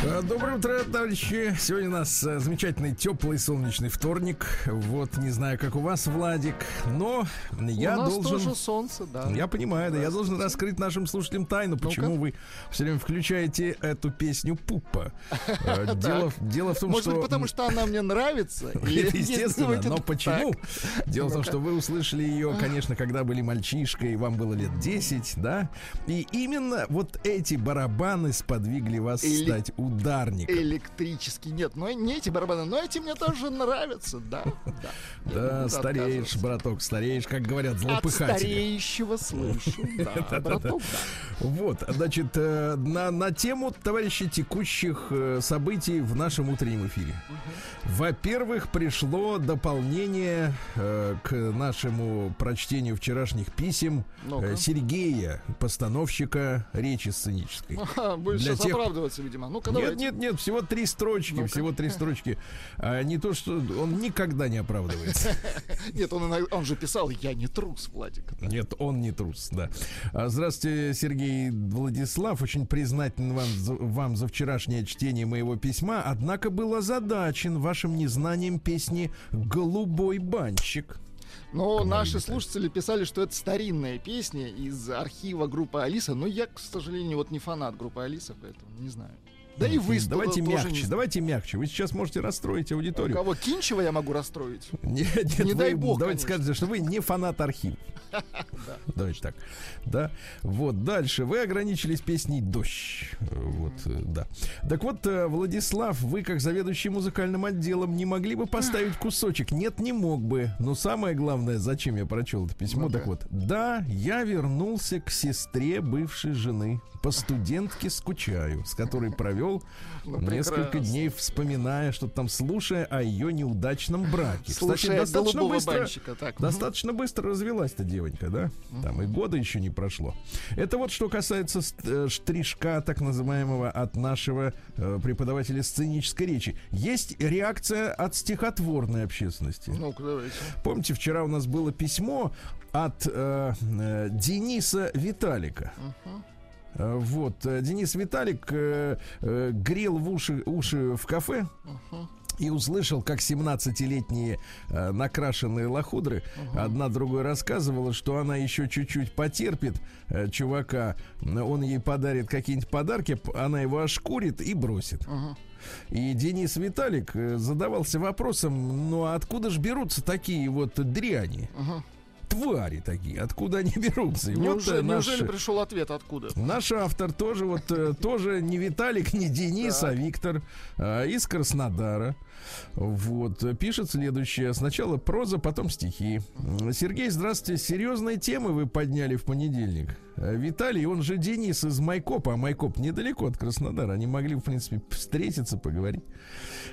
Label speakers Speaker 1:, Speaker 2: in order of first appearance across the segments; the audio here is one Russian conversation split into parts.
Speaker 1: А, Доброе утро, товарищи. Сегодня у нас э, замечательный теплый солнечный вторник. Вот, не знаю, как у вас, Владик, но я
Speaker 2: У нас
Speaker 1: должен...
Speaker 2: тоже солнце, да.
Speaker 1: Я понимаю, да, я должен раскрыть нашим слушателям тайну, почему вы все время включаете эту песню Пупа. Э, Дело, в- дело в том,
Speaker 2: Может
Speaker 1: что...
Speaker 2: быть, потому что она мне нравится?
Speaker 1: Это естественно, но почему? Дело в том, что вы услышали ее, конечно, когда были мальчишкой, вам было лет 10, да? И именно вот эти барабаны сподвигли вас стать ударником.
Speaker 2: Электрический. Нет, ну не эти барабаны, но эти мне тоже нравятся, да. Да,
Speaker 1: стареешь, браток, стареешь, как говорят
Speaker 2: От
Speaker 1: злопыхатели.
Speaker 2: стареющего слышу, да, браток, да.
Speaker 1: Вот, значит, э, на, на тему, товарищи, текущих э, событий в нашем утреннем эфире. Во-первых, пришло дополнение э, к нашему прочтению вчерашних писем э, Сергея, постановщика речи сценической.
Speaker 2: Ага, Будешь
Speaker 1: Для
Speaker 2: сейчас
Speaker 1: тех-
Speaker 2: оправдываться, видимо. Ну-ка,
Speaker 1: Нет,
Speaker 2: давайте.
Speaker 1: нет, нет, всего три строчки,
Speaker 2: Ну-ка.
Speaker 1: всего три строчки. А не то, что он никогда не оправдывается.
Speaker 2: Нет, он, он же писал, я не трус, Владик.
Speaker 1: Нет, он не трус, да. А, Здравствуйте, Сергей Владислав. Очень признателен вам за, вам за вчерашнее чтение моего письма. Однако был озадачен вашим незнанием песни «Голубой банщик».
Speaker 2: Но наши
Speaker 1: Говорите.
Speaker 2: слушатели писали, что это старинная песня из архива группы Алиса, но я, к сожалению, вот не фанат группы Алиса, поэтому не знаю. Да и вы
Speaker 1: Давайте
Speaker 2: не
Speaker 1: мягче,
Speaker 2: знаете.
Speaker 1: давайте мягче. Вы сейчас можете расстроить
Speaker 2: У
Speaker 1: аудиторию.
Speaker 2: кого Кинчева я могу расстроить?
Speaker 1: Нет, нет,
Speaker 2: Не дай бог,
Speaker 1: Давайте скажете, что вы не фанат архива. Давайте так. Да. Вот, дальше. Вы ограничились песней «Дождь». Вот, э, да. Так вот, э, Владислав, вы, как заведующий музыкальным отделом, не могли бы поставить кусочек? Нет, не мог бы. Но самое главное, зачем я прочел это письмо,
Speaker 2: Ну-ка.
Speaker 1: так вот. Да, я вернулся к сестре бывшей жены. По студентке скучаю, с которой провел
Speaker 2: Ну,
Speaker 1: несколько
Speaker 2: прекрасно.
Speaker 1: дней, вспоминая, что там, слушая о ее неудачном браке.
Speaker 2: Слушая
Speaker 1: достаточно
Speaker 2: голубого
Speaker 1: быстро-
Speaker 2: банщика. Так,
Speaker 1: Достаточно быстро развелась-то девонька, да? Там и года еще не прошло. Это вот что касается э, штришка, так называемого, от нашего э, преподавателя сценической речи. Есть реакция от стихотворной общественности.
Speaker 2: ну давайте.
Speaker 1: Помните, вчера у нас было письмо от э, э, Дениса Виталика.
Speaker 2: Мгм.
Speaker 1: Э, Вот, э, Денис Виталик э, грел в уши, уши в кафе и услышал, как 17-летние э, накрашенные лохудры одна другой рассказывала, что она еще чуть-чуть потерпит э, чувака, он ей подарит какие-нибудь подарки, она его ошкурит и бросит.
Speaker 2: Мгм.
Speaker 1: И Денис Виталик задавался вопросом, ну а откуда же берутся такие вот дряни?
Speaker 2: Мгм.
Speaker 1: Твари такие, откуда они берутся? И вот,
Speaker 2: Неужели,
Speaker 1: э, наш-
Speaker 2: неужели пришел ответ откуда?
Speaker 1: Наш автор тоже вот э, тоже не Виталик, не Денис, а. Виктор а, из Краснодара. Вот э, пишет следующее: сначала проза, потом стихи. Сергей, здравствуйте. Серьезные темы вы подняли в понедельник. Э, Виталий, он же Денис из Майкопа, а Майкоп недалеко от Краснодара. Они могли, в принципе, встретиться, поговорить.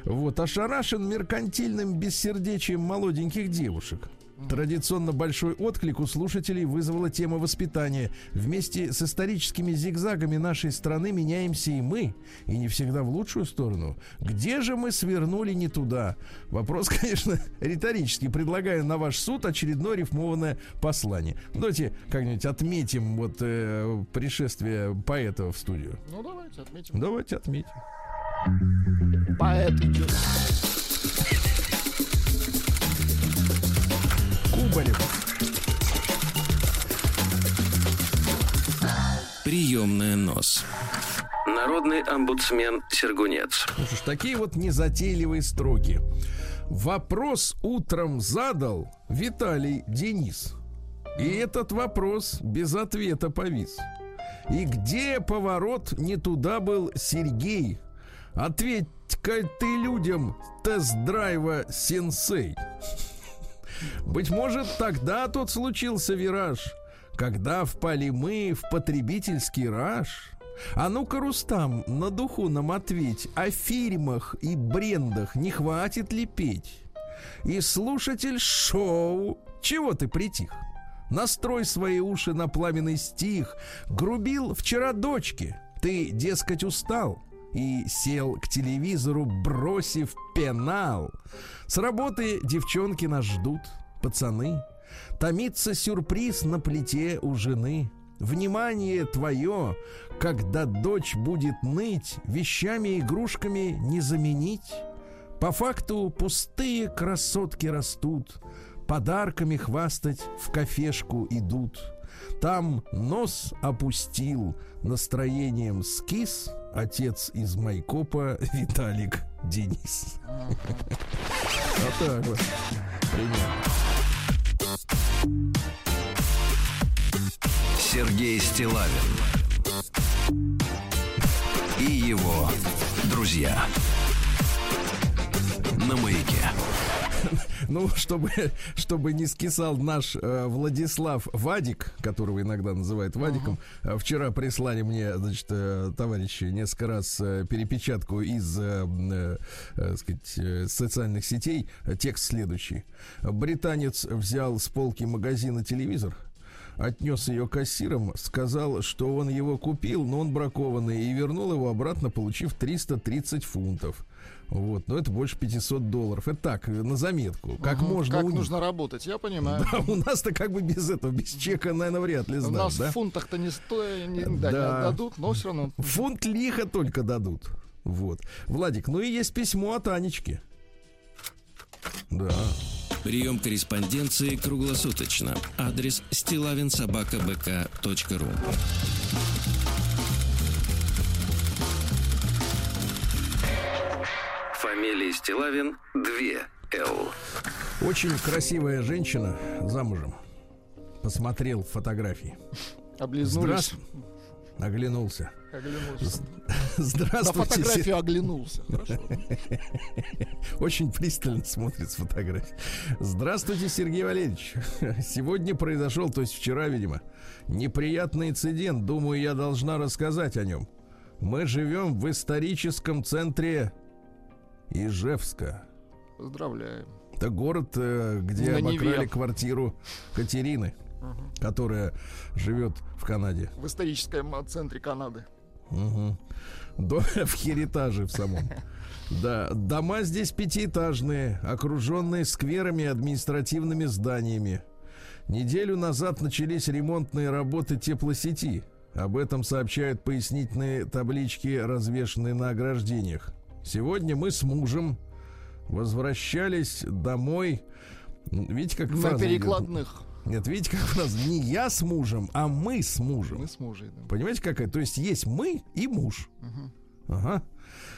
Speaker 1: Вот ошарашен меркантильным бессердечием молоденьких девушек. Традиционно большой отклик у слушателей вызвала тема воспитания. Вместе с историческими зигзагами нашей страны меняемся и мы, и не всегда в лучшую сторону. Где же мы свернули не туда? Вопрос, конечно, риторический. Предлагаю на ваш суд очередное рифмованное послание. Давайте как-нибудь отметим вот э, пришествие поэта в студию.
Speaker 2: Ну давайте отметим.
Speaker 1: Давайте отметим.
Speaker 2: Поэт идет.
Speaker 1: Кубарев.
Speaker 3: Приемная нос. Народный омбудсмен Сергунец.
Speaker 1: Ж, такие вот незатейливые строки. Вопрос утром задал Виталий Денис. И этот вопрос без ответа повис. И где поворот не туда был Сергей? Ответь-ка ты людям тест-драйва сенсей. Быть может, тогда тот случился вираж, когда впали мы в потребительский раж. А ну-ка, Рустам, на духу нам ответь, о фильмах и брендах не хватит ли петь? И слушатель шоу, чего ты притих? Настрой свои уши на пламенный стих. Грубил вчера дочке, Ты, дескать, устал и сел к телевизору, бросив пенал. С работы девчонки нас ждут, пацаны. Томится сюрприз на плите у жены. Внимание твое, когда дочь будет ныть, вещами игрушками не заменить. По факту пустые красотки растут, подарками хвастать в кафешку идут. Там нос опустил, настроением скис отец из Майкопа Виталик Денис. Вот так вот.
Speaker 3: Сергей Стилавин и его друзья на маяке.
Speaker 1: Ну, чтобы, чтобы не скисал наш э, Владислав Вадик, которого иногда называют Вадиком, uh-huh. вчера прислали мне, значит, э, товарищи, несколько раз э, перепечатку из, э, э, э, сказать, социальных сетей. Текст следующий. Британец взял с полки магазина телевизор, отнес ее кассирам, сказал, что он его купил, но он бракованный, и вернул его обратно, получив 330 фунтов. Вот, но это больше 500 долларов. Это так, на заметку. Как угу, можно
Speaker 2: Как нужно работать, я понимаю.
Speaker 1: Да, у нас-то как бы без этого, без чека, наверное, вряд ли сдашь, У нас
Speaker 2: да? в фунтах-то не стоит, не, да, да. не дадут, но все равно.
Speaker 1: Фунт лихо только дадут. Вот. Владик, ну и есть письмо от Анечки.
Speaker 3: Да. Прием корреспонденции круглосуточно. Адрес стилавинсобакабк.ру Фамилия Стилавин 2 Л.
Speaker 1: Очень красивая женщина замужем. Посмотрел фотографии.
Speaker 2: Облизнулись.
Speaker 1: Здравствуй. Оглянулся.
Speaker 2: Оглянулся.
Speaker 1: Здравствуйте.
Speaker 2: На фотографию оглянулся.
Speaker 1: Очень пристально смотрит с фотографии. Здравствуйте, Сергей Валерьевич. Сегодня произошел, то есть вчера, видимо, неприятный инцидент. Думаю, я должна рассказать о нем. Мы живем в историческом центре Ижевска.
Speaker 2: Поздравляем.
Speaker 1: Это город, э, где На обокрали Неве. квартиру Катерины, угу. которая живет в Канаде.
Speaker 2: В историческом центре Канады.
Speaker 1: Угу. До, в Херитаже в самом. Да, дома здесь пятиэтажные, окруженные скверами и административными зданиями. Неделю назад начались ремонтные работы теплосети. Об этом сообщают пояснительные таблички, развешенные на ограждениях. Сегодня мы с мужем возвращались домой. Видите, как
Speaker 2: На перекладных.
Speaker 1: Нет, видите, как нас не я с мужем, а мы с мужем.
Speaker 2: Мы с мужем. Да.
Speaker 1: Понимаете, какая? То есть есть мы и муж. Угу. Ага.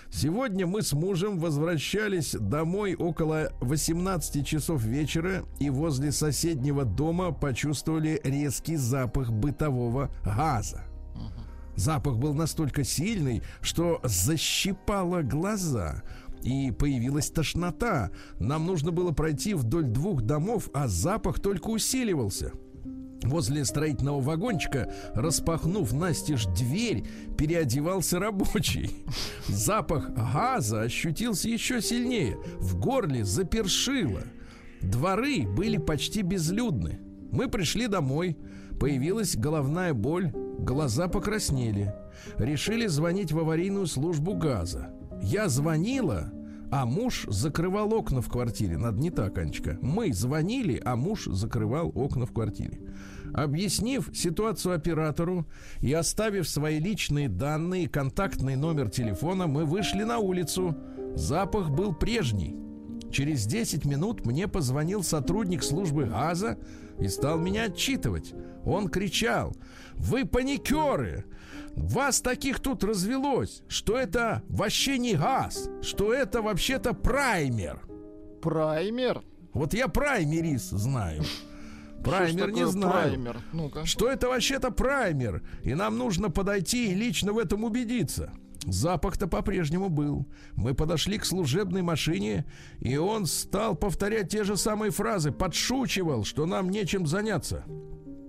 Speaker 1: Сегодня мы с мужем возвращались домой около 18 часов вечера и возле соседнего дома почувствовали резкий запах бытового газа. Запах был настолько сильный, что защипало глаза. И появилась тошнота. Нам нужно было пройти вдоль двух домов, а запах только усиливался. Возле строительного вагончика, распахнув настежь дверь, переодевался рабочий. Запах газа ощутился еще сильнее. В горле запершило. Дворы были почти безлюдны. Мы пришли домой. Появилась головная боль, глаза покраснели. Решили звонить в аварийную службу газа. Я звонила, а муж закрывал окна в квартире. Надо не так, Анечка. Мы звонили, а муж закрывал окна в квартире. Объяснив ситуацию оператору и оставив свои личные данные контактный номер телефона, мы вышли на улицу. Запах был прежний. Через 10 минут мне позвонил сотрудник службы газа и стал меня отчитывать. Он кричал, вы паникеры, вас таких тут развелось, что это вообще не газ, что это вообще-то праймер.
Speaker 2: Праймер?
Speaker 1: Вот я праймерис знаю. Праймер не знаю. Праймер? ну. Что это вообще-то праймер? И нам нужно подойти и лично в этом убедиться. Запах-то по-прежнему был. Мы подошли к служебной машине, и он стал повторять те же самые фразы, подшучивал, что нам нечем заняться.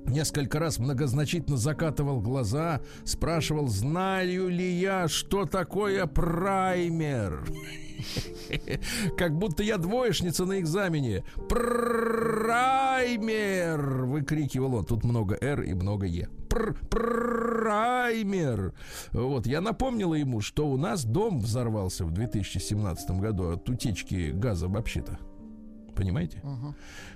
Speaker 1: Несколько раз многозначительно закатывал глаза, спрашивал, знаю ли я, что такое праймер. Как будто я двоечница на экзамене. Праймер! Выкрикивал он. Тут много «Р» и много «Е». пр праймер. Вот, я напомнила ему, что у нас дом взорвался в 2017 году от утечки газа вообще-то. Понимаете?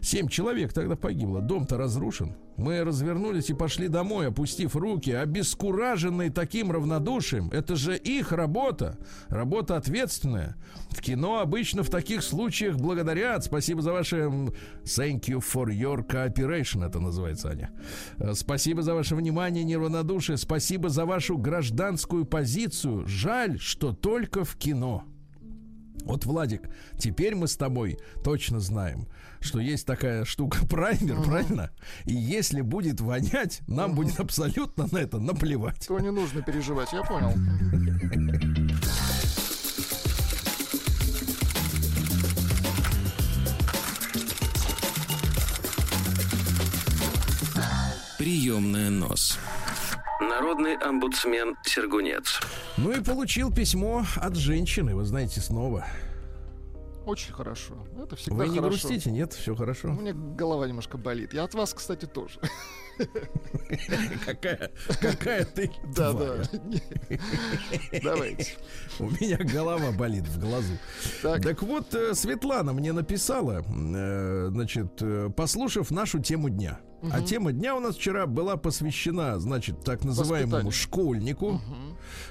Speaker 1: Семь человек тогда погибло. Дом-то разрушен. Мы развернулись и пошли домой, опустив руки, обескураженные таким равнодушием. Это же их работа. Работа ответственная. В кино обычно в таких случаях благодарят. Спасибо за ваше... Thank you for your cooperation, это называется, Аня. Э, спасибо за ваше внимание, неравнодушие. Спасибо за вашу гражданскую позицию. Жаль, что только в кино. Вот, Владик, теперь мы с тобой точно знаем, что есть такая штука праймер, uh-huh. правильно? И если будет вонять, нам uh-huh. будет абсолютно на это наплевать.
Speaker 2: То не нужно переживать, я понял.
Speaker 3: Приемная нос. Народный омбудсмен Сергунец.
Speaker 1: Ну и получил письмо от женщины, вы знаете, снова.
Speaker 2: Очень хорошо. Это всегда
Speaker 1: Вы
Speaker 2: не
Speaker 1: хорошо. грустите, нет? Все хорошо. У
Speaker 2: меня голова немножко болит. Я от вас, кстати, тоже.
Speaker 1: Какая, какая ты
Speaker 2: Да, да. Давайте.
Speaker 1: У меня голова болит в глазу. Так, так вот, э, Светлана мне написала, э, значит, э, послушав нашу тему дня. Угу. А тема дня у нас вчера была посвящена, значит, так называемому школьнику. Угу.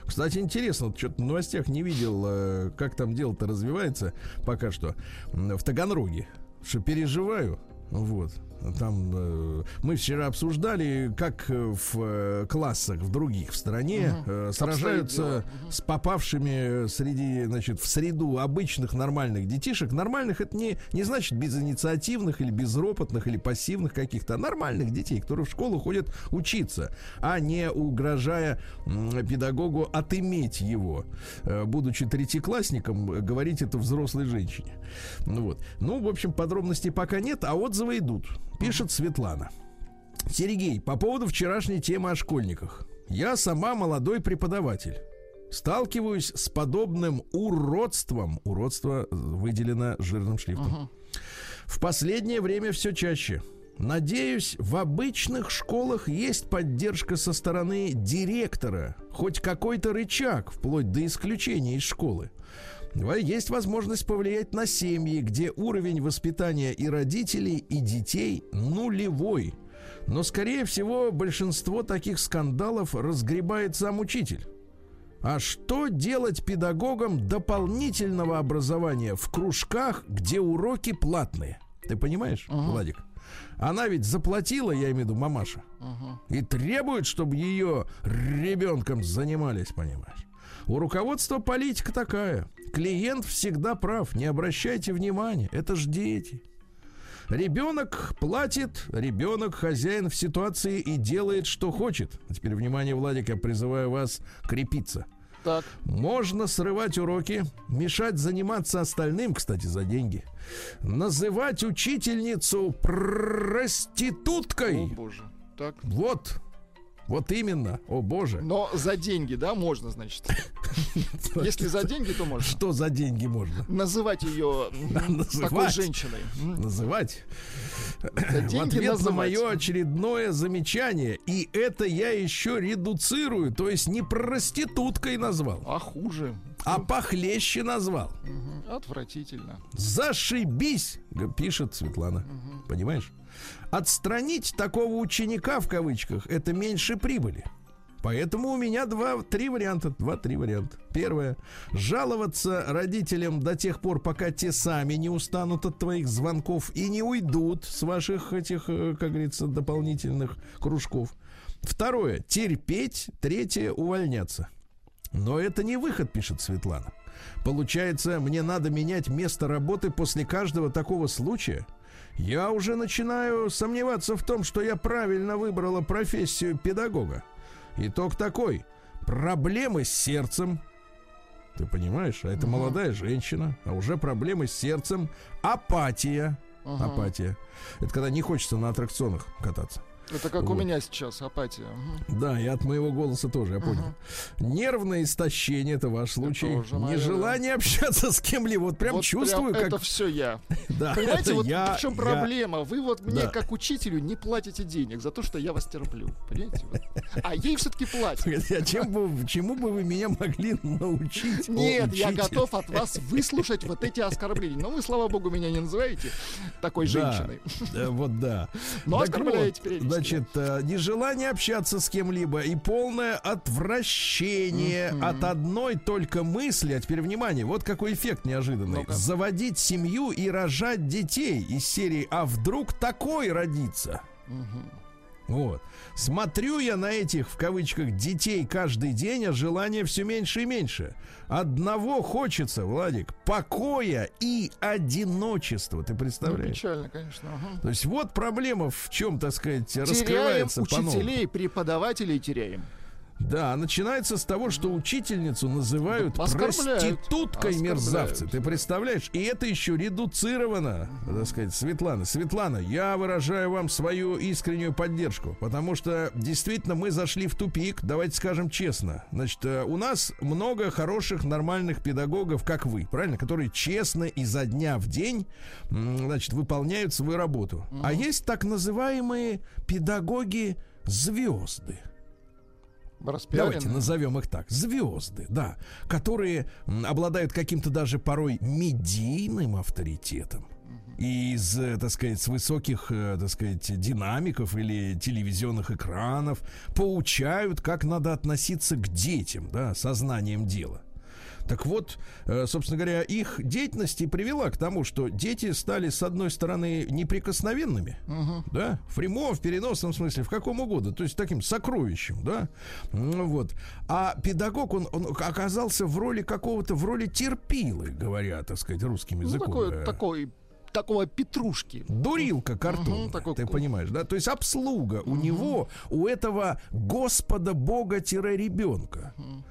Speaker 1: Кстати, интересно, вот что-то в новостях не видел, как там дело-то развивается пока что. В Таганроге. Что переживаю. Вот. Там э, мы вчера обсуждали, как э, в э, классах в других в стране угу. э, сражаются угу. с попавшими среди, значит, в среду обычных нормальных детишек. Нормальных это не, не значит безинициативных или безропотных или пассивных каких-то, а нормальных детей, которые в школу ходят учиться, а не угрожая э, педагогу отыметь его, э, будучи третьеклассником, говорить это взрослой женщине. Ну вот. Ну, в общем, подробностей пока нет, а отзывы идут. Пишет Светлана. Сергей, по поводу вчерашней темы о школьниках. Я сама молодой преподаватель. Сталкиваюсь с подобным уродством. Уродство выделено жирным шрифтом. В последнее время все чаще. Надеюсь, в обычных школах есть поддержка со стороны директора, хоть какой-то рычаг, вплоть до исключения из школы. Есть возможность повлиять на семьи, где уровень воспитания и родителей, и детей нулевой. Но, скорее всего, большинство таких скандалов разгребает сам учитель. А что делать педагогам дополнительного образования в кружках, где уроки платные? Ты понимаешь, uh-huh. Владик? Она ведь заплатила, я имею в виду мамаша, uh-huh. и требует, чтобы ее ребенком занимались, понимаешь? У руководства политика такая. Клиент всегда прав, не обращайте внимания, это ж дети. Ребенок платит, ребенок хозяин в ситуации и делает, что хочет. А теперь, внимание, Владик, я призываю вас крепиться. Так. Можно срывать уроки, мешать заниматься остальным, кстати, за деньги. Называть учительницу проституткой.
Speaker 2: О, боже. Так.
Speaker 1: Вот. Вот именно, о боже.
Speaker 2: Но за деньги, да, можно, значит. Если за деньги, то можно.
Speaker 1: Что за деньги можно?
Speaker 2: Называть ее такой женщиной.
Speaker 1: Называть. В ответ на мое очередное замечание. И это я еще редуцирую. То есть не проституткой назвал.
Speaker 2: А хуже.
Speaker 1: А похлеще назвал.
Speaker 2: Отвратительно.
Speaker 1: Зашибись, пишет Светлана. Понимаешь? Отстранить такого ученика в кавычках это меньше прибыли. Поэтому у меня два, три варианта. Два-три варианта. Первое. Жаловаться родителям до тех пор, пока те сами не устанут от твоих звонков и не уйдут с ваших этих, э, как говорится, дополнительных кружков. Второе. Терпеть. Третье. Увольняться. Но это не выход, пишет Светлана. Получается, мне надо менять место работы после каждого такого случая – я уже начинаю сомневаться в том, что я правильно выбрала профессию педагога. Итог такой. Проблемы с сердцем. Ты понимаешь? А это угу. молодая женщина, а уже проблемы с сердцем. Апатия. Угу. Апатия. Это когда не хочется на аттракционах кататься.
Speaker 2: Это как вот. у меня сейчас апатия.
Speaker 1: Да, и от моего голоса тоже, я понял. Угу. Нервное истощение, это ваш случай. Это Нежелание общаться с кем-либо. Вот прям вот чувствую,
Speaker 2: прям
Speaker 1: как...
Speaker 2: Это все я. да, Понимаете, вот я, в чем я... проблема? Вы вот мне, да. как учителю, не платите денег за то, что я вас терплю. Понимаете? Вот. А ей все-таки платят.
Speaker 1: А чем бы, чему бы вы меня могли научить?
Speaker 2: Нет, я готов от вас выслушать вот эти оскорбления. Но вы, слава богу, меня не называете такой женщиной.
Speaker 1: Вот да.
Speaker 2: Но оскорбляете периодически.
Speaker 1: Значит, э, нежелание общаться с кем-либо и полное отвращение от одной только мысли. А теперь внимание, вот какой эффект неожиданный. Заводить семью и рожать детей из серии «А вдруг такой родится?» Вот. Смотрю я на этих, в кавычках, детей каждый день, а желания все меньше и меньше. Одного хочется, Владик, покоя и одиночества. Ты представляешь? Ну,
Speaker 2: печально, конечно. Ага.
Speaker 1: То есть вот проблема в чем, так сказать, теряем раскрывается
Speaker 2: учителей, преподавателей теряем.
Speaker 1: Да, начинается с того, что учительницу называют проституткой мерзавцы. Ты представляешь? И это еще редуцировано, так сказать, Светлана. Светлана, я выражаю вам свою искреннюю поддержку, потому что действительно мы зашли в тупик, давайте скажем честно. Значит, э, у нас много хороших, нормальных педагогов, как вы, правильно, которые честно изо дня в день, значит, выполняют свою работу. А есть так называемые педагоги звезды. Давайте назовем их так. Звезды, да. Которые обладают каким-то даже порой медийным авторитетом. И из, э, так сказать, с высоких, э, так сказать, динамиков или телевизионных экранов поучают, как надо относиться к детям, да, сознанием дела. Так вот, э, собственно говоря, их деятельность и привела к тому, что дети стали, с одной стороны, неприкосновенными, угу. да, в прямом, в переносном смысле, в каком угодно, то есть таким сокровищем, да, ну вот. А педагог, он, он оказался в роли какого-то, в роли терпилы, говоря, так сказать, русским ну, языком.
Speaker 2: Ну, такой, такой такого петрушки.
Speaker 1: Дурилка картон, угу, такой ты понимаешь, да? То есть обслуга угу. у него, у этого Господа Бога-ребенка. Угу.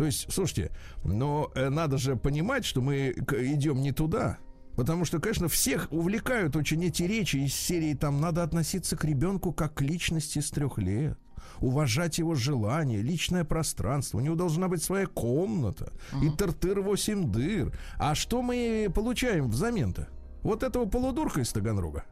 Speaker 1: То есть, слушайте, но э, надо же понимать, что мы идем не туда. Потому что, конечно, всех увлекают очень эти речи из серии там надо относиться к ребенку как к личности с трех лет уважать его желания, личное пространство. У него должна быть своя комната uh-huh. и тыртыр восемь дыр. А что мы получаем взамен-то? Вот этого полудурка из Таганрога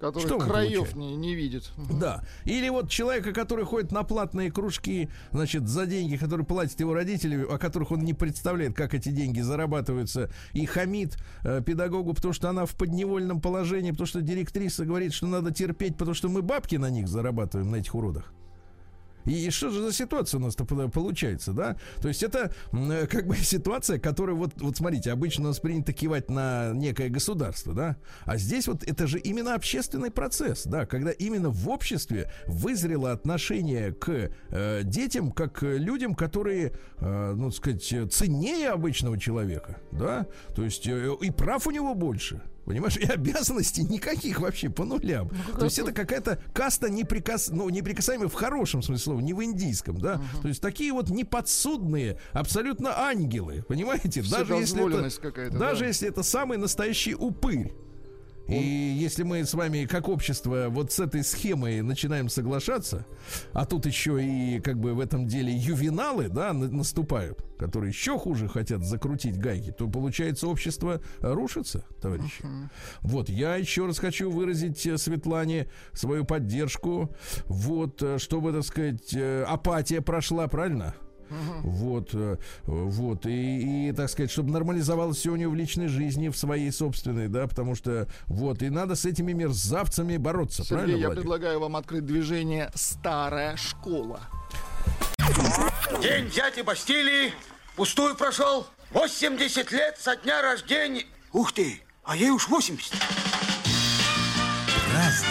Speaker 2: который что краев не, не видит.
Speaker 1: Да. Или вот человека, который ходит на платные кружки, значит, за деньги, которые платят его родители, о которых он не представляет, как эти деньги зарабатываются, и хамит э, педагогу, потому что она в подневольном положении, потому что директриса говорит, что надо терпеть, потому что мы бабки на них зарабатываем, на этих уродах. И что же за ситуация у нас получается, да? То есть это как бы ситуация, которая вот, вот смотрите, обычно у нас принято кивать на некое государство, да? А здесь вот это же именно общественный процесс, да, когда именно в обществе вызрело отношение к э, детям как людям, которые, э, ну, сказать, ценнее обычного человека, да? То есть э, и прав у него больше. Понимаешь, и обязанностей никаких вообще по нулям. Ну, То есть это какая-то каста неприкас... ну, неприкасаемая в хорошем смысле слова, не в индийском, да. Угу. То есть такие вот неподсудные, абсолютно ангелы, понимаете? Даже если это, даже да. если это самый настоящий упырь. И если мы с вами как общество вот с этой схемой начинаем соглашаться, а тут еще и как бы в этом деле ювеналы, да, наступают, которые еще хуже хотят закрутить гайки, то получается общество рушится, товарищи. Uh-huh. Вот я еще раз хочу выразить э, Светлане свою поддержку, вот э, чтобы, так сказать, э, апатия прошла, правильно? Угу. Вот, э, вот. И, и, так сказать, чтобы нормализовалось все у него в личной жизни, в своей собственной, да, потому что вот, и надо с этими мерзавцами бороться,
Speaker 2: Сергей,
Speaker 1: правильно,
Speaker 2: я Владик? предлагаю вам открыть движение «Старая школа».
Speaker 4: День дяди Бастилии пустую прошел. 80 лет со дня рождения. Ух ты, а ей уж 80.
Speaker 1: Разный,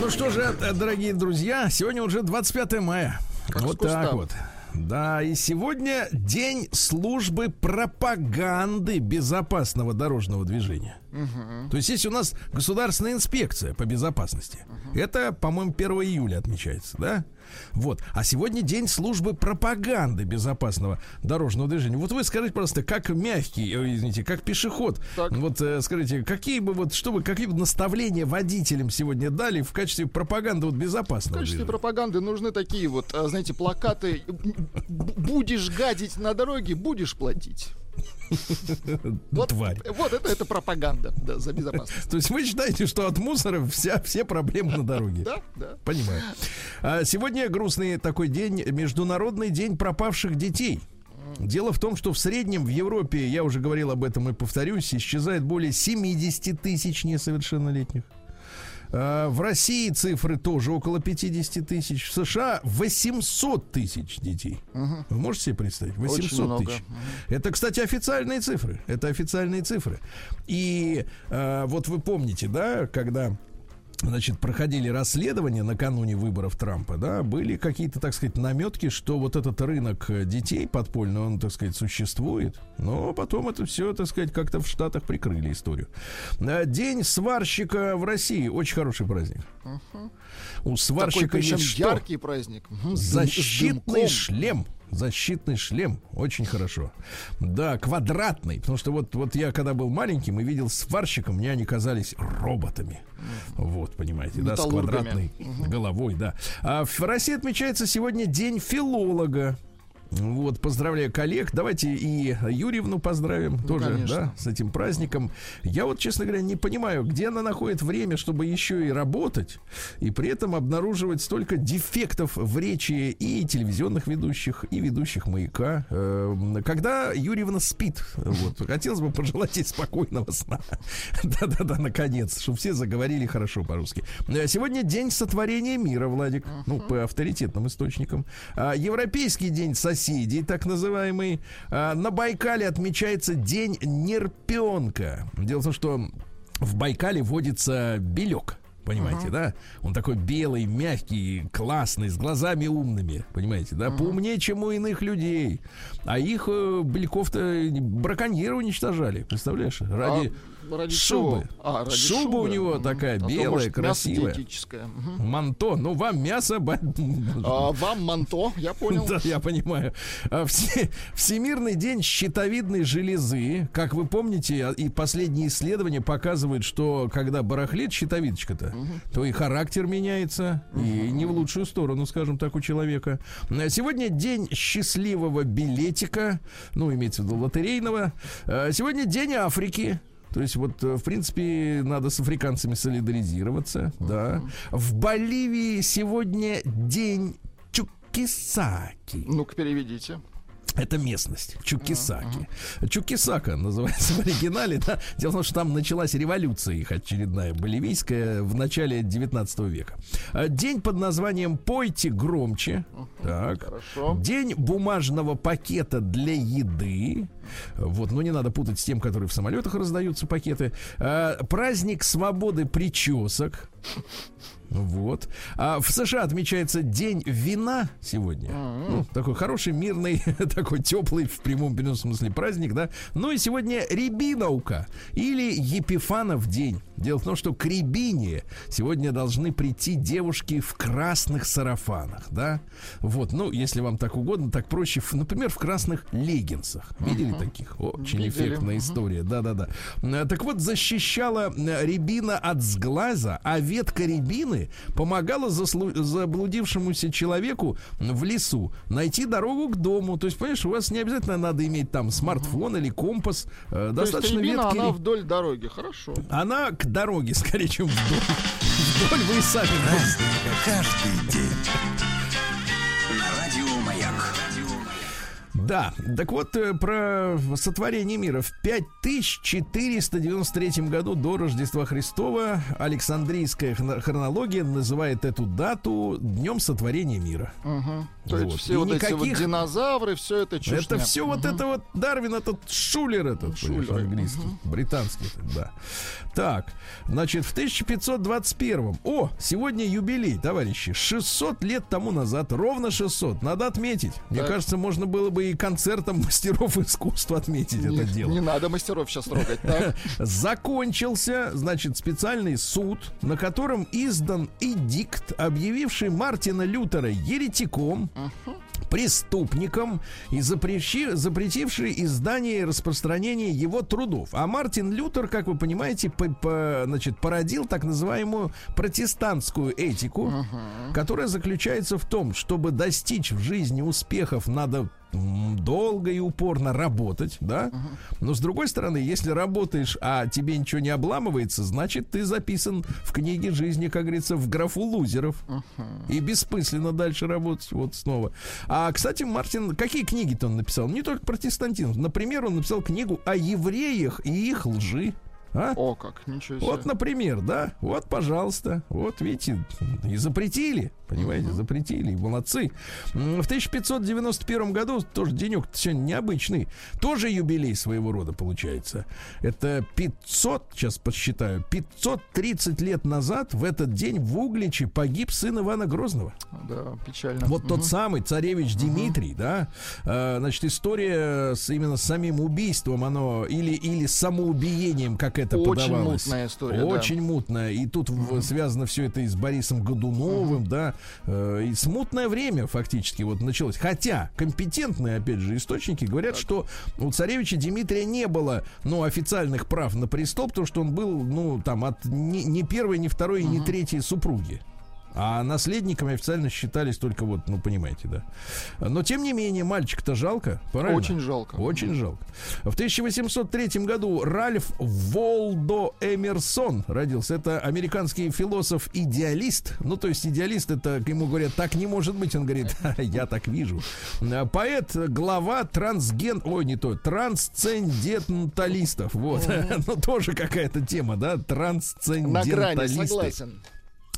Speaker 1: ну что же, э, дорогие друзья, сегодня уже 25 мая. Как вот так вот. Да, и сегодня день службы пропаганды безопасного дорожного движения. Угу. То есть есть у нас государственная инспекция по безопасности. Угу. Это, по-моему, 1 июля отмечается, да? Вот. А сегодня день службы пропаганды безопасного дорожного движения. Вот вы скажите, просто, как мягкий, извините, как пешеход, так. вот э, скажите, какие бы вот, что вы, какие бы наставления водителям сегодня дали в качестве пропаганды вот безопасного
Speaker 2: В качестве движения? пропаганды нужны такие вот, а, знаете, плакаты «Будешь гадить на дороге, будешь платить».
Speaker 1: Вот, Тварь.
Speaker 2: Вот это, это пропаганда да, за безопасность.
Speaker 1: То есть вы считаете, что от мусора вся, все проблемы на дороге?
Speaker 2: Да, да.
Speaker 1: Понимаю. А сегодня грустный такой день, Международный день пропавших детей. Дело в том, что в среднем в Европе, я уже говорил об этом и повторюсь, исчезает более 70 тысяч несовершеннолетних. А, в России цифры тоже около 50 тысяч. В США 800 тысяч детей. Угу. Вы можете себе представить? 800 тысяч. Угу. Это, кстати, официальные цифры. Это официальные цифры. И э, вот вы помните, да, когда значит, проходили расследования накануне выборов Трампа, да, были какие-то, так сказать, наметки, что вот этот рынок детей подпольный, он, так сказать, существует. Но потом это все, так сказать, как-то в Штатах прикрыли историю. А День сварщика в России. Очень хороший праздник.
Speaker 2: Uh-huh. У сварщика Такой, есть что? яркий праздник.
Speaker 1: Защитный шлем защитный шлем. Очень хорошо. Да, квадратный. Потому что вот, вот я, когда был маленьким и видел сварщика, мне они казались роботами. Вот, понимаете, да, с квадратной головой, да. А в России отмечается сегодня День филолога. Вот, поздравляю коллег. Давайте и Юрьевну поздравим ну, тоже, конечно. да, с этим праздником. Я вот, честно говоря, не понимаю, где она находит время, чтобы еще и работать, и при этом обнаруживать столько дефектов в речи и телевизионных ведущих, и ведущих маяка. Эм, когда Юрьевна спит, вот, хотелось бы пожелать ей спокойного сна. Да-да-да, наконец, чтобы все заговорили хорошо по-русски. Э, сегодня день сотворения мира, Владик, ну, по авторитетным источникам. А, Европейский день соседей соседей, так называемый. А, на Байкале отмечается День нерпенка. Дело в том, что в Байкале водится белек. Понимаете, uh-huh. да? Он такой белый, мягкий, классный, с глазами умными. Понимаете, да? Uh-huh. Поумнее, чем у иных людей. А их э, бельков-то браконьеры уничтожали. Представляешь? Ради... А ради шубы. А, ради Шуба шубы. у него такая а белая, может, красивая. Угу. Манто. Ну, вам мясо.
Speaker 2: А, вам манто, я понял.
Speaker 1: Да, я понимаю. А, все, Всемирный день щитовидной железы. Как вы помните, а, и последние исследования показывают, что когда барахлит щитовидочка-то, угу. то и характер меняется. Угу. И не в лучшую сторону, скажем так, у человека. Сегодня день счастливого билетика. Ну, имеется в виду лотерейного. Сегодня день Африки. То есть вот, э, в принципе, надо с африканцами солидаризироваться, uh-huh. да. В Боливии сегодня день Чукисаки.
Speaker 2: Ну-ка, переведите.
Speaker 1: Это местность, Чукисаки. Uh-huh. Чукисака называется в оригинале. Да? Дело в том, что там началась революция их очередная, боливийская, в начале 19 века. А, день под названием «Пойте громче». Uh-huh. Так. Хорошо. День бумажного пакета для еды. Вот, но не надо путать с тем, который в самолетах раздаются пакеты. А, праздник свободы причесок. Вот. А в США отмечается День вина сегодня. Mm-hmm. Ну, такой хороший, мирный, такой теплый в прямом переносном смысле праздник, да. Ну и сегодня Рябиновка или Епифанов день. Дело в том, что к Рябине сегодня должны прийти девушки в красных сарафанах, да. Вот, ну, если вам так угодно, так проще, например, в красных леггинсах. Видели uh-huh. таких? Очень Видели. эффектная uh-huh. история, да-да-да. Э, так вот, защищала э, Рябина от сглаза, а ветка рябины машины помогала заслу- заблудившемуся человеку в лесу найти дорогу к дому. То есть, понимаешь, у вас не обязательно надо иметь там смартфон или компас.
Speaker 2: Э, достаточно есть, ветки. она вдоль дороги, хорошо.
Speaker 1: Она к дороге, скорее, чем вдоль. Вдоль вы сами. Каждый день. Да, так вот, э, про сотворение мира. В 5493 году до Рождества Христова Александрийская хронология называет эту дату Днем сотворения мира. Угу.
Speaker 2: То вот. есть все и вот никаких... эти вот динозавры, все это чушня.
Speaker 1: Это все угу. вот это вот Дарвин, этот Шулер этот, Шулер. английский, угу. британский, да. Так, значит, в 1521 О, сегодня юбилей, товарищи. 600 лет тому назад, ровно 600. Надо отметить. Так. Мне кажется, можно было бы и концертом мастеров искусства отметить не, это дело.
Speaker 2: Не надо мастеров сейчас трогать. Так?
Speaker 1: Закончился, значит, специальный суд, на котором издан эдикт, объявивший Мартина Лютера еретиком, преступником и запрещи, запретивший издание и распространение его трудов. А Мартин Лютер, как вы понимаете, по, по, значит, породил так называемую протестантскую этику, uh-huh. которая заключается в том, чтобы достичь в жизни успехов, надо долго и упорно работать, да. Но с другой стороны, если работаешь, а тебе ничего не обламывается, значит, ты записан в книге жизни, как говорится, в графу лузеров. И бессмысленно дальше работать. Вот снова. А, кстати, Мартин, какие книги-то он написал? Не только протестантизм. Например, он написал книгу о евреях и их лжи.
Speaker 2: А? О, как, ничего себе.
Speaker 1: Вот, например, да, вот, пожалуйста, вот, видите, и запретили, понимаете, запретили, молодцы. В 1591 году, тоже денек сегодня необычный, тоже юбилей своего рода получается. Это 500, сейчас посчитаю, 530 лет назад в этот день в Угличе погиб сын Ивана Грозного.
Speaker 2: Да, печально.
Speaker 1: Вот uh-huh. тот самый царевич uh-huh. Дмитрий, да, а, значит, история с именно самим убийством, оно, или, или самоубиением, как это
Speaker 2: Очень
Speaker 1: подавалось.
Speaker 2: мутная история.
Speaker 1: Очень да. мутная. И тут mm-hmm. связано все это и с Борисом Годуновым, mm-hmm. да. Э, и смутное время фактически вот началось. Хотя компетентные, опять же, источники говорят, так. что у царевича Дмитрия не было, ну, официальных прав на престол, потому что он был, ну, там, от ни, ни первой, ни второй, mm-hmm. ни третьей супруги. А наследниками официально считались только вот, ну, понимаете, да. Но, тем не менее, мальчик-то жалко, правильно?
Speaker 2: Очень жалко.
Speaker 1: Очень жалко. В 1803 году Ральф Волдо Эмерсон родился. Это американский философ-идеалист. Ну, то есть идеалист, это ему говорят, так не может быть. Он говорит, я так вижу. Поэт, глава трансген... Ой, не то, трансценденталистов. Вот. ну, тоже какая-то тема, да, трансценденталисты. На грани, согласен.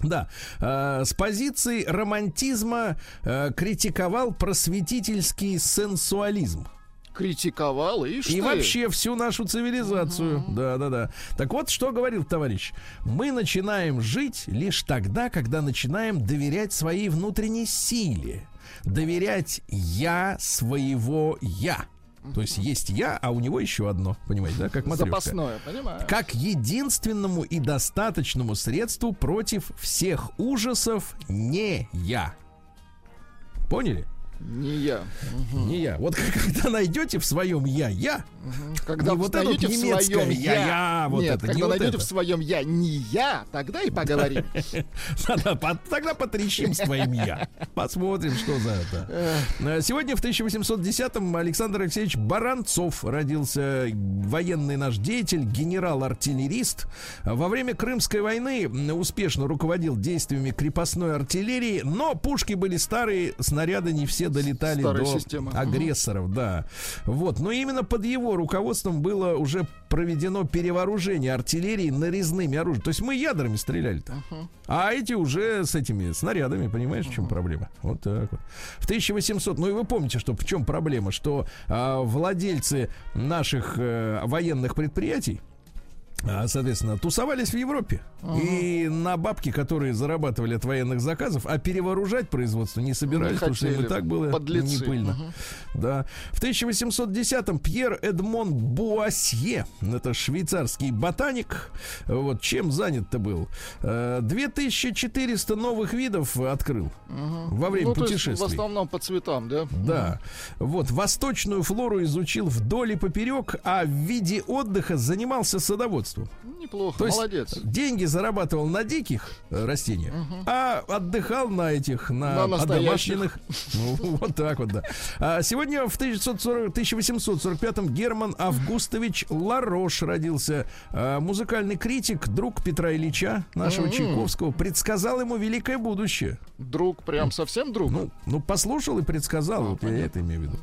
Speaker 1: Да, э, с позиции романтизма э, критиковал просветительский сенсуализм.
Speaker 2: Критиковал и что?
Speaker 1: И вообще всю нашу цивилизацию. Да, да, да. Так вот, что говорил товарищ. Мы начинаем жить лишь тогда, когда начинаем доверять своей внутренней силе. Доверять я своего я. То есть есть я, а у него еще одно, понимаете, да, как матрешка.
Speaker 2: Запасное, понимаю.
Speaker 1: Как единственному и достаточному средству против всех ужасов не я. Поняли?
Speaker 2: Не я.
Speaker 1: Угу. Не я. Вот когда найдете в своем я я,
Speaker 2: когда вот найдете в своем я, я, я вот
Speaker 1: нет,
Speaker 2: это, когда
Speaker 1: не
Speaker 2: найдете
Speaker 1: вот
Speaker 2: в своем я не я, тогда и поговорим.
Speaker 1: Тогда потрещим с твоим я. Посмотрим, что за это. Э, сегодня в 1810-м Александр Алексеевич Баранцов родился, военный наш деятель, генерал-артиллерист. Во время Крымской войны успешно руководил действиями крепостной артиллерии, но пушки были старые, снаряды не все долетали Старая до система. агрессоров, да. Вот, но именно под его руководством было уже проведено перевооружение артиллерии нарезными оружием. То есть мы ядрами стреляли-то. Угу. А эти уже с этими снарядами, понимаешь, в чем проблема? Вот так вот. В 1800, ну и вы помните, что в чем проблема, что а, владельцы наших а, военных предприятий, соответственно, тусовались в Европе. Ага. И на бабки, которые зарабатывали от военных заказов, а перевооружать производство не собирались, не потому что им и так было подлецы. не пыльно. Ага. Да. В 1810-м Пьер Эдмон Буасье, это швейцарский ботаник, вот чем занят-то был? 2400 э, новых видов открыл ага. во время ну, путешествий.
Speaker 2: в основном по цветам, да?
Speaker 1: Да. Вот, восточную флору изучил вдоль и поперек, а в виде отдыха занимался садоводством производству.
Speaker 2: Неплохо, То молодец.
Speaker 1: деньги зарабатывал на диких растениях, угу. а отдыхал на этих, на, на домашних. Ну, вот так вот, да. А сегодня в 1940, 1845-м Герман Августович Ларош родился. А, музыкальный критик, друг Петра Ильича, нашего Чайковского, предсказал ему великое будущее.
Speaker 2: Друг, прям совсем друг?
Speaker 1: Ну, ну послушал и предсказал, а, вот понятно. я это имею в виду.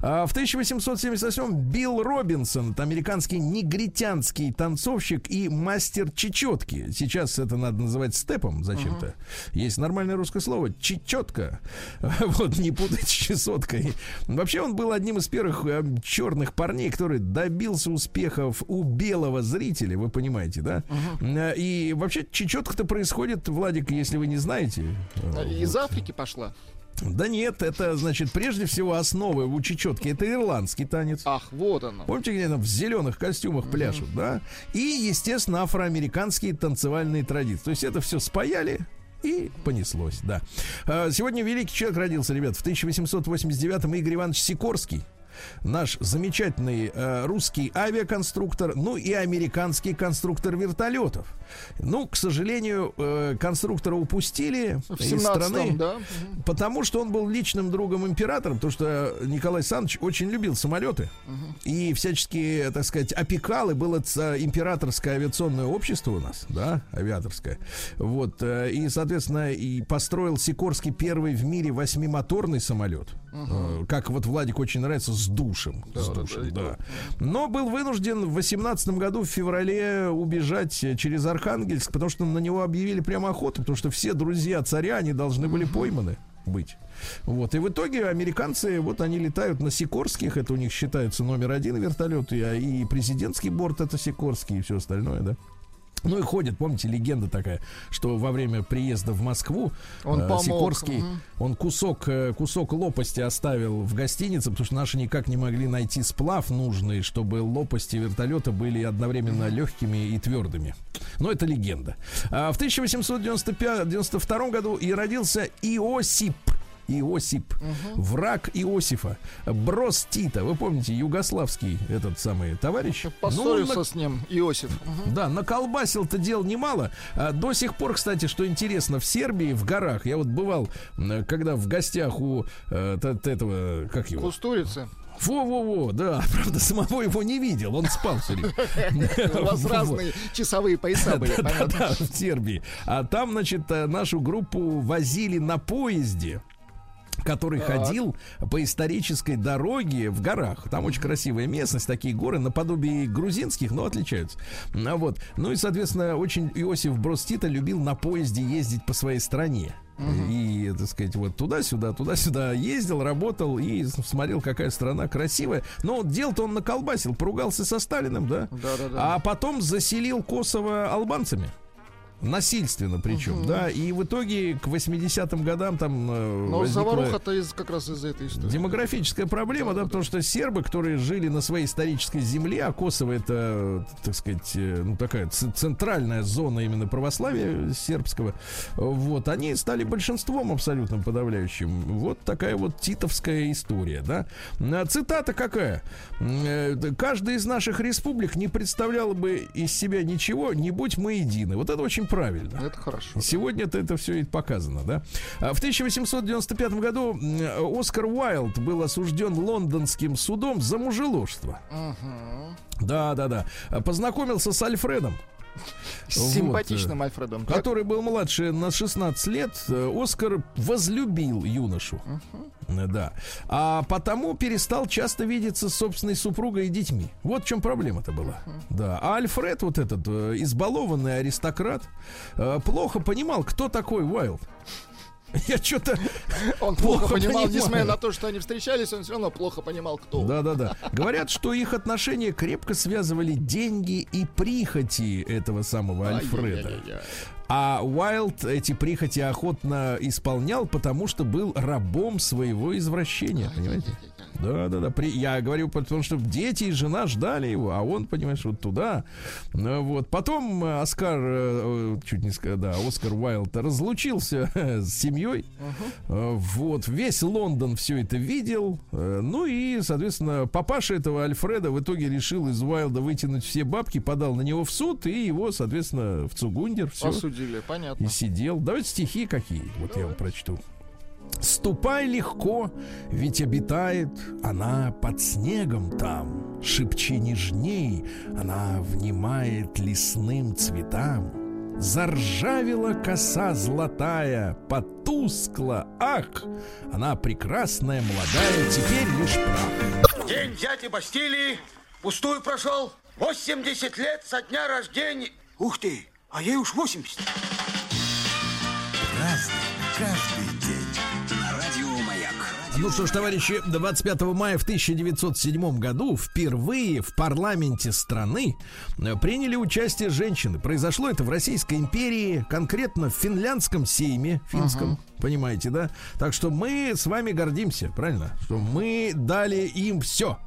Speaker 1: А, в 1878-м Билл Робинсон, американский негритянский танцор, танцовщик и мастер чечетки. Сейчас это надо называть степом зачем-то. Uh-huh. Есть нормальное русское слово чечетка. Вот, не путать с чесоткой. Вообще он был одним из первых э, черных парней, который добился успехов у белого зрителя, вы понимаете, да? Uh-huh. И вообще чечетка-то происходит, Владик, если вы не знаете.
Speaker 2: Из Африки пошла.
Speaker 1: Да нет, это, значит, прежде всего основы у чечетки. Это ирландский танец.
Speaker 2: Ах, вот оно.
Speaker 1: Помните, где там в зеленых костюмах пляшут, mm-hmm. да? И, естественно, афроамериканские танцевальные традиции. То есть это все спаяли, и понеслось, да. А, сегодня великий человек родился, ребят, в 1889-м Игорь Иванович Сикорский наш замечательный э, русский авиаконструктор, ну и американский конструктор вертолетов. Ну, к сожалению, э, конструктора упустили из страны, да? потому что он был личным другом императора, потому что Николай Александрович очень любил самолеты угу. и всячески, так сказать, опекал, и было императорское авиационное общество у нас, да, авиаторское. Вот, э, и, соответственно, и построил Сикорский первый в мире восьмимоторный самолет. Угу. Как вот Владик очень нравится, с душем. Да, с душем, да, да. Но был вынужден в 18 году в феврале убежать через Архангельск, потому что на него объявили прямо охоту, потому что все друзья царя, они должны были пойманы быть. Вот. И в итоге американцы, вот они летают на Сикорских, это у них считается номер один вертолет, и, и президентский борт это Сикорский, и все остальное, да. Ну и ходит, помните, легенда такая, что во время приезда в Москву
Speaker 2: он э,
Speaker 1: Сикорский, угу. он кусок, э, кусок лопасти оставил в гостинице, потому что наши никак не могли найти сплав нужный, чтобы лопасти вертолета были одновременно легкими и твердыми. Но это легенда. А в 1892 году и родился Иосип Иосип, угу. враг Иосифа, Брос Тита, вы помните, югославский этот самый товарищ.
Speaker 2: Поссорился ну, с ним Иосиф.
Speaker 1: Угу. Да, наколбасил-то дел немало. А, до сих пор, кстати, что интересно, в Сербии, в горах, я вот бывал, когда в гостях у э, этого, как его?
Speaker 2: Кустурицы.
Speaker 1: Во-во-во, да, правда, самого его не видел, он спал все время.
Speaker 2: У вас разные часовые пояса были,
Speaker 1: Да, в Сербии. А там, значит, э, нашу группу возили на поезде который так. ходил по исторической дороге в горах. Там очень красивая местность, такие горы наподобие грузинских, но отличаются. А вот. Ну и, соответственно, очень Иосиф Брос Тита любил на поезде ездить по своей стране. Uh-huh. И, так сказать, вот туда-сюда, туда-сюда ездил, работал и смотрел, какая страна красивая. Но дел-то он наколбасил, поругался со Сталиным, да?
Speaker 2: Да-да-да.
Speaker 1: А потом заселил Косово албанцами. Насильственно причем, угу. да. И в итоге к 80-м годам там
Speaker 2: э, Но заваруха-то из, как раз из этой истории.
Speaker 1: Демографическая проблема, да, да, да, потому что сербы, которые жили на своей исторической земле, а Косово это, так сказать, э, ну такая центральная зона именно православия сербского, вот, они стали большинством абсолютно подавляющим. Вот такая вот титовская история, да. А цитата какая? Э, Каждая из наших республик не представляла бы из себя ничего, не будь мы едины. Вот это очень правильно.
Speaker 2: Это хорошо.
Speaker 1: Сегодня это, все и показано, да? А в 1895 году Оскар Уайлд был осужден лондонским судом за мужеложство. Угу. Да, да, да. Познакомился с Альфредом.
Speaker 2: С симпатичным вот, Альфредом.
Speaker 1: Который был младше на 16 лет. Оскар возлюбил юношу. Угу. Да. А потому перестал часто видеться с собственной супругой и детьми. Вот в чем проблема-то была. Да. А Альфред, вот этот э, избалованный аристократ, э, плохо понимал, кто такой Уайлд. Я что-то...
Speaker 2: Он плохо, плохо понимал, понимаю. несмотря на то, что они встречались, он все равно плохо понимал, кто.
Speaker 1: Да-да-да. Говорят, что их отношения крепко связывали деньги и прихоти этого самого Альфреда. А Уайлд эти прихоти охотно исполнял, потому что был рабом своего извращения, понимаете? Да, да, да. При... Я говорю, потому что дети и жена ждали его, а он, понимаешь, вот туда. Ну, вот. Потом э, Оскар, э, чуть не сказал, да, Оскар Уайлд разлучился с семьей. Uh-huh. Вот. Весь Лондон все это видел. Ну и, соответственно, папаша этого Альфреда в итоге решил из Уайлда вытянуть все бабки, подал на него в суд и его, соответственно, в Цугундер. Все.
Speaker 2: Осудили, понятно.
Speaker 1: И сидел. Давайте стихи какие. Вот я вам прочту. Ступай легко, ведь обитает она под снегом там. Шепчи нежней, она внимает лесным цветам. Заржавела коса золотая, потускла, ах, она прекрасная, молодая, теперь лишь прах.
Speaker 4: День дяди Бастилии пустую прошел. 80 лет со дня рождения. Ух ты, а ей уж 80.
Speaker 3: Разный, каждый
Speaker 1: ну что ж, товарищи, 25 мая в 1907 году впервые в парламенте страны э, приняли участие женщины. Произошло это в Российской империи, конкретно в финляндском сейме, финском, uh-huh. понимаете, да? Так что мы с вами гордимся, правильно? Что мы дали им все.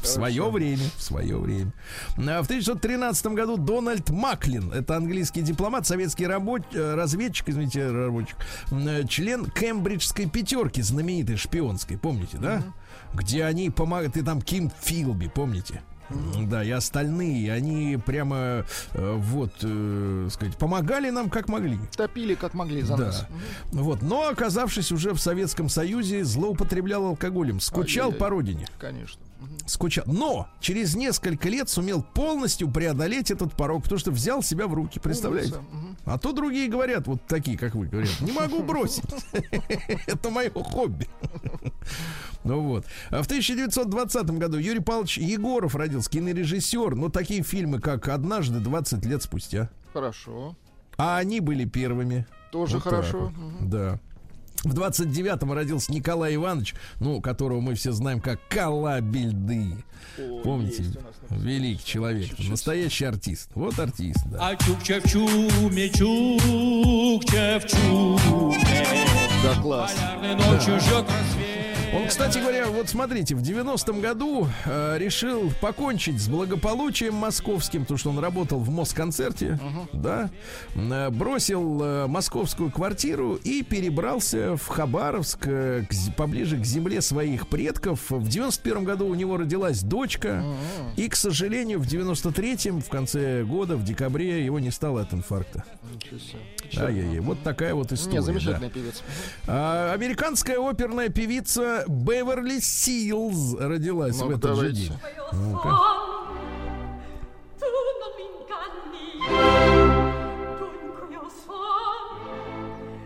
Speaker 1: В свое время, в свое время. А в 1913 году Дональд Маклин, это английский дипломат, советский рабоч... Э, разведчик, извините, рабочий, э, член Кембриджской пятерки, знаменитой шпионской, помните, да? Где они помогают, и там Ким Филби, помните? Да, и остальные, они прямо э, вот, э, сказать, помогали нам как могли.
Speaker 2: Топили как могли за
Speaker 1: да.
Speaker 2: нас.
Speaker 1: Вот, но оказавшись уже в Советском Союзе, злоупотреблял алкоголем, скучал Ай-яй-яй. по родине.
Speaker 2: Конечно
Speaker 1: скучал. Но через несколько лет сумел полностью преодолеть этот порог, потому что взял себя в руки, представляете? А то другие говорят, вот такие, как вы говорят, не могу бросить. Это мое хобби. Ну вот. А в 1920 году Юрий Павлович Егоров родился, кинорежиссер. Но такие фильмы, как «Однажды 20 лет спустя».
Speaker 2: Хорошо.
Speaker 1: А они были первыми.
Speaker 2: Тоже вот хорошо.
Speaker 1: Да. В 29-м родился Николай Иванович, ну, которого мы все знаем как Калабельды. О, Помните? Великий человек. Чуть-чуть. Настоящий артист. Вот артист, да. А чук-чев-чуме, чук-чев-чуме. Да, класс. Ночью да. жжет рассвет. Он, кстати говоря, вот смотрите, в 90-м году э, решил покончить с благополучием московским, потому что он работал в Москонцерте, uh-huh. да, э, бросил э, московскую квартиру и перебрался в Хабаровск, э, к, поближе к земле своих предков. В 91-м году у него родилась дочка, uh-huh. и, к сожалению, в 93-м, в конце года, в декабре, его не стало от инфаркта. Ай-яй-яй, вот такая вот история. Не,
Speaker 2: замечательный да. певец.
Speaker 1: А, американская оперная певица Беверли Силз родилась ну, в этот давайте. же день. Ну-ка.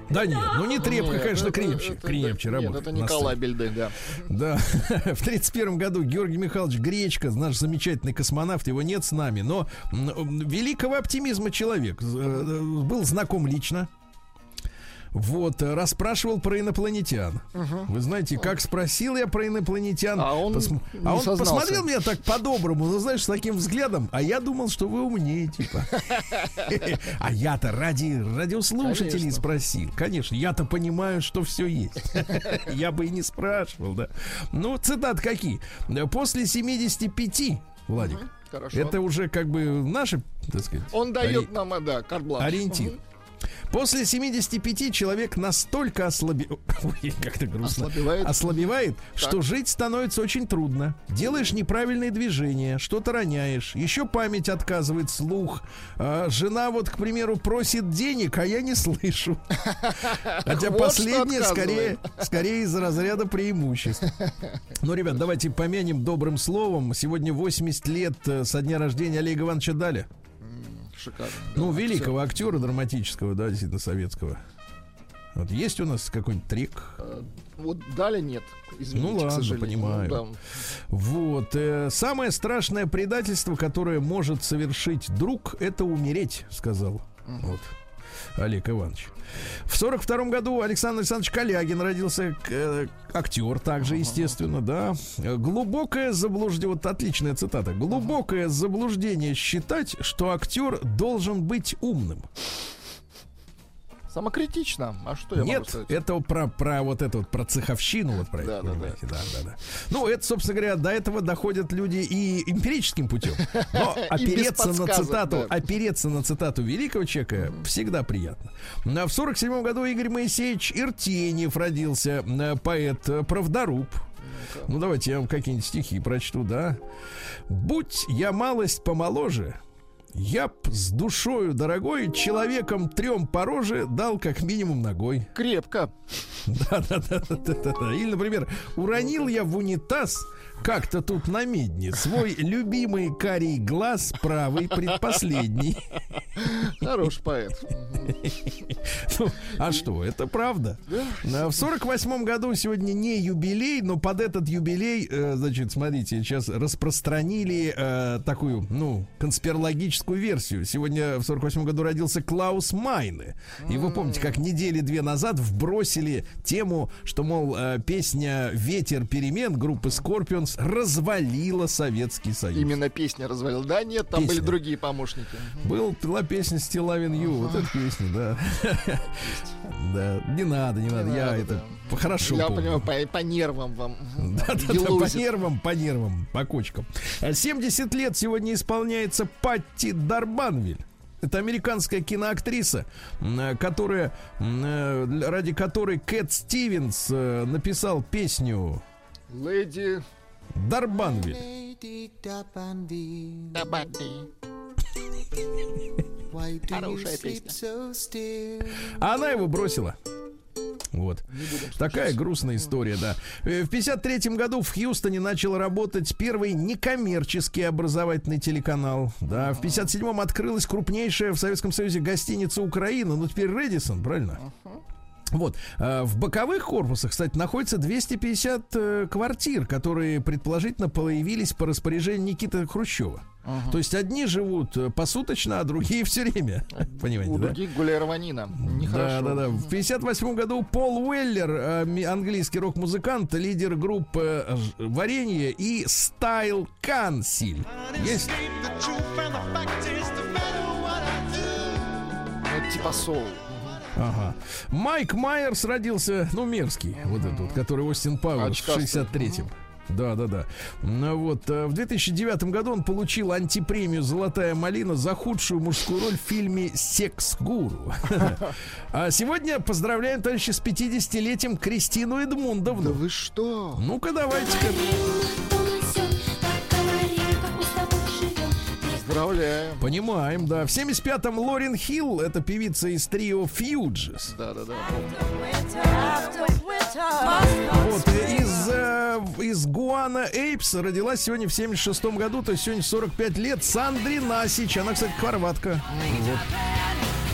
Speaker 1: Да нет, ну не трепка, нет, конечно, это, крепче, это, крепче это, работает.
Speaker 2: Нет, это Николай Бельды, да.
Speaker 1: Да. В 31 году Георгий Михайлович Гречка, наш замечательный космонавт, его нет с нами, но великого оптимизма человек. Э, был знаком лично вот, э, расспрашивал про инопланетян. Угу. Вы знаете, как спросил я про инопланетян,
Speaker 2: а он, пос...
Speaker 1: а он посмотрел меня так по-доброму, ну, знаешь, с таким взглядом, а я думал, что вы умнее, типа. А я-то ради радиослушателей спросил. Конечно, я-то понимаю, что все есть. Я бы и не спрашивал, да. Ну, цитат какие? После 75, Владик, Это уже как бы наши, так сказать.
Speaker 2: Он дает нам, да, карт
Speaker 1: Ориентир. После 75 человек настолько ослаби... как-то грустно. ослабевает, ослабевает что жить становится очень трудно. Делаешь неправильные движения, что-то роняешь, еще память отказывает, слух. А, жена вот, к примеру, просит денег, а я не слышу. Хотя последнее скорее, скорее из разряда преимуществ. Ну, ребят, давайте помянем добрым словом. Сегодня 80 лет э, со дня рождения Олега Ивановича Дали
Speaker 2: шикарно.
Speaker 1: Ну, да, великого актера. актера драматического, да, действительно, советского. Вот есть у нас какой-нибудь трек?
Speaker 2: А, вот далее нет. Извините,
Speaker 1: ну ладно, понимаю. Ну, да. Вот. Э, самое страшное предательство, которое может совершить друг, это умереть, сказал. Угу. Вот. Олег Иванович. В сорок втором году Александр Александрович Калягин родился, э, актер также, естественно, да. Глубокое заблуждение, вот отличная цитата. Глубокое заблуждение считать, что актер должен быть умным.
Speaker 2: Самокритично. А что я
Speaker 1: Нет,
Speaker 2: могу сказать?
Speaker 1: это про, про вот эту вот про цеховщину, вот про да, это, да, понимаете, да. да, да, да. Ну, это, собственно говоря, до этого доходят люди и эмпирическим путем. Но опереться на цитату, опереться на цитату великого человека всегда приятно. В сорок седьмом году Игорь Моисеевич Иртеньев родился, поэт, правдоруб. Ну, давайте я вам какие-нибудь стихи прочту, да. «Будь я малость помоложе, я б с душою дорогой человеком трем пороже дал как минимум ногой.
Speaker 2: Крепко.
Speaker 1: Да, да, да, да, да, да. Или, например, уронил я в унитаз как-то тут на медне свой любимый карий глаз правый предпоследний.
Speaker 2: Хороший поэт.
Speaker 1: Ну, а что, это правда. В сорок восьмом году сегодня не юбилей, но под этот юбилей, э, значит, смотрите, сейчас распространили э, такую, ну, конспирологическую версию. Сегодня в сорок восьмом году родился Клаус Майне. И вы помните, как недели две назад вбросили тему, что, мол, э, песня «Ветер перемен» группы Scorpions развалила Советский Союз.
Speaker 2: Именно песня развалила. Да, нет, там песня. были другие помощники.
Speaker 1: Был, была песня «Still Loving You». Вот эта песня, да. Да, не надо, не надо. Я это хорошо
Speaker 2: Я понимаю, по нервам вам.
Speaker 1: Да-да-да, по нервам, по нервам, по кочкам. 70 лет сегодня исполняется Патти Дарбанвиль. Это американская киноактриса, которая, ради которой Кэт Стивенс э, написал песню
Speaker 2: Леди
Speaker 1: Дарбанвиль.
Speaker 2: Хорошая песня.
Speaker 1: Она его бросила. Вот. Такая грустная история, да. Э, в 53 году в Хьюстоне начал работать первый некоммерческий образовательный телеканал. Да, в 57-м открылась крупнейшая в Советском Союзе гостиница Украины, ну теперь Редисон, правильно? Вот. Э, в боковых корпусах, кстати, находится 250 э, квартир, которые предположительно появились по распоряжению Никиты Хрущева. Ага. То есть одни живут э, посуточно, а другие все время. Понимаете, У
Speaker 2: да? других гуляй рванина.
Speaker 1: Да, да, да. В 58 году Пол Уэллер, английский рок-музыкант, лидер группы Варенье и Стайл Кансиль. Есть?
Speaker 2: Это типа соул.
Speaker 1: Ага. Майк Майерс родился, ну, мерзкий, вот этот который Остин Пауэрс в 63-м. Да, да, да. Вот э, в 2009 году он получил антипремию Золотая малина за худшую мужскую роль в фильме Секс-гуру. А сегодня поздравляем, товарищи, с 50-летием Кристину Эдмундовну. Да
Speaker 2: вы что?
Speaker 1: Ну-ка, давайте-ка.
Speaker 2: Поздравляем.
Speaker 1: Понимаем, да. В 75-м Лорен Хилл, это певица из трио Фьюджес.
Speaker 2: Да-да-да.
Speaker 1: Вот, из, э, из Гуана Эйпс родилась сегодня в 76-м году, то есть сегодня 45 лет, Сандри Насич. Она, кстати, хорватка. Вот.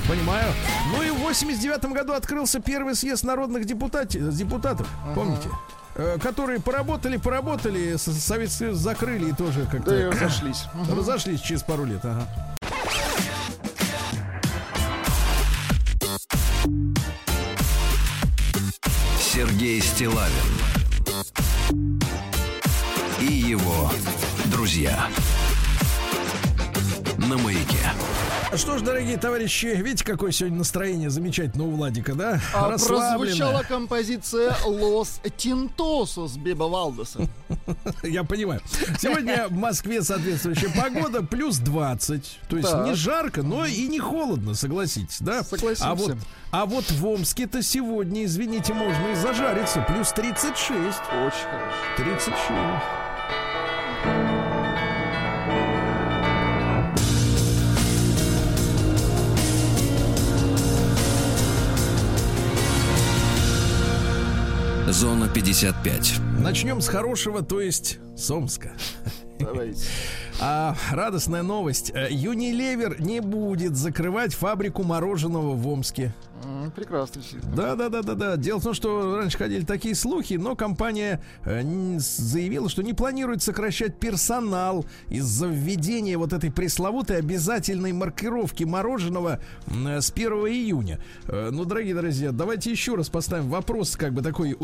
Speaker 1: Понимаю. Ну и в 89 году открылся первый съезд народных депутатов, депутатов. Помните? Э, которые поработали, поработали, Советский Союз закрыли и тоже как-то...
Speaker 2: Да и разошлись.
Speaker 1: Разошлись через пару лет, ага.
Speaker 3: Сергей Стилавин и его друзья на маяке.
Speaker 1: Что ж, дорогие товарищи, видите, какое сегодня настроение замечательное у Владика, да?
Speaker 2: А прозвучала композиция «Лос Тинтосус» Биба Валдеса.
Speaker 1: Я понимаю. Сегодня в Москве соответствующая погода плюс 20. То есть так. не жарко, но и не холодно, согласитесь, да?
Speaker 2: Согласимся. А
Speaker 1: вот, а вот в Омске-то сегодня, извините, можно и зажариться. Плюс 36. Очень
Speaker 2: хорошо.
Speaker 1: 36.
Speaker 3: Зона 55.
Speaker 1: Начнем с хорошего, то есть с Омска. Давайте. А, радостная новость. Юнилевер не будет закрывать фабрику мороженого в Омске.
Speaker 2: Прекрасно.
Speaker 1: Да, да, да, да, да. Дело в том, что раньше ходили такие слухи, но компания э, заявила, что не планирует сокращать персонал из-за введения вот этой пресловутой обязательной маркировки мороженого э, с 1 июня. Э, ну, дорогие друзья, давайте еще раз поставим вопрос, как бы такой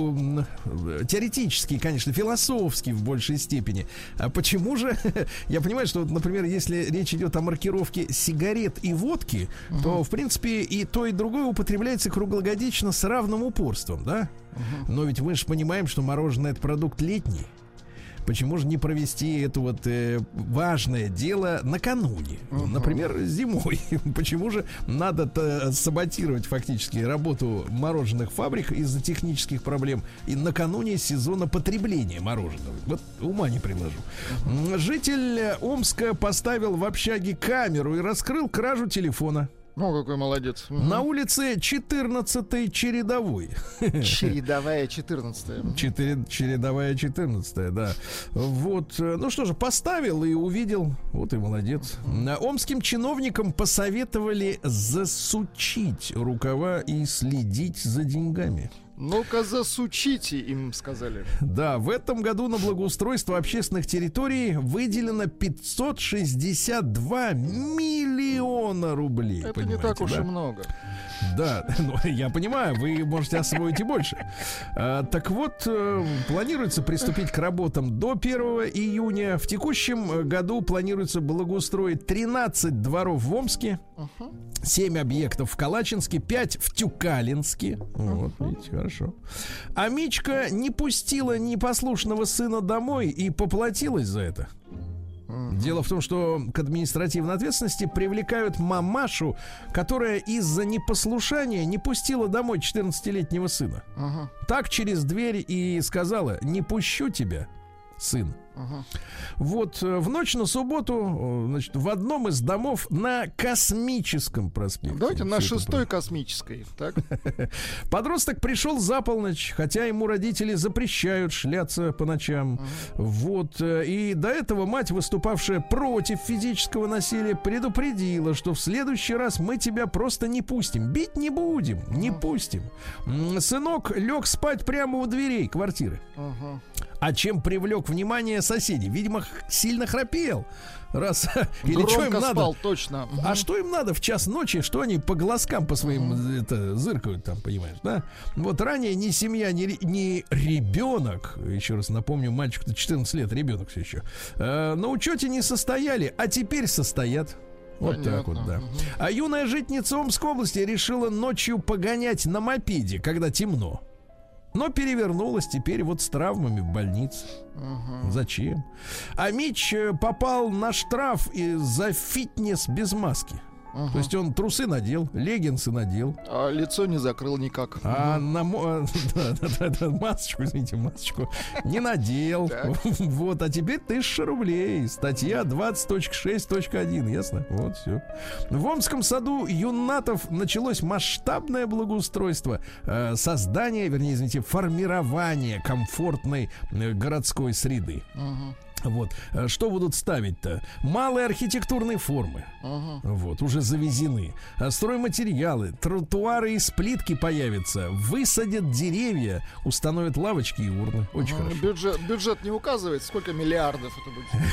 Speaker 1: теоретический, конечно, философский в большей степени. А почему же, я понимаю, что, например, если речь идет о маркировке сигарет и водки, угу. то, в принципе, и то, и другое употребляется круглогодично с равным упорством, да? Но ведь мы же понимаем, что мороженое это продукт летний. Почему же не провести это вот э, важное дело накануне? Uh-huh. Например, зимой. Почему же надо саботировать фактически работу мороженых фабрик из-за технических проблем и накануне сезона потребления мороженого? Вот ума не приложу. Uh-huh. Житель Омска поставил в общаге камеру и раскрыл кражу телефона.
Speaker 2: Ну, какой молодец.
Speaker 1: На улице 14-й чередовой.
Speaker 2: Чередовая 14
Speaker 1: Четыре, чередовая 14 да. Вот, э, ну что же, поставил и увидел. Вот и молодец. Омским чиновникам посоветовали засучить рукава и следить за деньгами.
Speaker 2: Ну-ка засучите, им сказали.
Speaker 1: Да, в этом году на благоустройство общественных территорий выделено 562 миллиона рублей.
Speaker 2: Это не так уж да? и много.
Speaker 1: Да, ну, я понимаю, вы можете освоить и больше. А, так вот, э, планируется приступить к работам до 1 июня. В текущем году планируется благоустроить 13 дворов в Омске, 7 объектов в Калачинске, 5 в Тюкалинске. Вот, видите, хорошо. А Мичка не пустила непослушного сына домой и поплатилась за это. Дело в том, что к административной ответственности привлекают мамашу, которая из-за непослушания не пустила домой 14-летнего сына. uh Так через дверь и сказала, не пущу тебя, сын. Ага. Вот э, в ночь на субботу, э, значит, в одном из домов на Космическом проспекте.
Speaker 2: Давайте на шестой космической, так?
Speaker 1: Подросток пришел за полночь, хотя ему родители запрещают шляться по ночам. Ага. Вот. Э, и до этого мать, выступавшая против физического насилия, предупредила, что в следующий раз мы тебя просто не пустим. Бить не будем, не ага. пустим. Сынок лег спать прямо у дверей квартиры. Ага. А чем привлек внимание соседей? Видимо, сильно храпел. Раз или что им надо?
Speaker 2: спал, точно.
Speaker 1: А что им надо в час ночи, что они по глазкам по своим угу. это зыркают там, понимаешь, да? Вот ранее ни семья, ни, ни ребенок, еще раз напомню, мальчику 14 лет, ребенок все еще, э, на учете не состояли, а теперь состоят. Вот Понятно. так вот, да. А юная житница Омской области решила ночью погонять на мопеде, когда темно. Но перевернулась теперь вот с травмами в больнице. Угу. Зачем? А Мич э, попал на штраф за фитнес без маски. Угу. То есть он трусы надел, леггинсы надел.
Speaker 2: А лицо не закрыл никак.
Speaker 1: А на да, да, да, масочку, извините, масочку не надел. Вот, а теперь тысяча рублей. Статья 20.6.1, ясно? Вот, все. В Омском саду юнатов началось масштабное благоустройство. Э, создание, вернее, извините, формирование комфортной э, городской среды. Угу. Вот. Э, что будут ставить-то? Малые архитектурные формы. Ага. Вот, уже завезены. Э, стройматериалы, тротуары и сплитки появятся. Высадят деревья, установят лавочки и урны. Очень ага. хорошо.
Speaker 2: Бюджет, бюджет не указывает, сколько миллиардов это будет.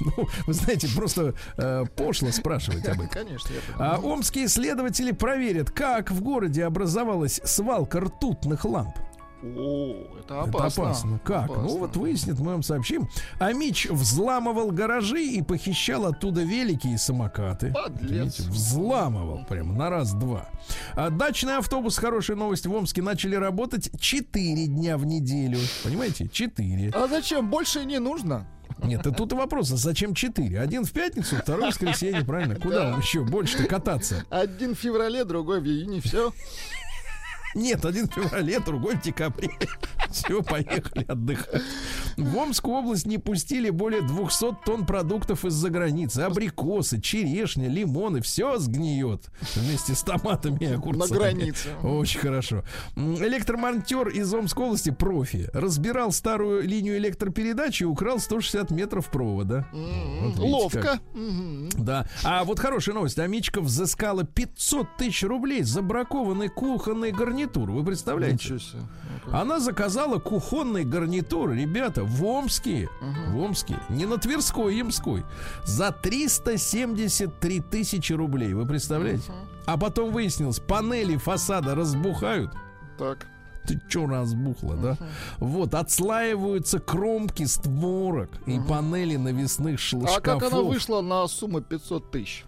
Speaker 1: Ну, вы знаете, просто э, пошло спрашивать об этом.
Speaker 2: Конечно, я
Speaker 1: А омские исследователи проверят, как в городе образовалась свалка ртутных ламп.
Speaker 2: О, это опасно. Это опасно.
Speaker 1: Как?
Speaker 2: Опасно.
Speaker 1: Ну вот выяснит, мы вам сообщим. А Мич взламывал гаражи и похищал оттуда велики и самокаты.
Speaker 2: Подлец.
Speaker 1: Видите, взламывал прямо на раз-два. А дачный автобус, хорошая новость, в Омске начали работать 4 дня в неделю. Понимаете? 4.
Speaker 2: А зачем? Больше не нужно.
Speaker 1: Нет, и тут вопрос, а зачем четыре? Один в пятницу, второй в воскресенье, правильно? Куда да. вам еще больше-то кататься?
Speaker 2: Один в феврале, другой в июне, все.
Speaker 1: Нет, один в феврале, другой в декабре. Все, поехали отдыхать. В Омскую область не пустили более 200 тонн продуктов из-за границы. Абрикосы, черешня, лимоны. Все сгниет вместе с томатами и огурцами.
Speaker 2: На границе.
Speaker 1: Очень хорошо. Электромонтер из Омской области, профи, разбирал старую линию электропередачи и украл 160 метров провода.
Speaker 2: Вот Ловко.
Speaker 1: Да. А вот хорошая новость. Амичка взыскала 500 тысяч рублей за бракованный кухонный гарнитур гарнитур. Вы представляете? Она заказала кухонный гарнитур, ребята, в Омске, uh-huh. в Омске, не на Тверской, Ямской, за 373 тысячи рублей. Вы представляете? Uh-huh. А потом выяснилось, панели фасада разбухают.
Speaker 2: Так.
Speaker 1: Ты чё разбухла, uh-huh. да? Вот, отслаиваются кромки створок uh-huh. и панели навесных шкафов. А
Speaker 2: как она вышла на сумму 500 тысяч?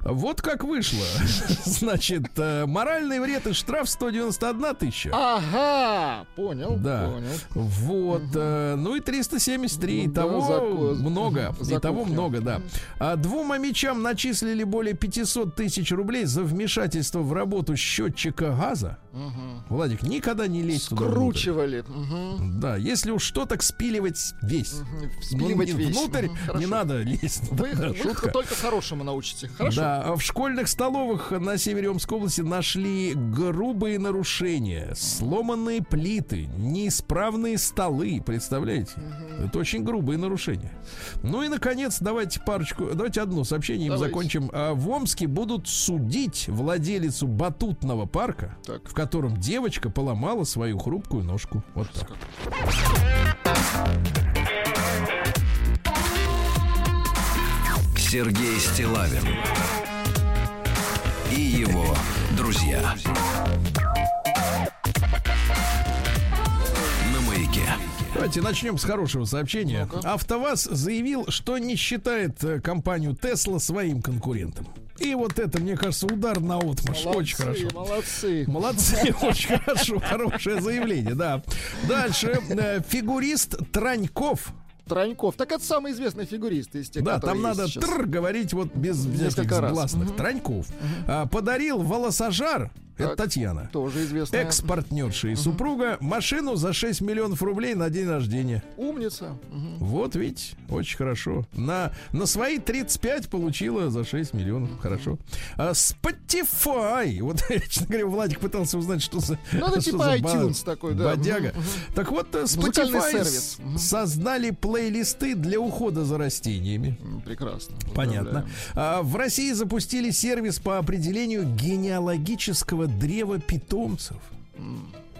Speaker 1: Вот как вышло. Значит, э, моральный вред и штраф 191 тысяча.
Speaker 2: Ага, понял.
Speaker 1: Да.
Speaker 2: Понял.
Speaker 1: Вот. Угу. Ну и 373. Итого да, за, много. За Итого кухню. много, да. А двум мечам начислили более 500 тысяч рублей за вмешательство в работу счетчика газа. Угу. Владик, никогда не лезь
Speaker 2: Скручивали.
Speaker 1: туда Угу. Да, если уж что, так спиливать весь. Угу. Спиливать ну, весь. Внутрь угу, не надо лезть.
Speaker 2: Вы, да, вы только хорошему научите. Хорошо.
Speaker 1: Да, а в школьных столовых на севере Омской области нашли грубые нарушения, сломанные плиты, неисправные столы. Представляете? Угу. Это очень грубые нарушения. Ну и, наконец, давайте парочку, давайте одно сообщение давайте. им закончим. А в Омске будут судить владелицу батутного парка, так. в котором девочка поломала свою хрупкую ножку. Вот так.
Speaker 3: Сергей Стилавин и его друзья.
Speaker 1: Давайте начнем с хорошего сообщения. ну АвтоВАЗ заявил, что не считает э, компанию Тесла своим конкурентом. И вот это, мне кажется, удар на. Молодцы, очень хорошо.
Speaker 2: Молодцы.
Speaker 1: Молодцы, очень хорошо. Хорошее заявление, да. Дальше. Э, фигурист Траньков
Speaker 2: Траньков. Так это самый известный фигурист из тех,
Speaker 1: Да, там надо тр говорить вот без всяких гласных. Траньков. Угу. А, подарил волосожар это так, Татьяна.
Speaker 2: Тоже известная.
Speaker 1: Экс-партнерша и угу. супруга. Машину за 6 миллионов рублей на день рождения.
Speaker 2: Умница.
Speaker 1: Угу. Вот ведь, очень хорошо. На, на свои 35 получила за 6 миллионов. Угу. Хорошо. А, Spotify. Вот, честно говоря, Владик пытался узнать, что за...
Speaker 2: Ну, это типа iTunes такой, да.
Speaker 1: Бодяга. Угу. Так вот, э, Spotify создали плейлисты для ухода за растениями.
Speaker 2: Прекрасно.
Speaker 1: Понятно. А, в России запустили сервис по определению генеалогического древа питомцев.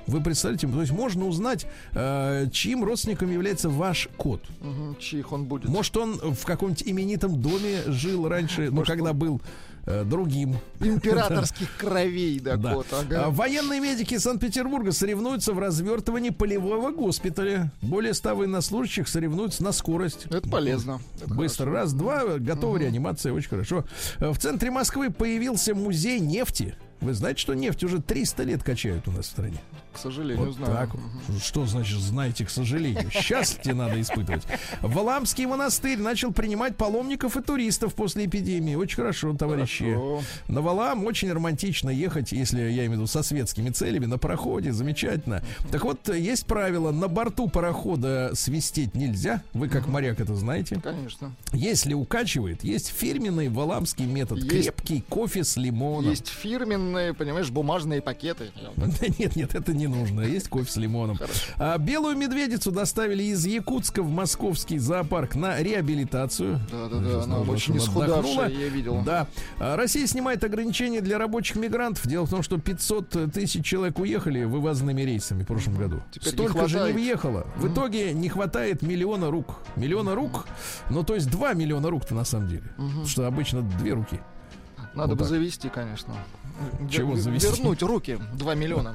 Speaker 1: Вы представляете, то есть можно узнать, э, чьим родственником является ваш кот.
Speaker 2: Угу, чьих он будет.
Speaker 1: Может, он в каком-нибудь именитом доме жил раньше, ну, когда он... был Э, другим.
Speaker 2: Императорских кровей, да,
Speaker 1: да. Кот, ага. А военные медики Санкт-Петербурга соревнуются в развертывании полевого госпиталя. Более ста военнослужащих соревнуются на скорость.
Speaker 2: Это полезно.
Speaker 1: Это Быстро. Раз, два, готова угу. реанимация, очень хорошо. Э, в центре Москвы появился музей нефти. Вы знаете, что нефть уже 300 лет качают у нас в стране?
Speaker 2: К сожалению,
Speaker 1: вот знаю. Так. Что значит знаете, к сожалению? Счастье надо испытывать. Валамский монастырь начал принимать паломников и туристов после эпидемии. Очень хорошо, товарищи. Хорошо. На Валам очень романтично ехать, если я имею в виду со светскими целями, на пароходе. Замечательно. Так вот, есть правило, на борту парохода свистеть нельзя. Вы как моряк это знаете.
Speaker 2: Конечно.
Speaker 1: Если укачивает, есть фирменный валамский метод. Есть, крепкий кофе с лимоном.
Speaker 2: Есть фирменные, понимаешь, бумажные пакеты.
Speaker 1: Нет, нет, это не нужно. Есть кофе с лимоном. А, белую медведицу доставили из Якутска в московский зоопарк на реабилитацию.
Speaker 2: Да, да, да. Она очень исхудавшая, я видел.
Speaker 1: Да. А, Россия снимает ограничения для рабочих мигрантов. Дело в том, что 500 тысяч человек уехали вывозными рейсами в прошлом году. Теперь Столько не же не въехало. В итоге не хватает миллиона рук. Миллиона рук, ну то есть 2 миллиона рук-то на самом деле. Что обычно две руки.
Speaker 2: Надо вот бы так. завести, конечно.
Speaker 1: Чего завести?
Speaker 2: Вернуть руки 2 миллиона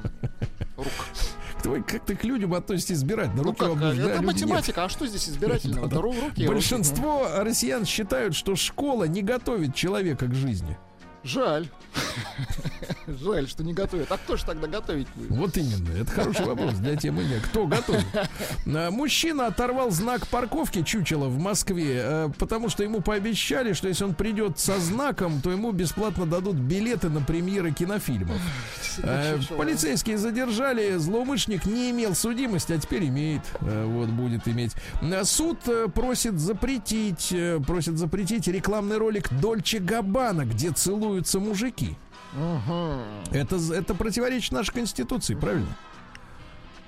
Speaker 2: рук.
Speaker 1: Вы как ты к людям относитесь избирать? На
Speaker 2: ну как, вам это математика, нет. а что здесь избирательного? Да, да.
Speaker 1: Руки, Большинство руки. россиян считают, что школа не готовит человека к жизни.
Speaker 2: Жаль. Жаль, что не готовят. А кто же тогда готовить будет?
Speaker 1: Вот именно. Это хороший вопрос для темы. Кто готовит? А, мужчина оторвал знак парковки чучела в Москве, э, потому что ему пообещали, что если он придет со знаком, то ему бесплатно дадут билеты на премьеры кинофильмов. Э, полицейские задержали. Злоумышленник не имел судимости, а теперь имеет. Э, вот будет иметь. Суд просит запретить, просит запретить рекламный ролик Дольче Габбана, где целуются мужики. Угу. Это, это противоречит нашей конституции, правильно?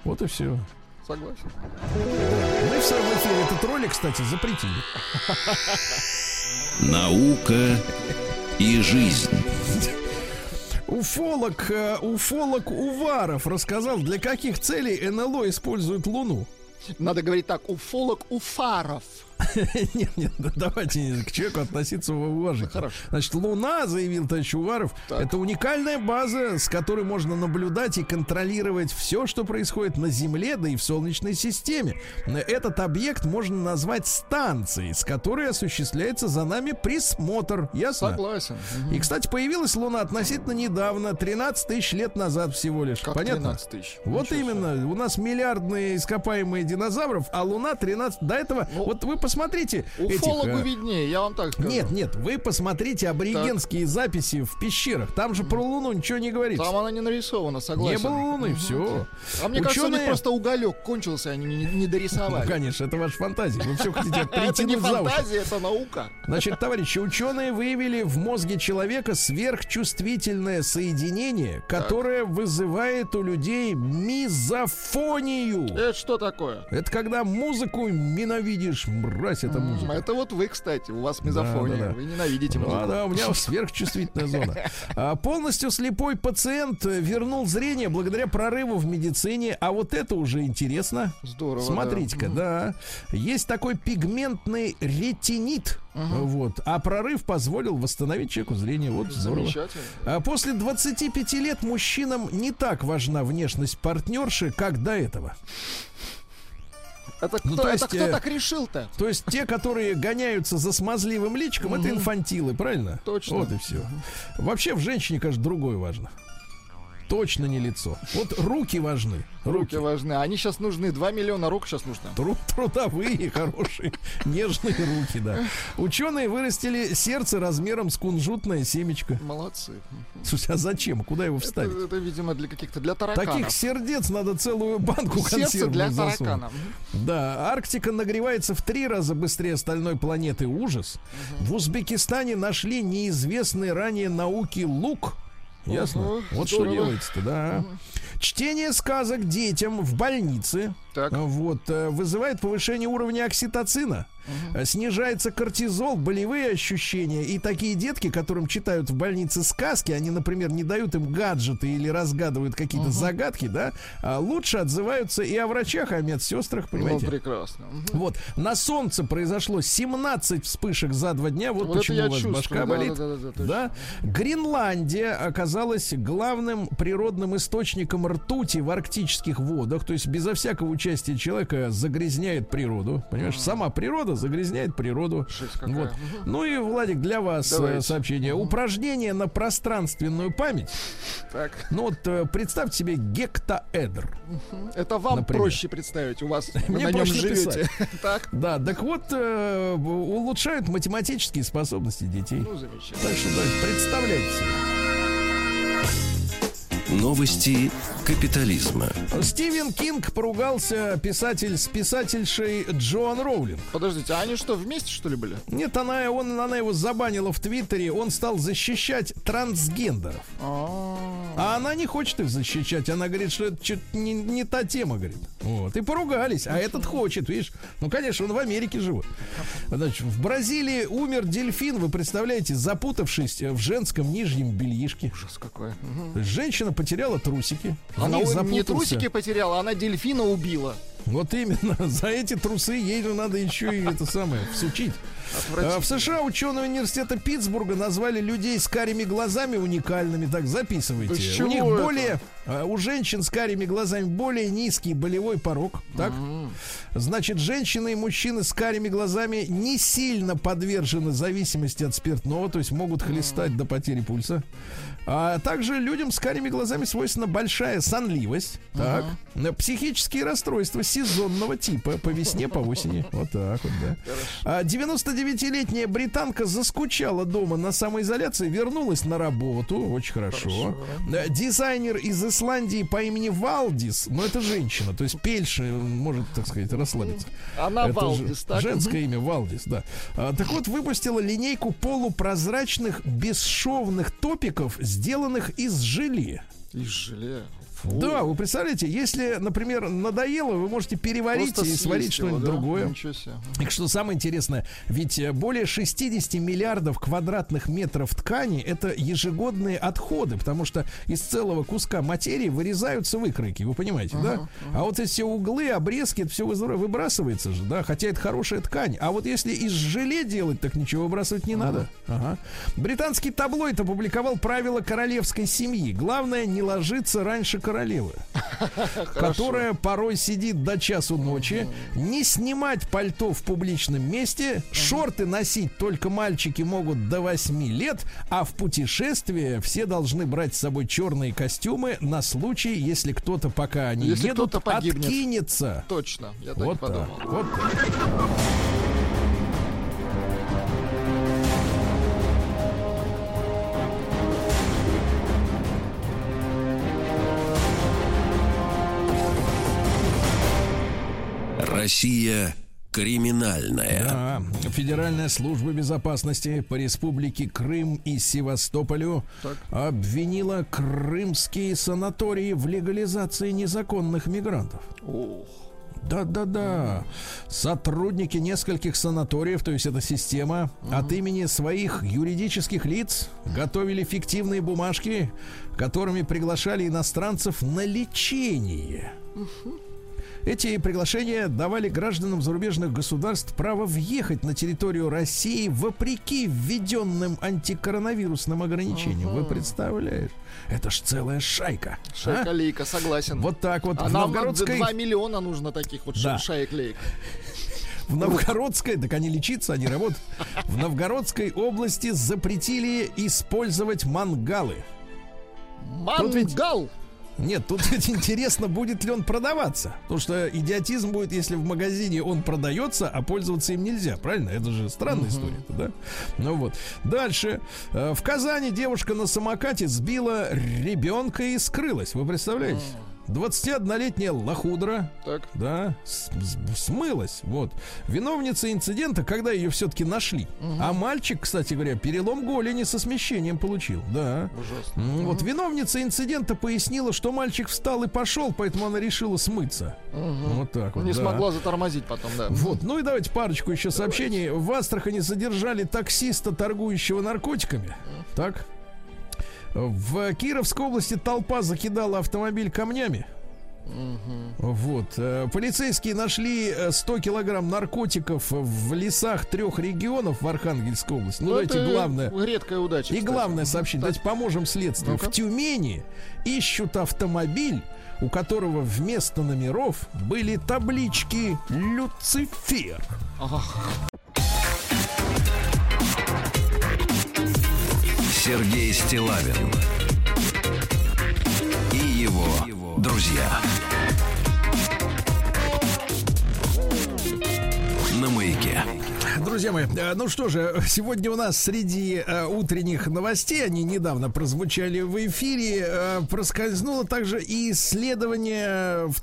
Speaker 1: Вот и все.
Speaker 2: Согласен.
Speaker 1: Мы в своем эфире этот ролик, кстати, запретили.
Speaker 3: Наука и жизнь.
Speaker 1: Уфолог, э, уфолог Уваров рассказал, для каких целей НЛО использует Луну.
Speaker 2: Надо говорить так, уфолог Уфаров.
Speaker 1: Нет, нет, давайте к человеку относиться уважительно. Хорошо. Значит, Луна, заявил товарищ Уваров, это уникальная база, с которой можно наблюдать и контролировать все, что происходит на Земле, да и в Солнечной системе. Этот объект можно назвать станцией, с которой осуществляется за нами присмотр. Ясно?
Speaker 2: Согласен.
Speaker 1: И, кстати, появилась Луна относительно недавно, 13 тысяч лет назад всего лишь.
Speaker 2: Как
Speaker 1: Понятно?
Speaker 2: 13 тысяч?
Speaker 1: Вот Ничего именно. Себе. У нас миллиардные ископаемые динозавров, а Луна 13. До этого, ну, вот вы посмотрите.
Speaker 2: Уфологу этих, виднее, я вам так скажу.
Speaker 1: Нет, нет, вы посмотрите аборигенские так. записи в пещерах. Там же про Луну ничего не говорится.
Speaker 2: Там она не нарисована, согласен.
Speaker 1: Не было Луны, все.
Speaker 2: А мне Ученые... кажется, у них просто уголек кончился, они не, не дорисовали.
Speaker 1: Ну, конечно, это ваша фантазия. Вы все хотите
Speaker 2: Это не фантазия, это наука.
Speaker 1: Значит, товарищи, ученые выявили в мозге человека сверхчувствительное соединение, которое вызывает у людей мизофонию.
Speaker 2: Это что такое?
Speaker 1: Это когда музыку ненавидишь, мразь эта музыка.
Speaker 2: Это вот вы, кстати, у вас мизофония. Да, да, да. Вы ненавидите музыку.
Speaker 1: Ну, да, у меня сверхчувствительная зона. А, полностью слепой пациент вернул зрение благодаря прорыву в медицине. А вот это уже интересно.
Speaker 2: Здорово.
Speaker 1: Смотрите-ка, да. да. Есть такой пигментный ретинит. Угу. Вот. А прорыв позволил восстановить человеку зрение. Вот здорово. А после 25 лет мужчинам не так важна внешность партнерши, как до этого.
Speaker 2: Это ну, кто, ну, то есть, это кто э, так решил-то?
Speaker 1: То есть те, которые гоняются за смазливым личиком, угу. это инфантилы, правильно?
Speaker 2: Точно.
Speaker 1: Вот и все. Вообще в женщине, конечно, другое важно точно не лицо. Вот руки важны.
Speaker 2: Руки, руки важны. Они сейчас нужны. 2 миллиона рук сейчас нужно.
Speaker 1: Труд, трудовые, хорошие, нежные руки, да. Ученые вырастили сердце размером с кунжутное семечко.
Speaker 2: Молодцы.
Speaker 1: Слушай, а зачем? Куда его вставить?
Speaker 2: Это, это видимо, для каких-то, для тараканов.
Speaker 1: Таких сердец надо целую банку
Speaker 2: Сердце для засунуть. тараканов.
Speaker 1: Да, Арктика нагревается в три раза быстрее остальной планеты. Ужас. Угу. В Узбекистане нашли неизвестный ранее науки лук Ясно? Угу, вот здорово. что делается-то, да. Угу. Чтение сказок детям в больнице так. вот, э, вызывает повышение уровня окситоцина. Угу. Снижается кортизол, болевые ощущения. И такие детки, которым читают в больнице сказки, они, например, не дают им гаджеты или разгадывают какие-то угу. загадки, да, а лучше отзываются и о врачах, и о медсестрах, понимаете?
Speaker 2: Ну, прекрасно.
Speaker 1: Угу. Вот. На солнце произошло 17 вспышек за два дня. Вот, вот почему у вас чувствую. башка болит. Да, да, да, да, да? Гренландия оказалась главным природным источником ртути в арктических водах. То есть безо всякого участия человека загрязняет природу. Понимаешь, сама природа загрязняет природу. Вот. Ну и, Владик, для вас э, Давайте. сообщение. Упражнение на пространственную память. Так. Ну вот э, представьте себе гектаэдр.
Speaker 2: Это вам например. проще представить. У вас Мне на нем живете.
Speaker 1: так. Да, так вот, э, улучшают математические способности детей.
Speaker 2: Ну, замечательно.
Speaker 1: Так что давайте представляйте себе.
Speaker 3: Новости капитализма.
Speaker 1: Стивен Кинг поругался писатель с писательшей Джоан Роулинг.
Speaker 2: Подождите, а они что, вместе, что ли, были?
Speaker 1: Нет, она, он, она его забанила в Твиттере. Он стал защищать трансгендеров. А-а-а. А она не хочет их защищать. Она говорит, что это что-то не, не та тема, говорит. Вот. И поругались. А этот хочет, видишь. Ну, конечно, он в Америке живет. Значит, в Бразилии умер дельфин, вы представляете, запутавшись в женском нижнем бельишке.
Speaker 2: Ужас какой.
Speaker 1: Женщина потеряла трусики.
Speaker 2: Она не трусики потеряла, она дельфина убила.
Speaker 1: Вот именно. За эти трусы ей же надо еще и это самое всучить. А в США ученые университета Питтсбурга назвали людей с карими глазами уникальными. Так, записывайте. У них это? более... А, у женщин с карими глазами более низкий болевой порог. Так? Mm-hmm. Значит, женщины и мужчины с карими глазами не сильно подвержены зависимости от спиртного, то есть могут хлестать mm-hmm. до потери пульса. А также людям с карими глазами свойственна большая сонливость. Так. Uh-huh. Психические расстройства сезонного типа по весне, по осени. Вот так вот, да. А 99-летняя британка заскучала дома на самоизоляции, вернулась на работу. Очень хорошо. хорошо. Дизайнер из Исландии по имени Валдис, но это женщина, то есть пельша может, так сказать, расслабиться.
Speaker 2: Она
Speaker 1: это
Speaker 2: Валдис,
Speaker 1: так? Женское имя Валдис, да. А, так вот, выпустила линейку полупрозрачных бесшовных топиков с сделанных из желе.
Speaker 2: Из желе.
Speaker 1: Фу. Да, вы представляете, если, например, надоело, вы можете переварить Просто и сварить что-нибудь да? другое. И что самое интересное, ведь э, более 60 миллиардов квадратных метров ткани это ежегодные отходы, потому что из целого куска материи вырезаются выкройки, вы понимаете, uh-huh, да? Uh-huh. А вот эти все углы, обрезки, это все выбрасывается же, да, хотя это хорошая ткань. А вот если из желе делать, так ничего выбрасывать не uh-huh. надо. Ага. Британский таблоид опубликовал правила королевской семьи. Главное не ложиться раньше королевы королевы, которая порой сидит до часу ночи, не снимать пальто в публичном месте, шорты носить только мальчики могут до 8 лет, а в путешествие все должны брать с собой черные костюмы на случай, если кто-то, пока они если едут, откинется.
Speaker 2: Точно, я так вот подумал. Так, вот так.
Speaker 3: Россия криминальная.
Speaker 1: Да. Федеральная служба безопасности по республике Крым и Севастополю так. обвинила крымские санатории в легализации незаконных мигрантов. Ох. Да-да-да. Сотрудники нескольких санаториев, то есть эта система, угу. от имени своих юридических лиц готовили фиктивные бумажки, которыми приглашали иностранцев на лечение. Угу. Эти приглашения давали гражданам зарубежных государств право въехать на территорию России вопреки введенным антикоронавирусным ограничениям. Угу. Вы представляете? Это ж целая шайка.
Speaker 2: А? Шайка-лейка, а? согласен.
Speaker 1: Вот так вот.
Speaker 2: А в нам Новгородской... 2 миллиона нужно таких вот да. шаек-лейк.
Speaker 1: В Новгородской, так они лечиться, они работают. В Новгородской области запретили использовать мангалы.
Speaker 2: Мангал?
Speaker 1: Нет, тут ведь интересно, будет ли он продаваться. Потому что идиотизм будет, если в магазине он продается, а пользоваться им нельзя. Правильно? Это же странная uh-huh. история, да? Ну вот. Дальше. Э, в Казани девушка на самокате сбила ребенка и скрылась. Вы представляете? Uh-huh. 21-летняя лохудра, так. да, смылась, вот. Виновница инцидента, когда ее все-таки нашли. Угу. А мальчик, кстати говоря, перелом голени со смещением получил, да. Ужасно. Вот угу. виновница инцидента пояснила, что мальчик встал и пошел, поэтому она решила смыться. Угу. Вот так вот.
Speaker 2: Не да. смогла затормозить потом, да.
Speaker 1: Вот, ну и давайте парочку еще давайте. сообщений. В Астрахани задержали таксиста, торгующего наркотиками. Так. В Кировской области толпа закидала автомобиль камнями. Угу. Вот. Э, полицейские нашли 100 э, килограмм наркотиков в лесах трех регионов в Архангельской области. Ну, ну давайте главное.
Speaker 2: Редкая удача.
Speaker 1: И кстати. главное сообщение. Давайте поможем следствию. Ну-ка. В Тюмени ищут автомобиль, у которого вместо номеров были таблички Люцифер. Ага.
Speaker 3: Сергей Стилавин и его друзья. На маяке.
Speaker 1: Друзья мои, э, ну что же, сегодня у нас среди э, утренних новостей, они недавно прозвучали в эфире, э, проскользнуло также и исследование в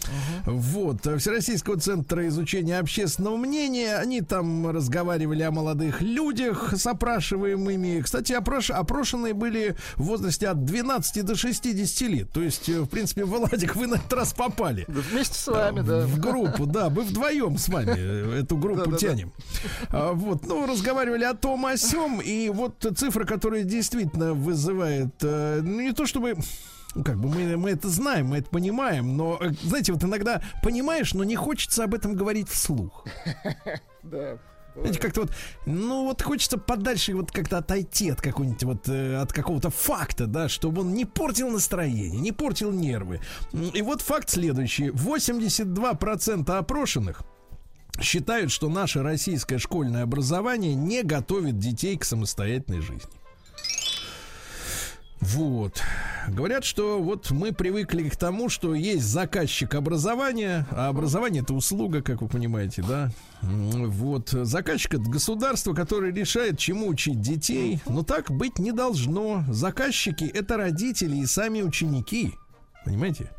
Speaker 1: Uh-huh. Вот, э, Всероссийского центра изучения общественного мнения. Они там разговаривали о молодых людях с опрашиваемыми. Кстати, опрош... опрошенные были в возрасте от 12 до 60 лет. То есть, э, в принципе, Владик, вы на этот раз попали.
Speaker 2: Вместе с вами,
Speaker 1: да.
Speaker 2: В
Speaker 1: группу, да. Мы вдвоем с вами э, эту группу тянем. А, вот, ну, разговаривали о том, о сём. И вот цифра, которая действительно вызывает, ну, не то чтобы как бы мы, мы это знаем, мы это понимаем, но, э, знаете, вот иногда понимаешь, но не хочется об этом говорить вслух. Да. Знаете, как-то вот, ну вот хочется подальше вот как-то отойти от какого-нибудь вот, э, от какого-то факта, да, чтобы он не портил настроение, не портил нервы. И вот факт следующий. 82% опрошенных считают, что наше российское школьное образование не готовит детей к самостоятельной жизни. Вот. Говорят, что вот мы привыкли к тому, что есть заказчик образования, а образование это услуга, как вы понимаете, да? Вот. Заказчик это государство, которое решает, чему учить детей. Но так быть не должно. Заказчики это родители и сами ученики. Понимаете?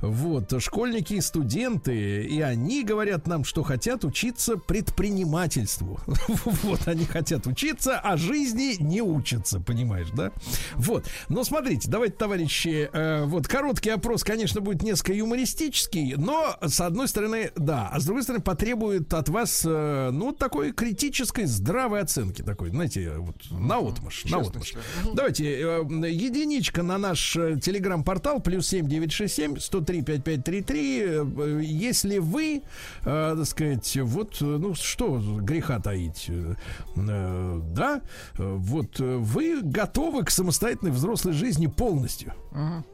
Speaker 1: Uh-huh. Вот, школьники и студенты, и они говорят нам, что хотят учиться предпринимательству. вот, они хотят учиться, а жизни не учатся, понимаешь, да? Вот. Но смотрите, давайте, товарищи, э, вот короткий опрос, конечно, будет несколько юмористический, но, с одной стороны, да, а с другой стороны, потребует от вас, э, ну, такой критической, здравой оценки, такой, знаете, вот, на отмаш, на отмаш. Давайте, э, единичка на наш э, телеграм-портал, плюс 7 967 103 5533. Если вы, э, так сказать, вот, ну что греха таить, э, да, вот вы готовы к самостоятельной взрослой жизни полностью. Ага.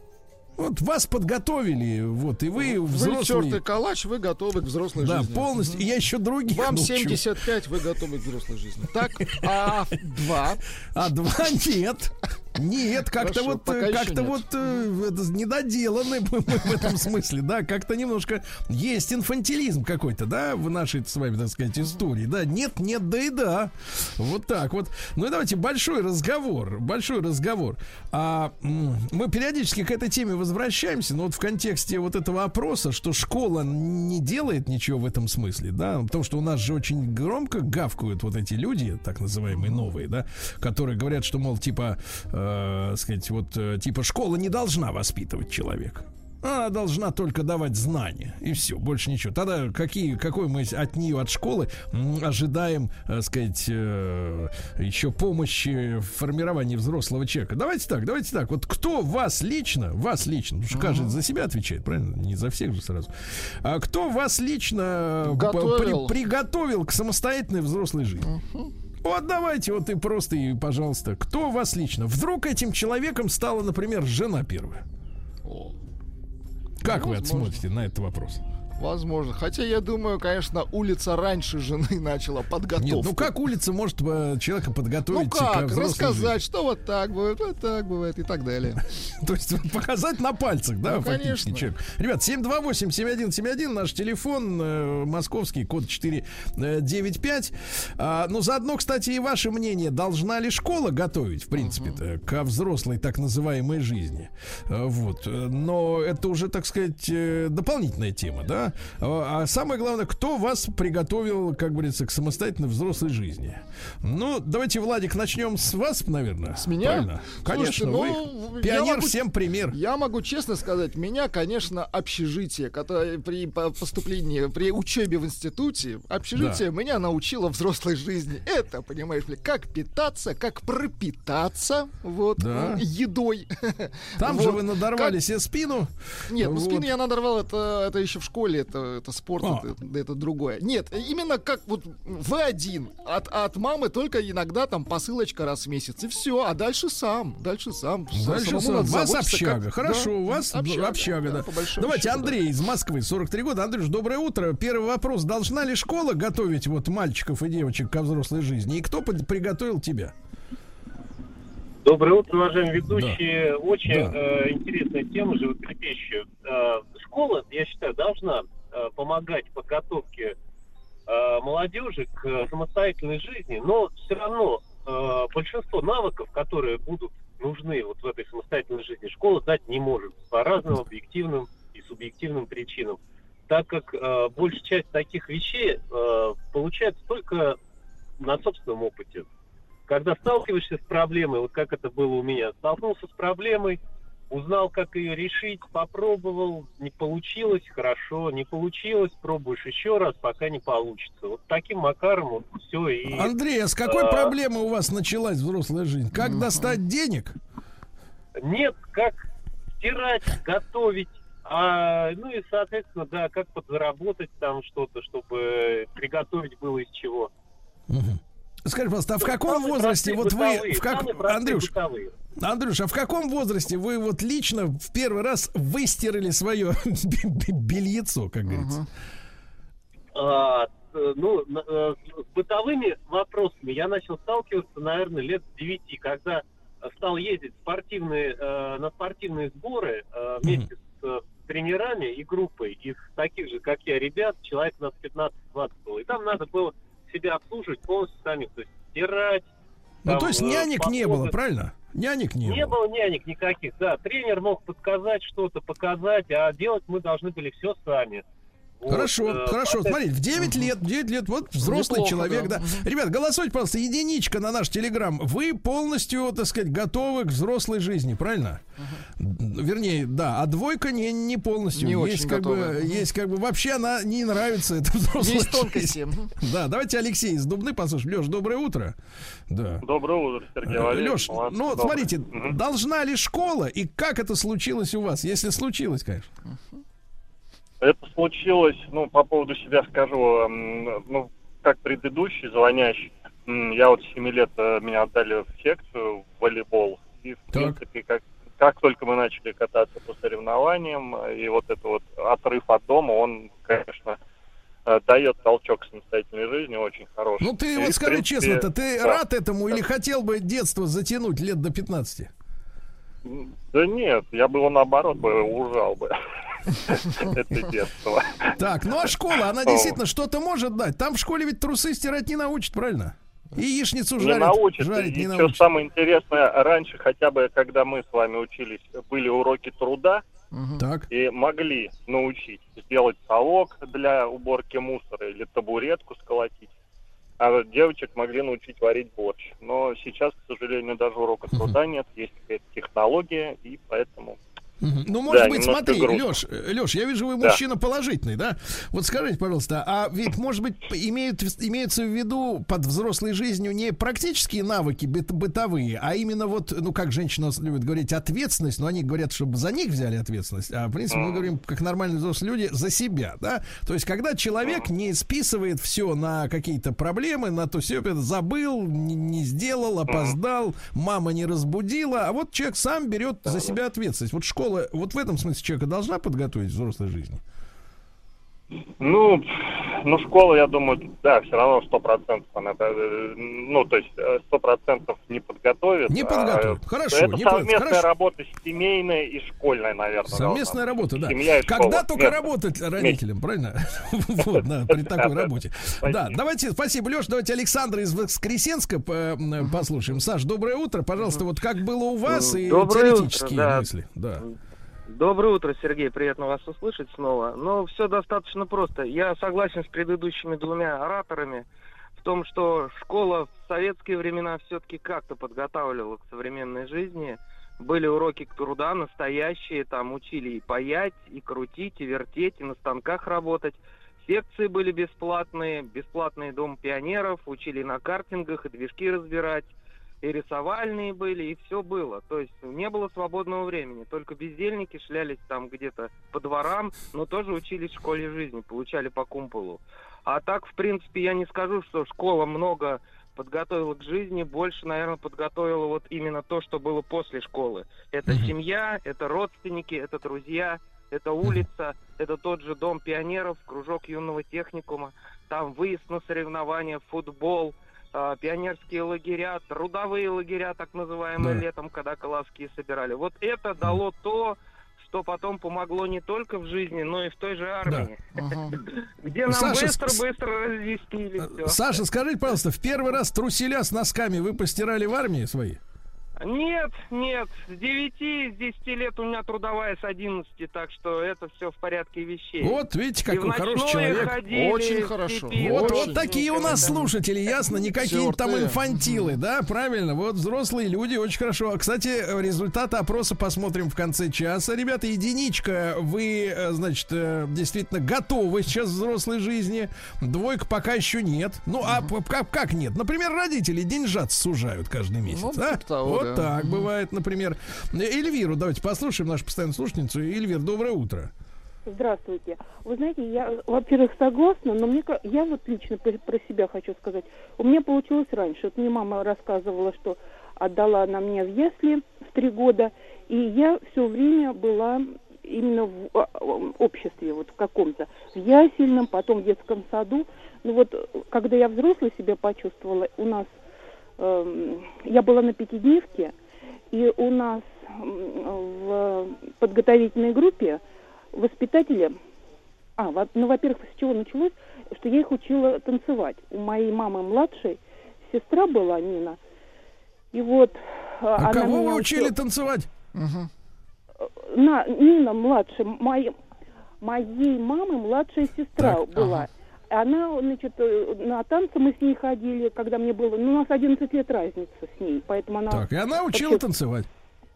Speaker 1: Вот вас подготовили, вот, и вы, вы взрослый...
Speaker 2: Вы черт калач, вы готовы к взрослой
Speaker 1: да,
Speaker 2: жизни.
Speaker 1: Да, полностью. И я еще других
Speaker 2: Вам научу. 75, вы готовы к взрослой жизни. Так, а два?
Speaker 1: А два нет. Нет, как-то вот, как-то вот э, недоделаны мы в этом смысле, да, как-то немножко есть инфантилизм какой-то, да, в нашей с вами, так сказать, истории, да, нет, нет, да и да, вот так вот. Ну и давайте большой разговор, большой разговор. А, мы периодически к этой теме возвращаемся, но вот в контексте вот этого опроса, что школа не делает ничего в этом смысле, да, потому что у нас же очень громко гавкают вот эти люди, так называемые новые, да, которые говорят, что, мол, типа, э, сказать, вот, э, типа, школа не должна воспитывать человека. Она должна только давать знания. И все, больше ничего. Тогда какие, какой мы от нее, от школы, ожидаем, так э, сказать, э, еще помощи в формировании взрослого человека? Давайте так, давайте так. Вот кто вас лично, вас лично, потому что каждый за себя отвечает, правильно? Не за всех же сразу. А кто вас лично при, приготовил к самостоятельной взрослой жизни? Вот давайте, вот и просто, и, пожалуйста, кто вас лично? Вдруг этим человеком стала, например, жена первая? Как ну, вы отсмотрите на этот вопрос?
Speaker 2: Возможно. Хотя я думаю, конечно, улица раньше жены начала подготовку. Нет,
Speaker 1: ну как улица может э, человека подготовить? Ну
Speaker 2: как? Рассказать, жизни? что вот так бывает, вот так бывает и так далее.
Speaker 1: То есть показать на пальцах, да, ну, фактически человек. Ребят, 728-7171, наш телефон, э, московский, код 495. А, ну, заодно, кстати, и ваше мнение, должна ли школа готовить, в принципе, uh ко взрослой так называемой жизни? А, вот. Но это уже, так сказать, э, дополнительная тема, да? А самое главное, кто вас приготовил, как говорится, к самостоятельной взрослой жизни? Ну, давайте, Владик, начнем с вас, наверное.
Speaker 2: С меня?
Speaker 1: Правильно? Конечно, ну, вы пионер, могу, всем пример.
Speaker 2: Я могу честно сказать, меня, конечно, общежитие, которое при поступлении, при учебе в институте, общежитие да. меня научило взрослой жизни. Это, понимаешь ли, как питаться, как пропитаться, вот, да. едой.
Speaker 1: Там вот. же вы надорвали как... себе спину.
Speaker 2: Нет, ну вот. спину я надорвал, это, это еще в школе это, это спорт, а. это, это другое. Нет, именно как вот вы один. От, от мамы только иногда там посылочка раз в месяц. И все. А дальше сам. Дальше сам.
Speaker 1: Дальше сам. У вас общага. Как... Хорошо, да, у вас общага, общага да. да. Давайте, счету, Андрей да. из Москвы, 43 года. Андрюш, доброе утро. Первый вопрос. Должна ли школа готовить вот мальчиков и девочек ко взрослой жизни? И кто приготовил тебя?
Speaker 5: Доброе утро, уважаемые ведущие. Да. Очень да. Э, интересная тема, животрепещущая. Э, школа, я считаю, должна э, помогать подготовке э, молодежи к самостоятельной жизни, но все равно э, большинство навыков, которые будут нужны вот в этой самостоятельной жизни, школа дать не может по разным объективным и субъективным причинам, так как э, большая часть таких вещей э, получается только на собственном опыте. Когда сталкиваешься с проблемой, вот как это было у меня, столкнулся с проблемой, узнал, как ее решить, попробовал, не получилось, хорошо, не получилось, пробуешь еще раз, пока не получится. Вот таким макаром вот все и...
Speaker 1: Андрей, а с какой а... проблемы у вас началась взрослая жизнь? Как mm-hmm. достать денег?
Speaker 5: Нет, как стирать, готовить, а, ну и, соответственно, да, как подзаработать там что-то, чтобы приготовить было из чего.
Speaker 1: Угу. Скажи, пожалуйста, а в каком возрасте вот вы, в как, Андрюш, Андрюш, а в каком возрасте вы вот лично в первый раз выстирали свое бельецо, как говорится?
Speaker 5: А, ну, э, с бытовыми вопросами я начал сталкиваться, наверное, лет с 9, когда стал ездить спортивные, э, на спортивные сборы э, вместе с тренерами и группой из таких же, как я, ребят, человек у нас 15-20 было. И там надо было себя обслуживать полностью сами, то есть стирать.
Speaker 1: Ну, там, то есть нянек походы. не было, правильно? Нянек не,
Speaker 5: не было. Не было нянек никаких, да. Тренер мог подсказать что-то, показать, а делать мы должны были все сами.
Speaker 1: Хорошо, вот, э, хорошо. Потом... Смотрите, в 9 лет, 9 лет, вот взрослый Неплохо, человек, да. да. Ребят, голосуйте, пожалуйста, единичка на наш телеграм. Вы полностью, так сказать, готовы к взрослой жизни, правильно? uh Вернее, да, а двойка не, не полностью. Не есть, как готовы. бы, есть как бы, вообще она не нравится, это взрослая Есть тонкости. Да, давайте Алексей из Дубны послушаем. Леш, доброе утро.
Speaker 6: Да. Доброе утро, Сергей э, Валерьевич. Леш,
Speaker 1: ну, добрый. смотрите, uh должна ли школа и как это случилось у вас? Если случилось, конечно.
Speaker 6: Это случилось, ну, по поводу себя скажу, ну, как предыдущий звонящий. Я вот 7 лет э, меня отдали в секцию в волейбол. И, в так. принципе, как, как только мы начали кататься по соревнованиям, и вот этот вот отрыв от дома, он, конечно, э, дает толчок самостоятельной жизни очень хороший.
Speaker 1: Ну, ты и, вот скажи принципе, честно-то, ты да, рад этому да. или хотел бы детство затянуть лет до 15?
Speaker 6: Да нет, я бы его наоборот бы ужал бы. Это детство.
Speaker 1: Так, ну а школа, она действительно что-то может дать. Там в школе ведь трусы стирать не научат, правильно? И яичницу жарить,
Speaker 6: не научат.
Speaker 1: жарить
Speaker 6: и
Speaker 1: не научат.
Speaker 6: самое интересное, раньше хотя бы, когда мы с вами учились, были уроки труда,
Speaker 1: Так.
Speaker 6: и могли научить сделать совок для уборки мусора или табуретку сколотить. А девочек могли научить варить борщ. Но сейчас, к сожалению, даже урока труда нет, есть какая-то технология, и поэтому...
Speaker 1: Ну, может
Speaker 6: Да,
Speaker 1: быть, смотри,
Speaker 6: грустно.
Speaker 1: Леш, Леш, я вижу, вы
Speaker 6: Да.
Speaker 1: мужчина положительный, да? Вот скажите, пожалуйста, а ведь, может быть, имеют, имеются в виду под взрослой жизнью не практические навыки быт- бытовые, а именно вот, ну, как женщина любит говорить, ответственность, но они говорят, чтобы за них взяли ответственность, а, в принципе, мы говорим, как нормальные взрослые люди, за себя, да? То есть, когда человек не списывает все на какие-то проблемы, на то все, забыл, не, не сделал, опоздал, мама не разбудила, а вот человек сам берет за себя ответственность. Вот школа, вот в этом смысле человека должна подготовить взрослой жизни.
Speaker 6: Ну, ну, школа, я думаю, да, все равно сто процентов она, э, ну, то есть сто процентов не подготовит.
Speaker 1: Не
Speaker 6: а,
Speaker 1: подготовит. Хорошо,
Speaker 6: Это
Speaker 1: не
Speaker 6: совместная
Speaker 1: хорошо.
Speaker 6: работа семейная и школьная, наверное.
Speaker 1: Совместная
Speaker 6: быть.
Speaker 1: работа, да.
Speaker 6: Семья и
Speaker 1: Когда
Speaker 6: школа.
Speaker 1: только
Speaker 6: Нет.
Speaker 1: работать родителям, правильно? Вот, да, при такой
Speaker 6: Да, да.
Speaker 1: работе. Да, давайте, спасибо, Леш, давайте Александра из Воскресенска послушаем. Саш, доброе утро. Пожалуйста, вот как было у вас и теоретические
Speaker 7: да.
Speaker 1: мысли. Да.
Speaker 7: Доброе утро, Сергей. Приятно вас услышать снова. Но все достаточно просто. Я согласен с предыдущими двумя ораторами в том, что школа в советские времена все-таки как-то подготавливала к современной жизни. Были уроки труда настоящие, там учили и паять, и крутить, и вертеть, и на станках работать. Секции были бесплатные, бесплатный дом пионеров, учили на картингах и движки разбирать и рисовальные были, и все было. То есть не было свободного времени. Только бездельники шлялись там где-то по дворам, но тоже учились в школе жизни, получали по кумполу. А так, в принципе, я не скажу, что школа много подготовила к жизни, больше, наверное, подготовила вот именно то, что было после школы. Это
Speaker 1: Мгм.
Speaker 7: семья, это родственники, это друзья, это улица, это тот же дом пионеров, кружок юного техникума, там выезд на соревнования, футбол, пионерские лагеря, трудовые лагеря, так называемые
Speaker 1: Да.
Speaker 7: летом, когда колоски собирали. Вот это дало то, что потом помогло не только в жизни, но и в той же армии, где нам
Speaker 1: Саша, с-
Speaker 7: быстро-быстро разъяснили все.
Speaker 1: Саша, скажите, пожалуйста, в первый раз труселя с носками вы постирали в армии свои?
Speaker 7: Нет, нет, с 9, с 10 лет у меня трудовая с 11, так что это все в порядке вещей.
Speaker 1: Вот, видите,
Speaker 7: в
Speaker 1: какой хороший человек.
Speaker 7: ходили,
Speaker 2: Очень
Speaker 7: в
Speaker 2: хорошо.
Speaker 7: степи,
Speaker 1: Вот,
Speaker 2: Очень.
Speaker 1: вот такие у нас слушатели, ясно, не какие там инфантилы, да, правильно, вот взрослые люди, очень хорошо. А, Кстати, результаты опроса посмотрим в конце часа. Ребята, единичка, вы, э, значит, э, действительно готовы сейчас к взрослой жизни, двойка пока еще нет. Ну, а как, как нет? Например, родители деньжат сужают каждый месяц,
Speaker 2: Ну,
Speaker 1: а?
Speaker 2: типа того,
Speaker 1: вот
Speaker 2: да.
Speaker 1: так бывает, например. Эльвиру давайте послушаем, нашу постоянную слушательницу. Эльвир, доброе утро.
Speaker 8: Здравствуйте. Вы знаете, я, во-первых, согласна, но мне, я вот лично про, себя хочу сказать. У меня получилось раньше. Вот мне мама рассказывала, что отдала она мне в ясли в три года, и я все время была именно в а, а, обществе, вот в каком-то, в ясельном, потом в детском саду. Ну вот, когда я взрослой себя почувствовала, у нас, я была на пятидневке, и у нас в подготовительной группе воспитатели, а, ну, во-первых, с чего началось, что я их учила танцевать. У моей мамы младшей сестра была Нина, и вот
Speaker 1: А
Speaker 8: она
Speaker 1: кого вы учили
Speaker 8: учила-
Speaker 1: танцевать?
Speaker 8: на, Нина младшая, моей, моей мамы младшая сестра
Speaker 1: Так,
Speaker 8: была. Она, значит, э, на танцы мы с ней ходили, когда мне было, ну, у нас 11 лет разница с ней, поэтому она...
Speaker 1: Так, и она учила
Speaker 8: вообще-
Speaker 1: танцевать.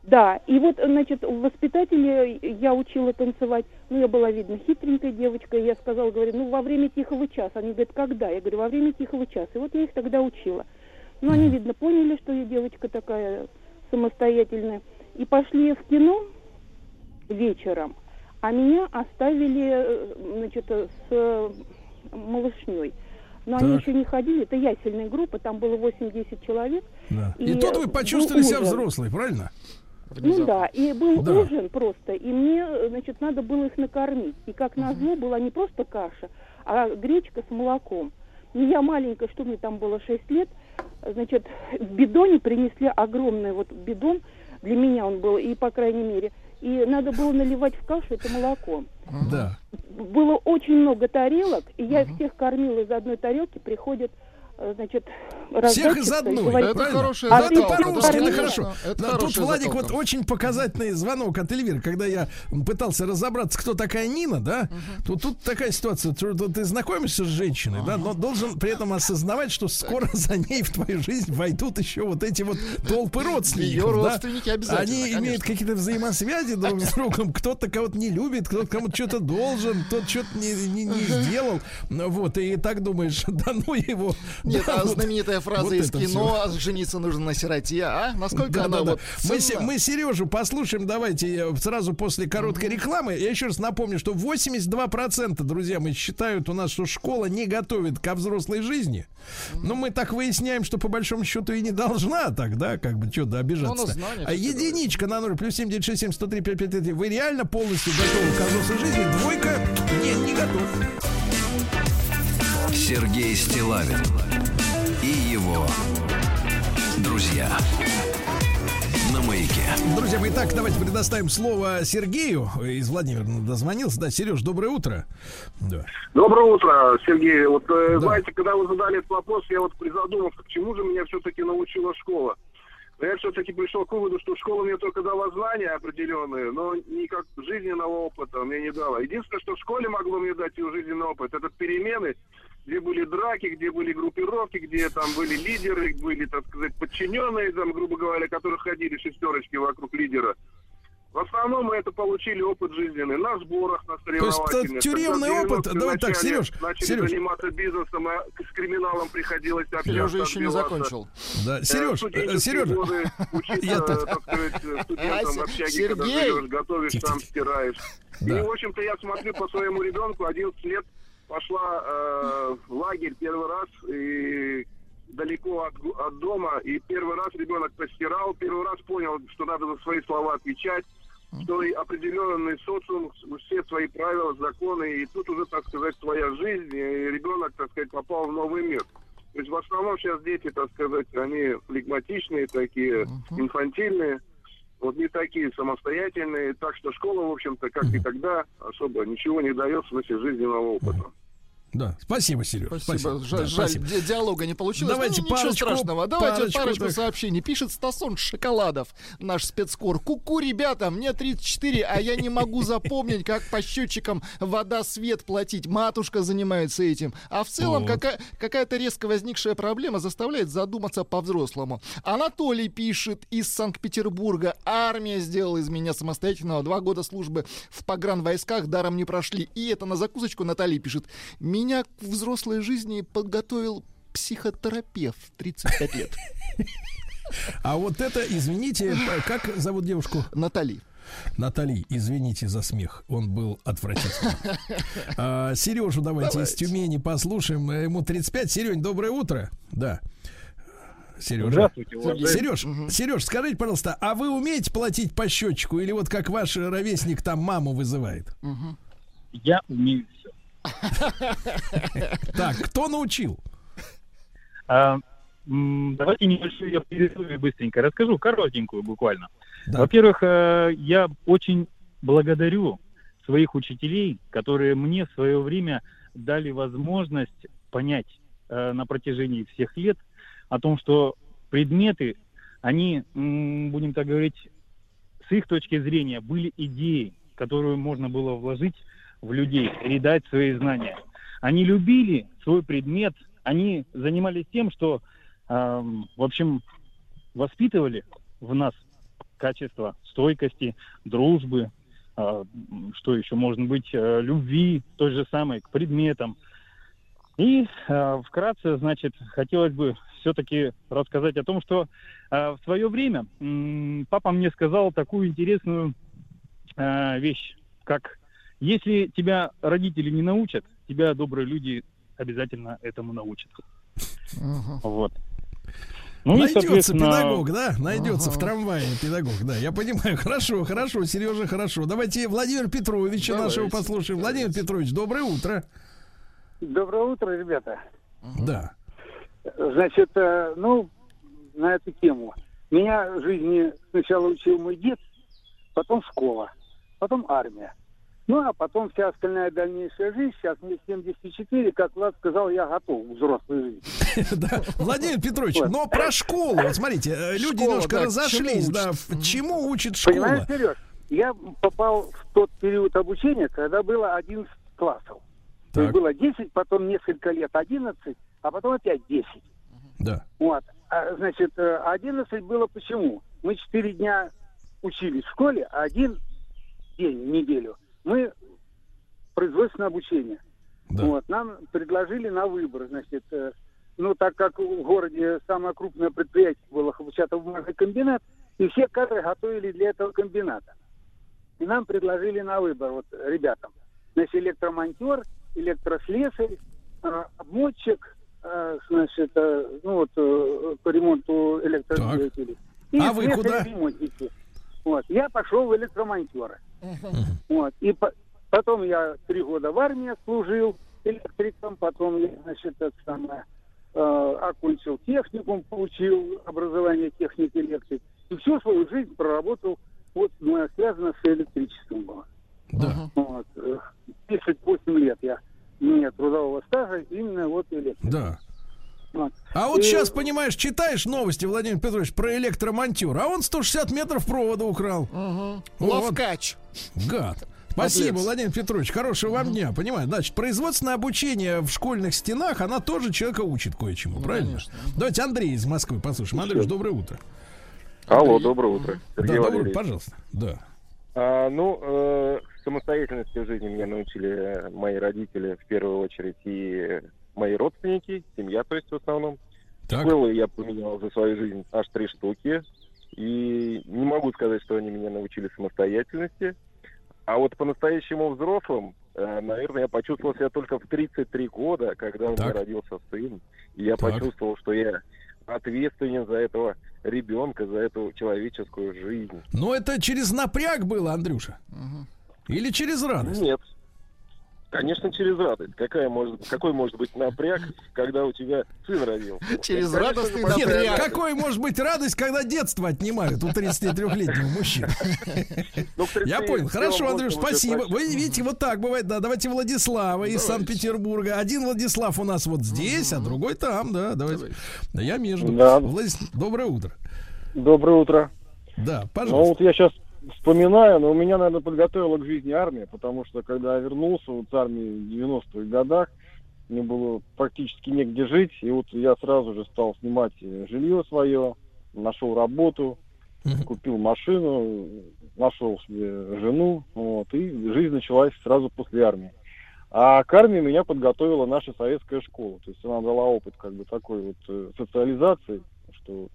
Speaker 8: Да, и вот, значит, в воспитателе я учила танцевать. Ну, я была, видно, хитренькая девочка. И я сказала, говорю, ну, во время тихого часа. Они говорят, когда? Я говорю, во время тихого часа. И вот я их тогда учила. Ну, они, видно, поняли, что я девочка такая самостоятельная. И пошли в кино вечером. А меня оставили, э, значит, с малышней. Но они
Speaker 1: Так.
Speaker 8: еще не ходили. Это ясельная группа, там было 8-10 человек.
Speaker 1: Да. И,
Speaker 8: И,
Speaker 1: тут вы почувствовали себя взрослой, правильно?
Speaker 8: Ну да, и был
Speaker 1: Да.
Speaker 8: ужин просто, и мне, значит, надо было их накормить. И как назло была не просто каша, а гречка с молоком. И я маленькая, что мне там было 6 лет, значит, в бидоне принесли огромный вот бидон, Для меня он был, и по крайней мере. И надо было наливать в кашу это молоко.
Speaker 1: Да.
Speaker 8: Было очень много тарелок, и я всех кормила из одной тарелки. Приходят значит,
Speaker 1: всех из одной.
Speaker 8: Говорит,
Speaker 2: Это хорошая
Speaker 8: а ты
Speaker 1: это по-русски, это хорошо.
Speaker 2: Это
Speaker 1: Тут, Владик, вот очень показательный звонок от Эльвиры, когда я пытался разобраться, кто такая Нина, да, то тут такая ситуация, что ты, ты знакомишься с женщиной, да, но должен при этом осознавать, что скоро за ней в твою жизнь войдут еще вот эти вот толпы родственников.
Speaker 2: Ее
Speaker 1: да.
Speaker 2: родственники обязательно,
Speaker 1: Они
Speaker 2: конечно.
Speaker 1: имеют какие-то взаимосвязи друг с другом. Кто-то кого-то не любит, кто-то кому-то что-то должен, кто-то что-то не, не- не сделал. Вот, и так думаешь, да ну его.
Speaker 2: Нет,
Speaker 1: да,
Speaker 2: а
Speaker 1: вот-
Speaker 2: знаменитая фраза
Speaker 1: вот
Speaker 2: из кино «Жениться нужно на сироте», а? Насколько
Speaker 1: Да,
Speaker 2: она
Speaker 1: да,
Speaker 2: вот
Speaker 1: Мы, Сережу послушаем, давайте сразу после короткой рекламы. Я еще раз напомню, что 82%, друзья, мы считают у нас, что школа не готовит ко взрослой жизни. Но мы так выясняем, что по большому счету и не должна так, да, как бы что-то обижаться.
Speaker 2: Ну, знание
Speaker 1: а единичка на 0 плюс 7 9 6 7 103 5 5 5. Вы реально полностью готовы к взрослой жизни? Двойка не, не готов.
Speaker 3: Сергей Стилавин друзья на маяке.
Speaker 1: Друзья мои, так, давайте предоставим слово Сергею из Владимира. Дозвонился. Да, Сереж, доброе утро. Да.
Speaker 9: Доброе утро, Сергей. Вот э,
Speaker 1: Да.
Speaker 9: знаете, когда вы задали этот вопрос, я вот призадумался, к чему же меня все-таки научила школа. Но я все-таки пришел к выводу, что школа мне только дала знания определенные, но никак жизненного опыта мне не дала. Единственное, что в школе могло мне дать его жизненный опыт, это перемены, где были драки, где были группировки, где там были лидеры, были, так сказать, подчиненные, там, грубо говоря, которые ходили шестерочки вокруг лидера. В основном мы это получили опыт жизненный на сборах, на
Speaker 1: есть,
Speaker 9: соревновательных.
Speaker 1: э, тюремный опыт,
Speaker 9: 90-е
Speaker 1: давай так, Сереж,
Speaker 9: Начали
Speaker 1: Сереж.
Speaker 9: заниматься бизнесом, а с криминалом приходилось общаться.
Speaker 2: Сережа еще не закончил.
Speaker 1: Да,
Speaker 9: Э,
Speaker 1: Сереж,
Speaker 9: студенческие
Speaker 1: Сережа,
Speaker 9: годы учиться,
Speaker 1: Я тут.
Speaker 9: так сказать, студентам в общаге, когда
Speaker 2: Сергей!
Speaker 9: живешь, готовишь, сам стираешь.
Speaker 1: Да.
Speaker 9: И, в общем-то, я смотрю по своему ребенку, 11 лет пошла э, в лагерь первый раз, и далеко от, от дома, и первый раз ребенок постирал, первый раз понял, что надо за свои слова отвечать, что и определенный социум, все свои правила, законы, и тут уже, так сказать, своя жизнь, и ребенок, так сказать, попал в новый мир. То есть в основном сейчас дети, так сказать, они флегматичные такие, инфантильные, вот не такие самостоятельные, так что школа, в общем-то, как и тогда, особо ничего не дает в смысле жизненного опыта.
Speaker 1: Да, спасибо, Сереж.
Speaker 2: Спасибо. Жаль,
Speaker 1: Да,
Speaker 2: жаль,
Speaker 1: спасибо.
Speaker 2: ди- диалога не получилось.
Speaker 1: Давайте
Speaker 2: Ну, ничего
Speaker 1: парочку-
Speaker 2: страшного. Давайте
Speaker 1: парочку,
Speaker 2: парочку,
Speaker 1: так.
Speaker 2: сообщений. Пишет Стасон Шоколадов, наш спецкор. Ку-ку, ребята, мне 34, а я не могу запомнить, как по счетчикам вода, свет платить. Матушка занимается этим. А в целом
Speaker 1: Вот.
Speaker 2: какая- какая-то резко возникшая проблема заставляет задуматься по-взрослому. Анатолий пишет из Санкт-Петербурга. Армия сделала из меня самостоятельного. Два года службы в погранвойсках даром не прошли. И это на закусочку Наталья пишет. Меня к взрослой жизни подготовил психотерапевт 35 лет.
Speaker 1: А вот это, извините, как зовут девушку?
Speaker 2: Натали.
Speaker 1: Натали, извините за смех, он был отвратительный. А, Сережу давайте, из
Speaker 2: Давайте.
Speaker 1: Тюмени послушаем. Ему 35. Серень, доброе утро. Да. Сережа.
Speaker 10: Здравствуйте, уважаемый.
Speaker 1: Сереж, Сереж, скажите, пожалуйста, а вы умеете платить по счетчику или вот как ваш ровесник там маму вызывает?
Speaker 10: Я умею все.
Speaker 1: Так, кто научил?
Speaker 10: А, давайте небольшую я предысторию быстренько расскажу, коротенькую буквально.
Speaker 1: Да.
Speaker 10: Во-первых, э, я очень благодарю своих учителей, которые мне в свое время дали возможность понять э, на протяжении всех лет о том, что предметы, они, будем так говорить, с их точки зрения были идеи, которую можно было вложить в людей, передать свои знания. Они любили свой предмет, они занимались тем, что, эм, в общем, воспитывали в нас качество стойкости, дружбы, э, что еще может быть, э, любви той же самой к предметам. И э, вкратце, значит, хотелось бы все-таки рассказать о том, что э, в свое время м, папа мне сказал такую интересную э, вещь, как если тебя родители не научат, тебя добрые люди обязательно этому научат. Вот. Ну
Speaker 1: Найдется
Speaker 10: соответственно,
Speaker 1: педагог, да? Найдется в
Speaker 2: Ага.
Speaker 1: трамвае педагог, да. Я понимаю. Хорошо, хорошо, Сережа, хорошо. Давайте Владимира Петровича
Speaker 2: Давайте,
Speaker 1: нашего послушаем. Владимир. Петрович, доброе утро.
Speaker 11: Доброе утро, ребята.
Speaker 1: Да.
Speaker 11: Значит, э, ну, на эту тему. Меня в жизни сначала учил мой дед, потом школа, потом армия. Ну, а потом вся остальная дальнейшая жизнь. Сейчас мне 74, как Влад сказал, я готов к взрослой жизни.
Speaker 1: Владимир Петрович, но про школу, вот смотрите, э, люди немножко разошлись, да, чему учит школа?
Speaker 11: Понимаешь, Сереж, я попал в тот период обучения, когда было 11 классов. То есть было 10, потом несколько лет 11, а потом опять 10.
Speaker 1: Да.
Speaker 11: Вот. А, значит, 11 было почему? Мы 4 дня учились в школе, а один день в неделю мы производственное обучение. Да. Вот, нам предложили на выбор, значит, э, ну, так как в городе самое крупное предприятие было хлопчатобумажный комбинат, и все кадры готовили для этого комбината. И нам предложили на выбор, вот, ребятам, значит, электромонтер, электрослесарь, э, обмотчик, э, значит, э, ну, вот, э, по ремонту электродвигателей. И
Speaker 1: а вы куда?
Speaker 11: Ремонтники. Вот. Я пошел в электромонтера. Вот. И по потом я три года в армии служил электриком, потом я, значит, это самое, э, окончил техникум, получил образование техник электрик. И всю свою жизнь проработал, вот, ну, связано с электричеством было.
Speaker 1: Да.
Speaker 11: Вот. 38 лет я, у меня трудового стажа именно вот электрик.
Speaker 1: Да. А вот и... сейчас, понимаешь, читаешь новости, Владимир Петрович, про электромонтер, а он 160 метров провода украл.
Speaker 2: Угу. Ловкач.
Speaker 1: Вот. Гад. Спасибо, Подлец. Владимир Петрович. Хорошего вам дня. Понимаете, значит, производственное обучение в школьных стенах, она тоже человека учит кое-чему, ну, правильно? Конечно. Давайте Андрей из Москвы послушаем. Андрей, доброе утро.
Speaker 12: Алло, доброе утро.
Speaker 1: Сергей да, доброе, пожалуйста. Да.
Speaker 12: А, ну, э, самостоятельности в жизни меня научили мои родители в первую очередь и мои родственники, семья, то есть в основном. Так. Школы я поменял за свою жизнь аж три штуки. И не могу сказать, что они меня научили самостоятельности. А вот по-настоящему взрослым, э, наверное, я почувствовал себя только в 33 года, когда у меня родился сын. И я так. почувствовал, что я ответственен за этого ребенка, за эту человеческую жизнь.
Speaker 1: Но это через напряг было, Андрюша? Угу. Или через радость?
Speaker 12: Нет, Конечно, через радость. Какая может, какой может быть напряг, когда у тебя сын родился?
Speaker 2: Через Конечно, радостный напряг.
Speaker 1: Нет, какой может быть радость, когда детство отнимают у 33-летнего мужчины? Ну, Я понял. Хорошо, Андрюш, спасибо. Вы видите, вот так бывает. Да, давайте Владислава из Санкт-Петербурга. Один Владислав у нас вот здесь, а другой там, да. Давайте. Да я между. Доброе утро.
Speaker 13: Доброе утро.
Speaker 1: Да, пожалуйста. Ну
Speaker 13: вот я сейчас вспоминаю, но у меня, наверное, подготовила к жизни армия, потому что когда я вернулся вот с армии в 90-х годах, мне было практически негде жить, и вот я сразу же стал снимать жилье свое, нашел работу, купил машину, нашел себе жену, вот, и жизнь началась сразу после армии. А к армии меня подготовила наша советская школа, то есть она дала опыт как бы такой вот э, социализации, что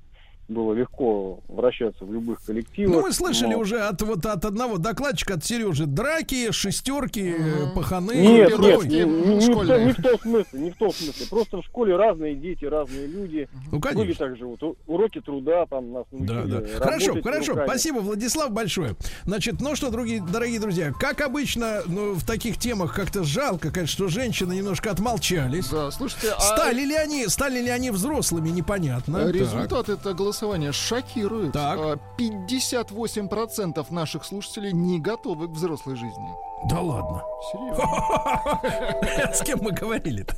Speaker 13: было легко вращаться в любых коллективах. Ну,
Speaker 1: мы слышали но... уже от вот от одного докладчика, от Сережи, драки, шестерки, угу. паханы.
Speaker 13: Нет, нет, не, не, не, в, не в том смысле, не в том смысле. Просто в школе разные дети, разные люди.
Speaker 1: Ну, конечно.
Speaker 13: Были также вот уроки труда, там нас
Speaker 1: Да, да. Хорошо, хорошо. Руками. Спасибо, Владислав, большое. Значит, ну что, другие, дорогие друзья, как обычно, ну, в таких темах как-то жалко, конечно, что женщины немножко отмолчались.
Speaker 2: Да, слушайте, а...
Speaker 1: Стали ли они, стали ли они взрослыми, непонятно.
Speaker 2: Результат так. это голосование голосования шокирует.
Speaker 1: Так.
Speaker 2: 58% а, наших слушателей не готовы к взрослой жизни.
Speaker 1: Да ладно.
Speaker 2: Серьезно.
Speaker 1: С кем мы говорили-то?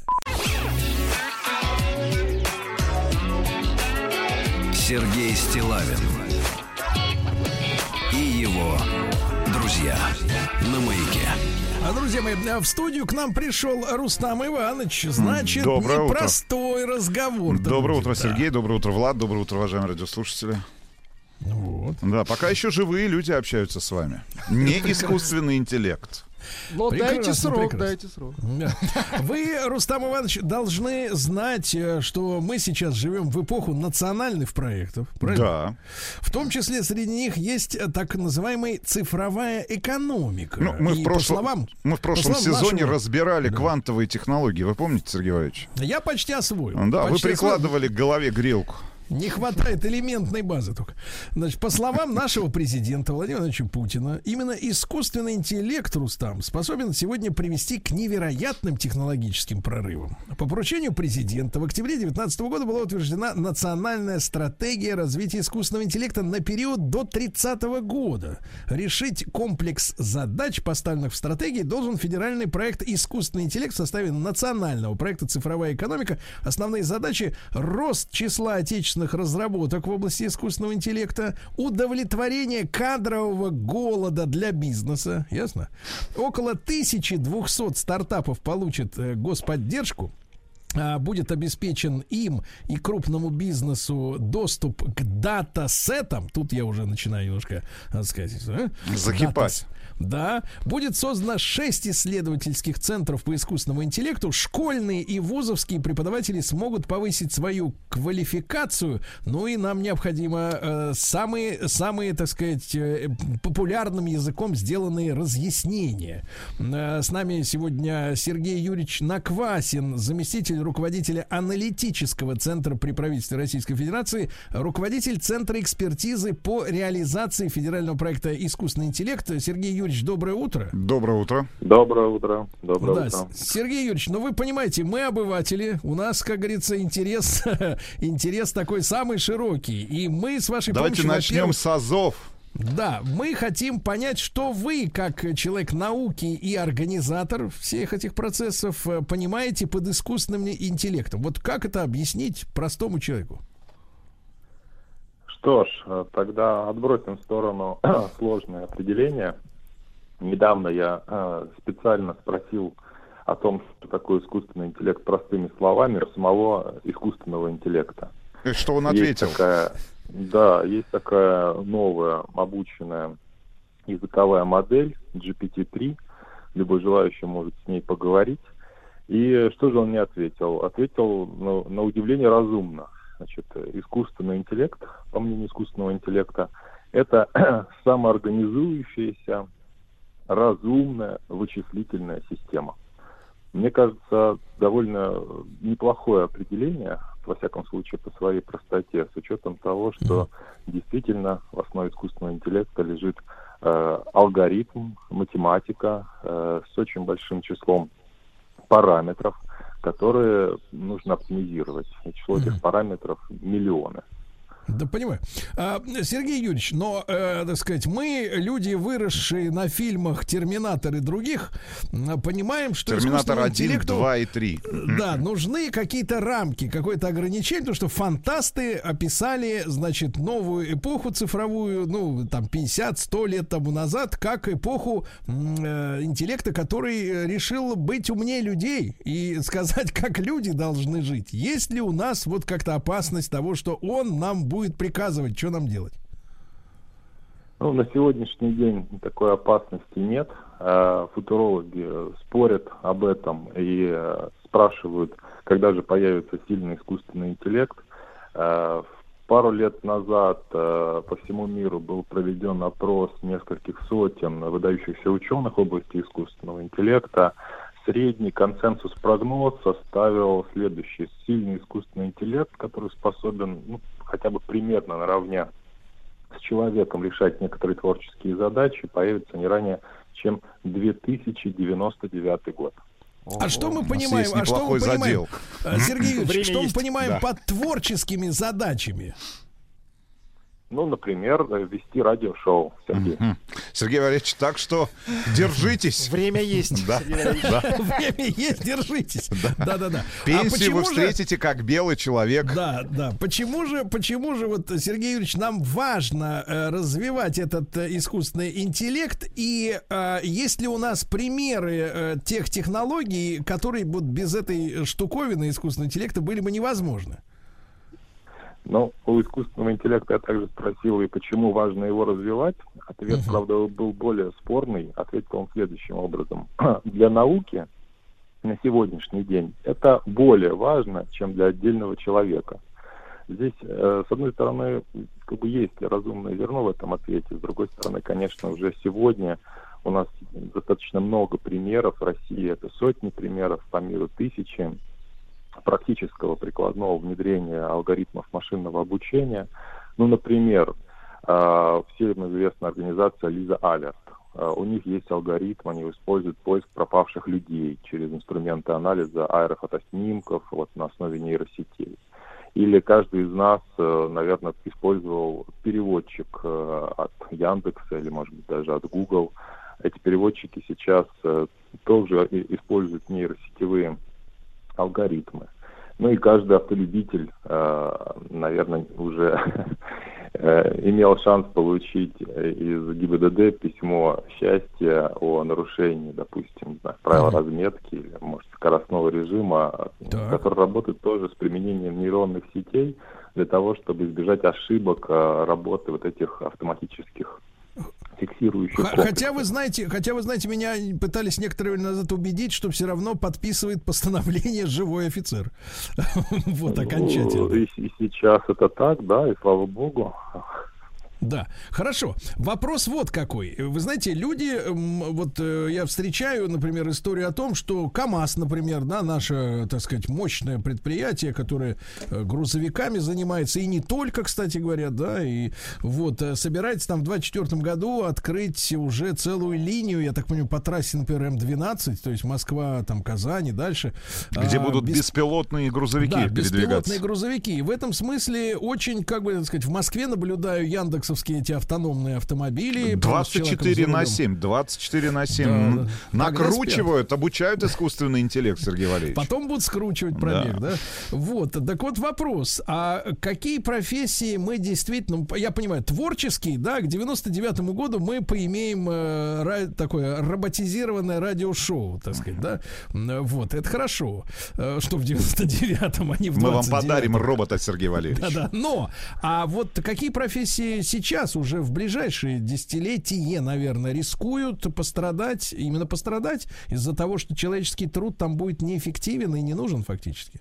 Speaker 3: Сергей Стилавин и его друзья на маяке.
Speaker 1: А, друзья мои, в студию к нам пришел Рустам Иванович. Значит, Доброе непростой утро. разговор.
Speaker 14: Доброе утро, Сергей. Да. Доброе утро, Влад. Доброе утро, уважаемые радиослушатели. Вот. Да, пока еще живые люди общаются с вами. Не искусственный интеллект.
Speaker 2: Но прекрасно, дайте срок, прекрасно. дайте срок.
Speaker 1: Вы, Рустам Иванович, должны знать, э, что мы сейчас живем в эпоху национальных проектов. Правильно?
Speaker 14: Да.
Speaker 1: В том числе среди них есть э, так называемая цифровая экономика.
Speaker 14: Ну, мы, в прошлом, словам, мы в прошлом сезоне нашего... разбирали да. квантовые технологии. Вы помните, Сергей Иванович?
Speaker 1: Я почти освоил.
Speaker 14: Да,
Speaker 1: почти
Speaker 14: вы прикладывали освоил. к голове грелку.
Speaker 1: Не хватает элементной базы только. Значит, по словам нашего президента Владимира Владимировича Путина, именно искусственный интеллект, Рустам, способен сегодня привести к невероятным технологическим прорывам. По поручению президента в октябре 2019 года была утверждена национальная стратегия развития искусственного интеллекта на период до 30 года. Решить комплекс задач, поставленных в стратегии, должен федеральный проект «Искусственный интеллект» в составе национального проекта «Цифровая экономика». Основные задачи – рост числа отечественных разработок в области искусственного интеллекта, удовлетворение кадрового голода для бизнеса, ясно? Около 1200 стартапов получат э, господдержку, а, будет обеспечен им и крупному бизнесу доступ к дата-сетам. Тут я уже начинаю немножко, так сказать,
Speaker 14: а? закипать.
Speaker 1: Дата да, будет создано 6 исследовательских центров по искусственному интеллекту. Школьные и вузовские преподаватели смогут повысить свою квалификацию. Ну и нам необходимо э, самые, самые, так сказать, э, популярным языком сделанные разъяснения. Э, с нами сегодня Сергей Юрьевич Наквасин, заместитель руководителя аналитического центра при правительстве Российской Федерации, руководитель Центра экспертизы по реализации федерального проекта «Искусственный интеллект». Сергей Юрьевич Юрьевич, доброе утро.
Speaker 14: Доброе утро.
Speaker 15: Доброе утро. Доброе
Speaker 1: да,
Speaker 15: утро.
Speaker 1: Сергей Юрьевич, ну вы понимаете, мы обыватели, у нас, как говорится, интерес, интерес такой самый широкий. И мы с вашей
Speaker 14: Давайте
Speaker 1: помощью...
Speaker 14: Давайте начнем с азов.
Speaker 1: Да, мы хотим понять, что вы, как человек науки и организатор всех этих процессов, э, понимаете под искусственным интеллектом. Вот как это объяснить простому человеку?
Speaker 15: Что ж, э, тогда отбросим в сторону сложные определения Недавно я э, специально спросил о том, что такое искусственный интеллект простыми словами самого искусственного интеллекта.
Speaker 14: И что он ответил?
Speaker 15: Есть такая, да, есть такая новая обученная языковая модель GPT-3. Любой желающий может с ней поговорить. И что же он мне ответил? Ответил на, на удивление разумно. Значит, искусственный интеллект, по мнению искусственного интеллекта, это самоорганизующаяся разумная вычислительная система. Мне кажется, довольно неплохое определение, во всяком случае, по своей простоте, с учетом того, что действительно в основе искусственного интеллекта лежит э, алгоритм, математика э, с очень большим числом параметров, которые нужно оптимизировать. И число этих параметров миллионы.
Speaker 1: Да, понимаю. А, Сергей Юрьевич, но, э, так сказать, мы, люди, выросшие на фильмах «Терминатор» и других, понимаем, что
Speaker 14: «Терминатор 1», 2 и 3.
Speaker 1: Да, нужны какие-то рамки, какое-то ограничение, потому что фантасты описали, значит, новую эпоху цифровую, ну, там, 50-100 лет тому назад, как эпоху э, интеллекта, который решил быть умнее людей и сказать, как люди должны жить. Есть ли у нас вот как-то опасность того, что он нам будет приказывать, что нам делать?
Speaker 15: Ну, на сегодняшний день такой опасности нет. Э, футурологи спорят об этом и э, спрашивают, когда же появится сильный искусственный интеллект. Э, пару лет назад по всему миру был проведен опрос нескольких сотен выдающихся ученых в области искусственного интеллекта. Средний консенсус прогноз составил следующий. Сильный искусственный интеллект, который способен ну, хотя бы примерно наравне с человеком решать некоторые творческие задачи, появится не ранее, чем 2099 год.
Speaker 1: А что мы понимаем, а что мы понимаем,
Speaker 14: задел.
Speaker 1: Сергей Юрьевич, что мы понимаем да. под творческими задачами?
Speaker 15: Ну, например, вести радиошоу, Сергей.
Speaker 14: Mm-hmm. Сергей Валерьевич, так что держитесь.
Speaker 2: Время есть.
Speaker 1: Да. Время есть, держитесь.
Speaker 14: Да-да-да. А Пенсию вы встретите как белый человек.
Speaker 1: Да, да. Почему же, почему же вот, Сергей Юрьевич, нам важно э, развивать этот э, искусственный интеллект? И э, есть ли у нас примеры тех технологий, которые вот без этой штуковины искусственного интеллекта были бы невозможны?
Speaker 15: Но у искусственного интеллекта я также спросил, и почему важно его развивать. Ответ, uh-huh. правда, был более спорный. Ответил он следующим образом. для науки на сегодняшний день это более важно, чем для отдельного человека. Здесь, э, с одной стороны, как бы есть разумное зерно в этом ответе, с другой стороны, конечно, уже сегодня у нас достаточно много примеров. В России это сотни примеров, по миру тысячи практического прикладного внедрения алгоритмов машинного обучения. Ну, например, э, всем известна организация Лиза Алерт. Э, у них есть алгоритм, они используют поиск пропавших людей через инструменты анализа аэрофотоснимков вот, на основе нейросетей. Или каждый из нас, э, наверное, использовал переводчик э, от Яндекса или, может быть, даже от Google. Эти переводчики сейчас тоже используют нейросетевые алгоритмы. Ну и каждый автолюбитель, наверное, уже Э, имел шанс получить э, из ГИБДД письмо счастья о нарушении, допустим, правил разметки или, может, скоростного режима, так. который работает тоже с применением нейронных сетей для того, чтобы избежать ошибок э, работы вот этих автоматических фиксирующих.
Speaker 1: Хотя вы знаете, хотя вы знаете, меня пытались некоторое время назад убедить, что все равно подписывает постановление живой офицер. Вот ну, окончательно.
Speaker 15: И сейчас это так, да, и слава богу.
Speaker 1: Да, хорошо. Вопрос вот какой. Вы знаете, люди, вот э, я встречаю, например, историю о том, что КАМАЗ, например, да, наше, так сказать, мощное предприятие, которое э, грузовиками занимается, и не только, кстати говоря, да, и вот э, собирается там в 2024 году открыть уже целую линию, я так понимаю, по трассе, например, М12, то есть Москва, там, Казань и дальше.
Speaker 14: Где а, будут без... беспилотные грузовики да, передвигаться. беспилотные
Speaker 1: грузовики. В этом смысле очень, как бы, так сказать, в Москве наблюдаю Яндекс таксовские эти автономные автомобили.
Speaker 14: 24 на 7, 24 на 7. Да, Накручивают, обучают искусственный интеллект, Сергей Валерьевич.
Speaker 1: Потом будут скручивать пробег, да. да? Вот, так вот вопрос. А какие профессии мы действительно, я понимаю, творческие, да, к 99-му году мы поимеем э, такое роботизированное радиошоу, так сказать, да? Вот, это хорошо, э, что в 99-м, они а в
Speaker 14: Мы вам подарим робота, Сергей Валерьевич.
Speaker 1: Да-да, но, а вот какие профессии сейчас сейчас уже в ближайшие десятилетия, наверное, рискуют пострадать, именно пострадать из-за того, что человеческий труд там будет неэффективен и не нужен фактически?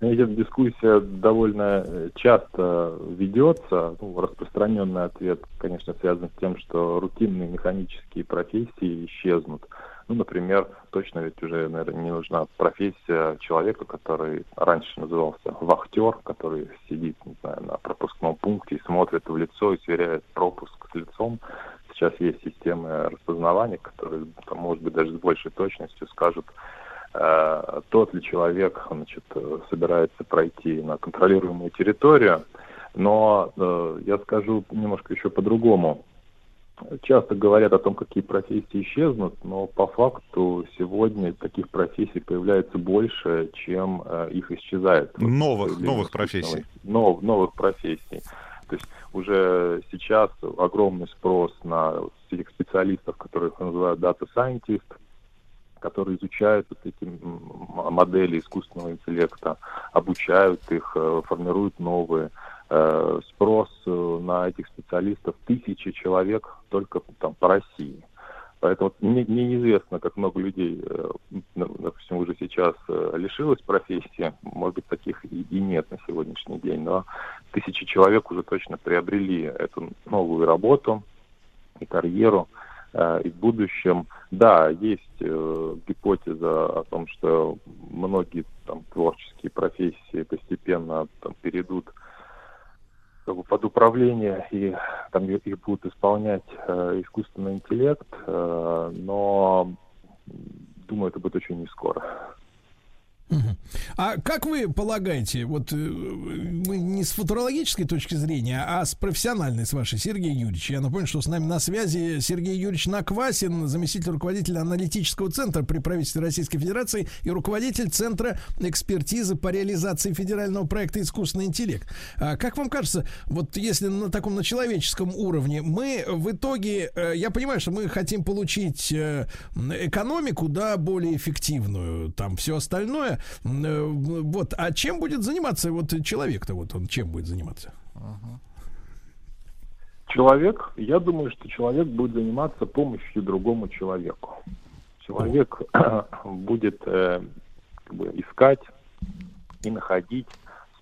Speaker 15: Эта дискуссия довольно э, часто ведется. Ну, распространенный ответ, конечно, связан с тем, что рутинные механические профессии исчезнут. Ну, например, точно ведь уже, наверное, не нужна профессия человека, который раньше назывался вахтер, который сидит, не знаю, на пропускном пункте и смотрит в лицо и сверяет пропуск с лицом. Сейчас есть системы распознавания, которые, там, может быть, даже с большей точностью скажут, э, тот ли человек значит, собирается пройти на контролируемую территорию. Но э, я скажу немножко еще по-другому часто говорят о том, какие профессии исчезнут, но по факту сегодня таких профессий появляется больше, чем э, их исчезает.
Speaker 14: Новых, новых профессий.
Speaker 15: Нов, новых профессий. То есть уже сейчас огромный спрос на этих специалистов, которых называют data scientist, которые изучают вот эти модели искусственного интеллекта, обучают их, э, формируют новые. Э, спрос э, на этих специалистов тысячи человек только там по России. Поэтому мне, неизвестно, как много людей, э, допустим, уже сейчас лишилось профессии. Может быть, таких и, и нет на сегодняшний день, но тысячи человек уже точно приобрели эту новую работу и карьеру. И в будущем, да, есть гипотеза о том, что многие там, творческие профессии постепенно там, перейдут как бы под управление и там их будут исполнять э, искусственный интеллект, э, но думаю, это будет очень не скоро.
Speaker 1: А как вы полагаете, вот э, мы не с футурологической точки зрения, а с профессиональной, с вашей, Сергей Юрьевич. Я напомню, что с нами на связи Сергей Юрьевич Наквасин, заместитель руководителя аналитического центра при правительстве Российской Федерации и руководитель Центра экспертизы по реализации федерального проекта «Искусственный интеллект». А как вам кажется, вот если на таком, на человеческом уровне, мы в итоге, э, я понимаю, что мы хотим получить э, экономику, да, более эффективную, там все остальное, Э, вот, а чем будет заниматься вот человек-то, вот он чем будет заниматься?
Speaker 15: Человек, я думаю, что человек будет заниматься помощью другому человеку. Человек будет э, как бы искать и находить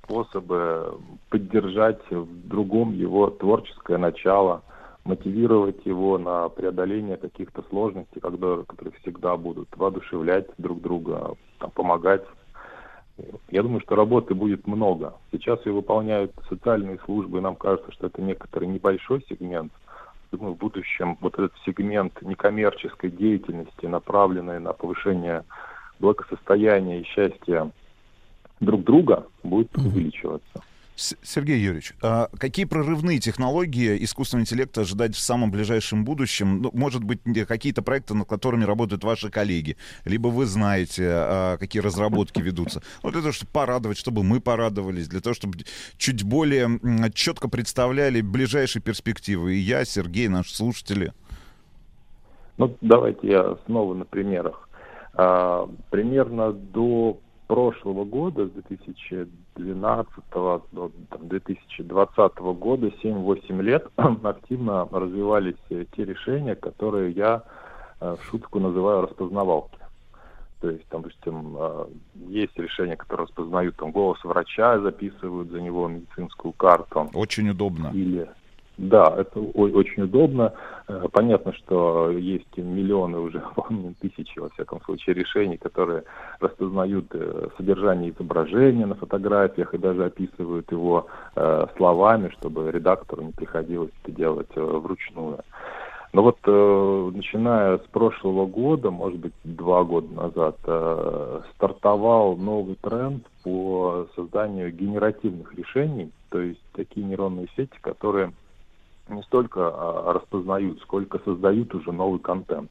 Speaker 15: способы поддержать в другом его творческое начало, мотивировать его на преодоление каких-то сложностей, которые, которые всегда будут воодушевлять друг друга, там, помогать я думаю, что работы будет много. Сейчас ее выполняют социальные службы, и нам кажется, что это некоторый небольшой сегмент. Думаю, в будущем вот этот сегмент некоммерческой деятельности, направленный на повышение благосостояния и счастья друг друга, будет увеличиваться.
Speaker 14: Сергей Юрьевич, а какие прорывные технологии искусственного интеллекта ожидать в самом ближайшем будущем? Ну, может быть, какие-то проекты, над которыми работают ваши коллеги, либо вы знаете, а, какие разработки ведутся. Ну, для того, чтобы порадовать, чтобы мы порадовались, для того, чтобы чуть более четко представляли ближайшие перспективы. И я, Сергей, наши слушатели.
Speaker 15: Ну, давайте я снова на примерах. А, примерно до прошлого года, с 2012 до 2020 года, 7-8 лет, активно развивались те решения, которые я э, в шутку называю распознавалки. То есть, там, допустим, э, есть решения, которые распознают там, голос врача, записывают за него медицинскую карту.
Speaker 14: Очень удобно.
Speaker 15: Или да, это очень удобно. Э, понятно, что есть миллионы уже, тысячи, во всяком случае, решений, которые распознают э, содержание изображения на фотографиях и даже описывают его э, словами, чтобы редактору не приходилось это делать вручную. Но вот начиная с прошлого года, может быть, два года назад, стартовал новый тренд по созданию генеративных решений, то есть такие нейронные сети, которые не столько а, распознают, сколько создают уже новый контент.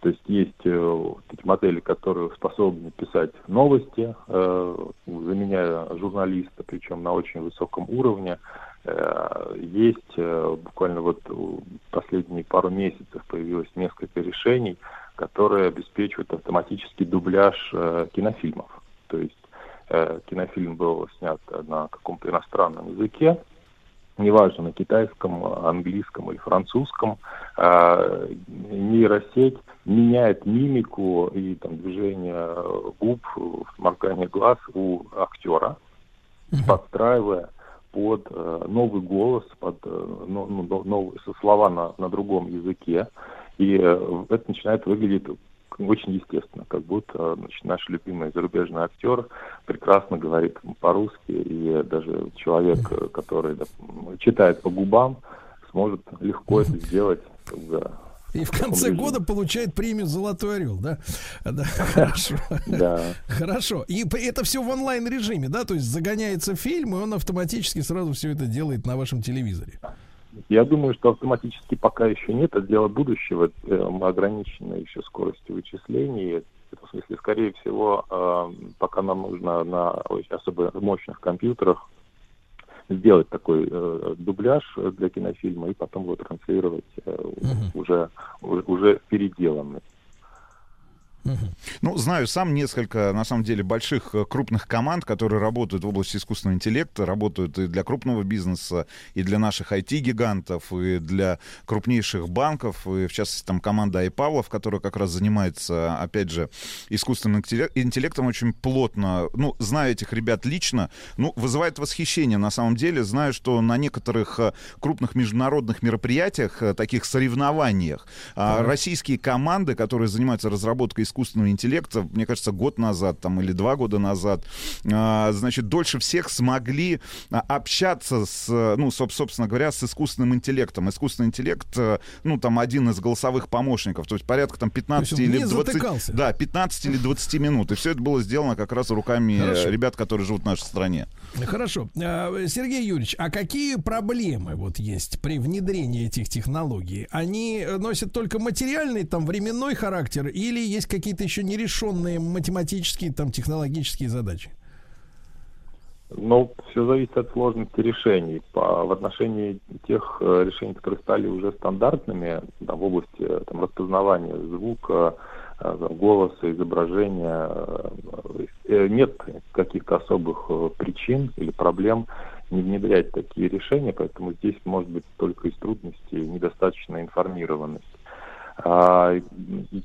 Speaker 15: То есть есть э, такие модели, которые способны писать новости, э, заменяя журналиста, причем на очень высоком уровне. Э, есть э, буквально вот последние пару месяцев появилось несколько решений, которые обеспечивают автоматический дубляж кинофильмов. То есть кинофильм был снят на каком-то иностранном языке, неважно, на китайском, английском или французском, э, нейросеть меняет мимику и там, движение губ, моргание глаз у актера, uh-huh. подстраивая под э, новый голос, под э, ну, новые слова на, на другом языке. И э, это начинает выглядеть очень естественно, как будто значит, наш любимый зарубежный актер прекрасно говорит по-русски, и даже человек, который да, читает по губам, сможет легко это сделать за
Speaker 1: и в конце года получает премию Золотой орел, да? Да, хорошо. Да. Хорошо. И это все в онлайн режиме, да? То есть загоняется фильм, и он автоматически сразу все это делает на вашем телевизоре.
Speaker 15: Я думаю, что автоматически пока еще нет, это дело будущего. Э, мы ограничены еще скоростью вычислений. В смысле, скорее всего, э, пока нам нужно на особо мощных компьютерах сделать такой э, дубляж для кинофильма и потом его транслировать uh-huh. уже, уже переделанный.
Speaker 14: Ну, знаю сам несколько, на самом деле, больших э, крупных команд, которые работают в области искусственного интеллекта, работают и для крупного бизнеса, и для наших IT-гигантов, и для крупнейших банков, и, в частности, там команда iPavlov, которая как раз занимается, опять же, искусственным интеллектом очень плотно. Ну, знаю этих ребят лично, ну, вызывает восхищение, на самом деле. Знаю, что на некоторых э, крупных международных мероприятиях, э, таких соревнованиях, mm-hmm. российские команды, которые занимаются разработкой искусственного интеллекта, мне кажется, год назад там, или два года назад, а, значит, дольше всех смогли а, общаться с, ну, собственно говоря, с искусственным интеллектом. Искусственный интеллект, э, ну, там, один из голосовых помощников, то есть порядка там 15 или 20... Да, 15 или 20 минут. И все это было сделано как раз руками Хорошо. ребят, которые живут в нашей стране.
Speaker 1: Хорошо. А, Сергей Юрьевич, а какие проблемы вот есть при внедрении этих технологий? Они носят только материальный, там, временной характер или есть какие какие-то еще нерешенные математические, там, технологические задачи?
Speaker 15: Ну, все зависит от сложности решений. По, в отношении тех э, решений, которые стали уже стандартными там, в области э, там, распознавания звука, э, голоса, изображения, нет каких-то особых причин или проблем не внедрять такие решения, поэтому здесь может быть только из трудностей недостаточная информированность. А,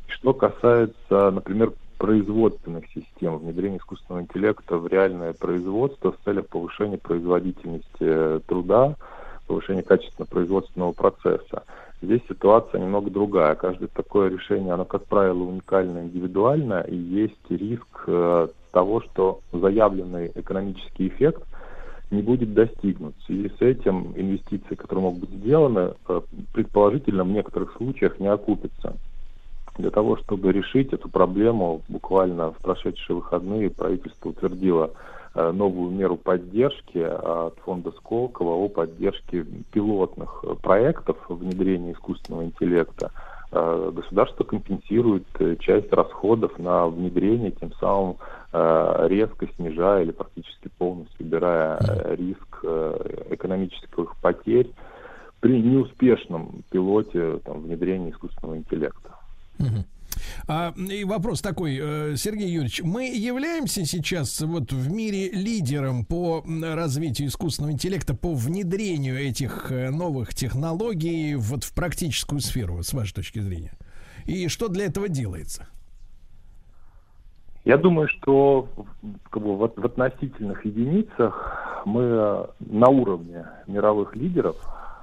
Speaker 15: что касается, например, производственных систем, внедрения искусственного интеллекта в реальное производство с целью повышения производительности труда, повышения качества производственного процесса. Здесь ситуация немного другая. Каждое такое решение, оно, как правило, уникально, индивидуально, и есть риск э, того, что заявленный экономический эффект не будет достигнут. В связи с этим инвестиции, которые могут быть сделаны, э, предположительно в некоторых случаях не окупятся. Для того, чтобы решить эту проблему, буквально в прошедшие выходные правительство утвердило э, новую меру поддержки от фонда Сколково о поддержке пилотных проектов внедрения искусственного интеллекта. Э, государство компенсирует часть расходов на внедрение, тем самым резко снижая или практически полностью убирая риск экономических потерь при неуспешном пилоте там, внедрения искусственного интеллекта.
Speaker 1: А, и вопрос такой, э, Сергей Юрьевич, мы являемся сейчас вот в мире лидером по развитию искусственного интеллекта, по внедрению этих э, новых технологий вот в практическую сферу, с вашей точки зрения? И что для этого делается?
Speaker 15: Я думаю, что как бы, в, в относительных единицах мы э, на уровне мировых лидеров,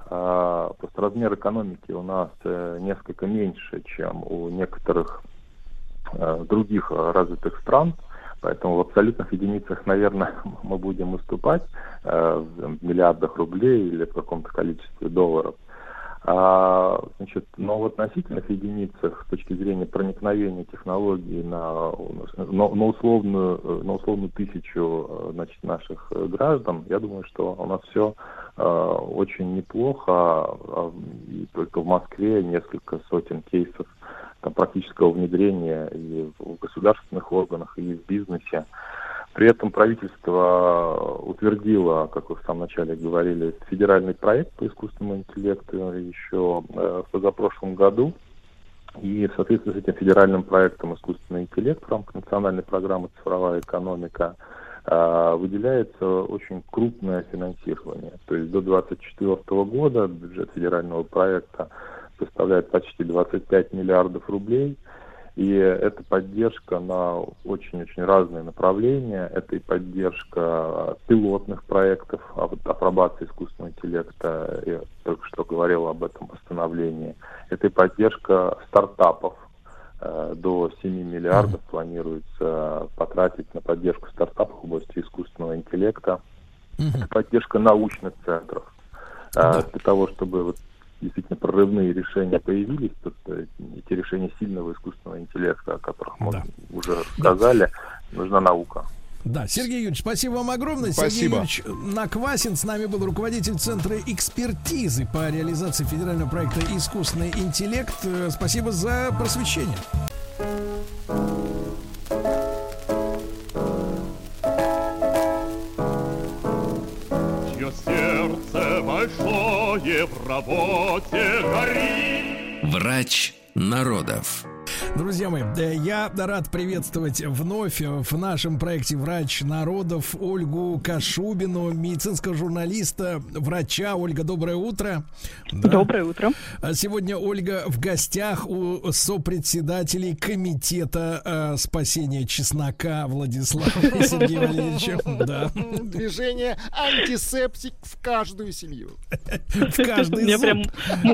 Speaker 15: просто размер экономики у нас э, несколько меньше, чем у некоторых э, других развитых стран. Поэтому в абсолютных единицах, наверное, мы будем выступать э, в миллиардах рублей или в каком-то количестве долларов. А, значит, но в относительных единицах с точки зрения проникновения технологий на, на, на, условную, на условную тысячу значит, наших граждан, я думаю, что у нас все э, очень неплохо. А, и только в Москве несколько сотен кейсов там, практического внедрения и в государственных органах, и в бизнесе. При этом правительство утвердило, как вы в самом начале говорили, федеральный проект по искусственному интеллекту еще э, в позапрошлом году. И в соответствии с этим федеральным проектом искусственный интеллект в рамках национальной программы «Цифровая экономика» э, выделяется очень крупное финансирование. То есть до 2024 года бюджет федерального проекта составляет почти 25 миллиардов рублей – и это поддержка на очень-очень разные направления. Это и поддержка пилотных проектов, апробации искусственного интеллекта, я только что говорил об этом восстановлении. Это и поддержка стартапов. Э, до 7 миллиардов планируется потратить на поддержку стартапов в области искусственного интеллекта. Это поддержка научных центров. Э, для того, чтобы вот действительно прорывные решения появились, тут эти решения сильного искусственного интеллекта, о которых мы да. уже сказали, да. нужна наука.
Speaker 1: Да, Сергей Юрьевич, спасибо вам огромное.
Speaker 14: Спасибо.
Speaker 1: Сергей Юрьевич Наквасин с нами был руководитель Центра экспертизы по реализации федерального проекта «Искусственный интеллект». Э, спасибо за просвещение.
Speaker 3: Большое в работе горит. Врач народов.
Speaker 1: Друзья мои, э, я рад приветствовать вновь в нашем проекте «Врач народов» Ольгу Кашубину, медицинского журналиста, врача. Ольга, доброе утро.
Speaker 16: Да. Доброе утро.
Speaker 1: А сегодня Ольга в гостях у сопредседателей комитета э, спасения чеснока Владислава Сергея Валерьевича.
Speaker 2: Да. Движение антисептик в каждую семью.
Speaker 1: В каждый
Speaker 16: Мне прям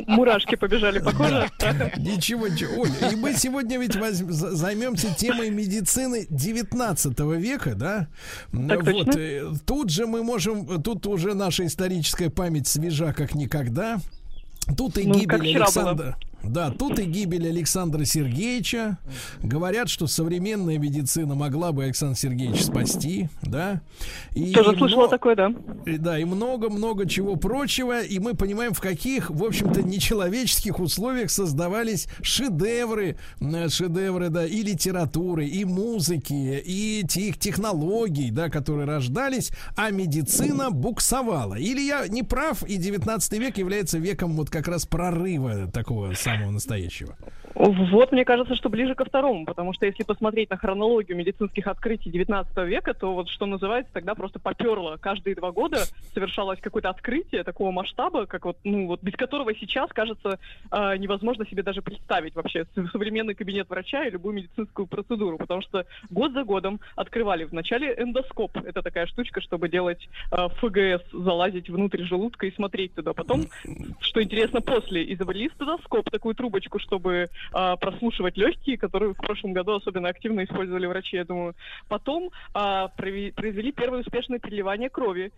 Speaker 16: мурашки побежали по коже.
Speaker 1: Ничего, ничего. Оля, и мы сегодня сегодня ведь воз... займемся темой медицины 19 века, да?
Speaker 16: Так вот, точно. Э,
Speaker 1: тут же мы можем, тут уже наша историческая память свежа как никогда. Тут и ну, гибель Александра. Было. Да, тут и гибель Александра Сергеевича. Говорят, что современная медицина могла бы Александра Сергеевича спасти, да.
Speaker 16: И Тоже слышала много, такое, да.
Speaker 1: И, да, и много-много чего прочего. И мы понимаем, в каких, в общем-то, нечеловеческих условиях создавались шедевры, шедевры, да, и литературы, и музыки, и тех технологий, да, которые рождались, а медицина буксовала. Или я не прав, и 19 век является веком вот как раз прорыва такого самого настоящего?
Speaker 16: Вот, мне кажется, что ближе ко второму, потому что если посмотреть на хронологию медицинских открытий 19 века, то вот что называется, тогда просто поперло. Каждые два года совершалось какое-то открытие такого масштаба, как вот, ну вот, без которого сейчас, кажется, э, невозможно себе даже представить вообще современный кабинет врача и любую медицинскую процедуру, потому что год за годом открывали вначале эндоскоп, это такая штучка, чтобы делать э, ФГС, залазить внутрь желудка и смотреть туда. Потом, что интересно, после изобрели стетоскоп, такую трубочку, чтобы э, прослушивать легкие, которые в прошлом году особенно активно использовали врачи, я думаю. Потом э, произвели первое успешное переливание крови.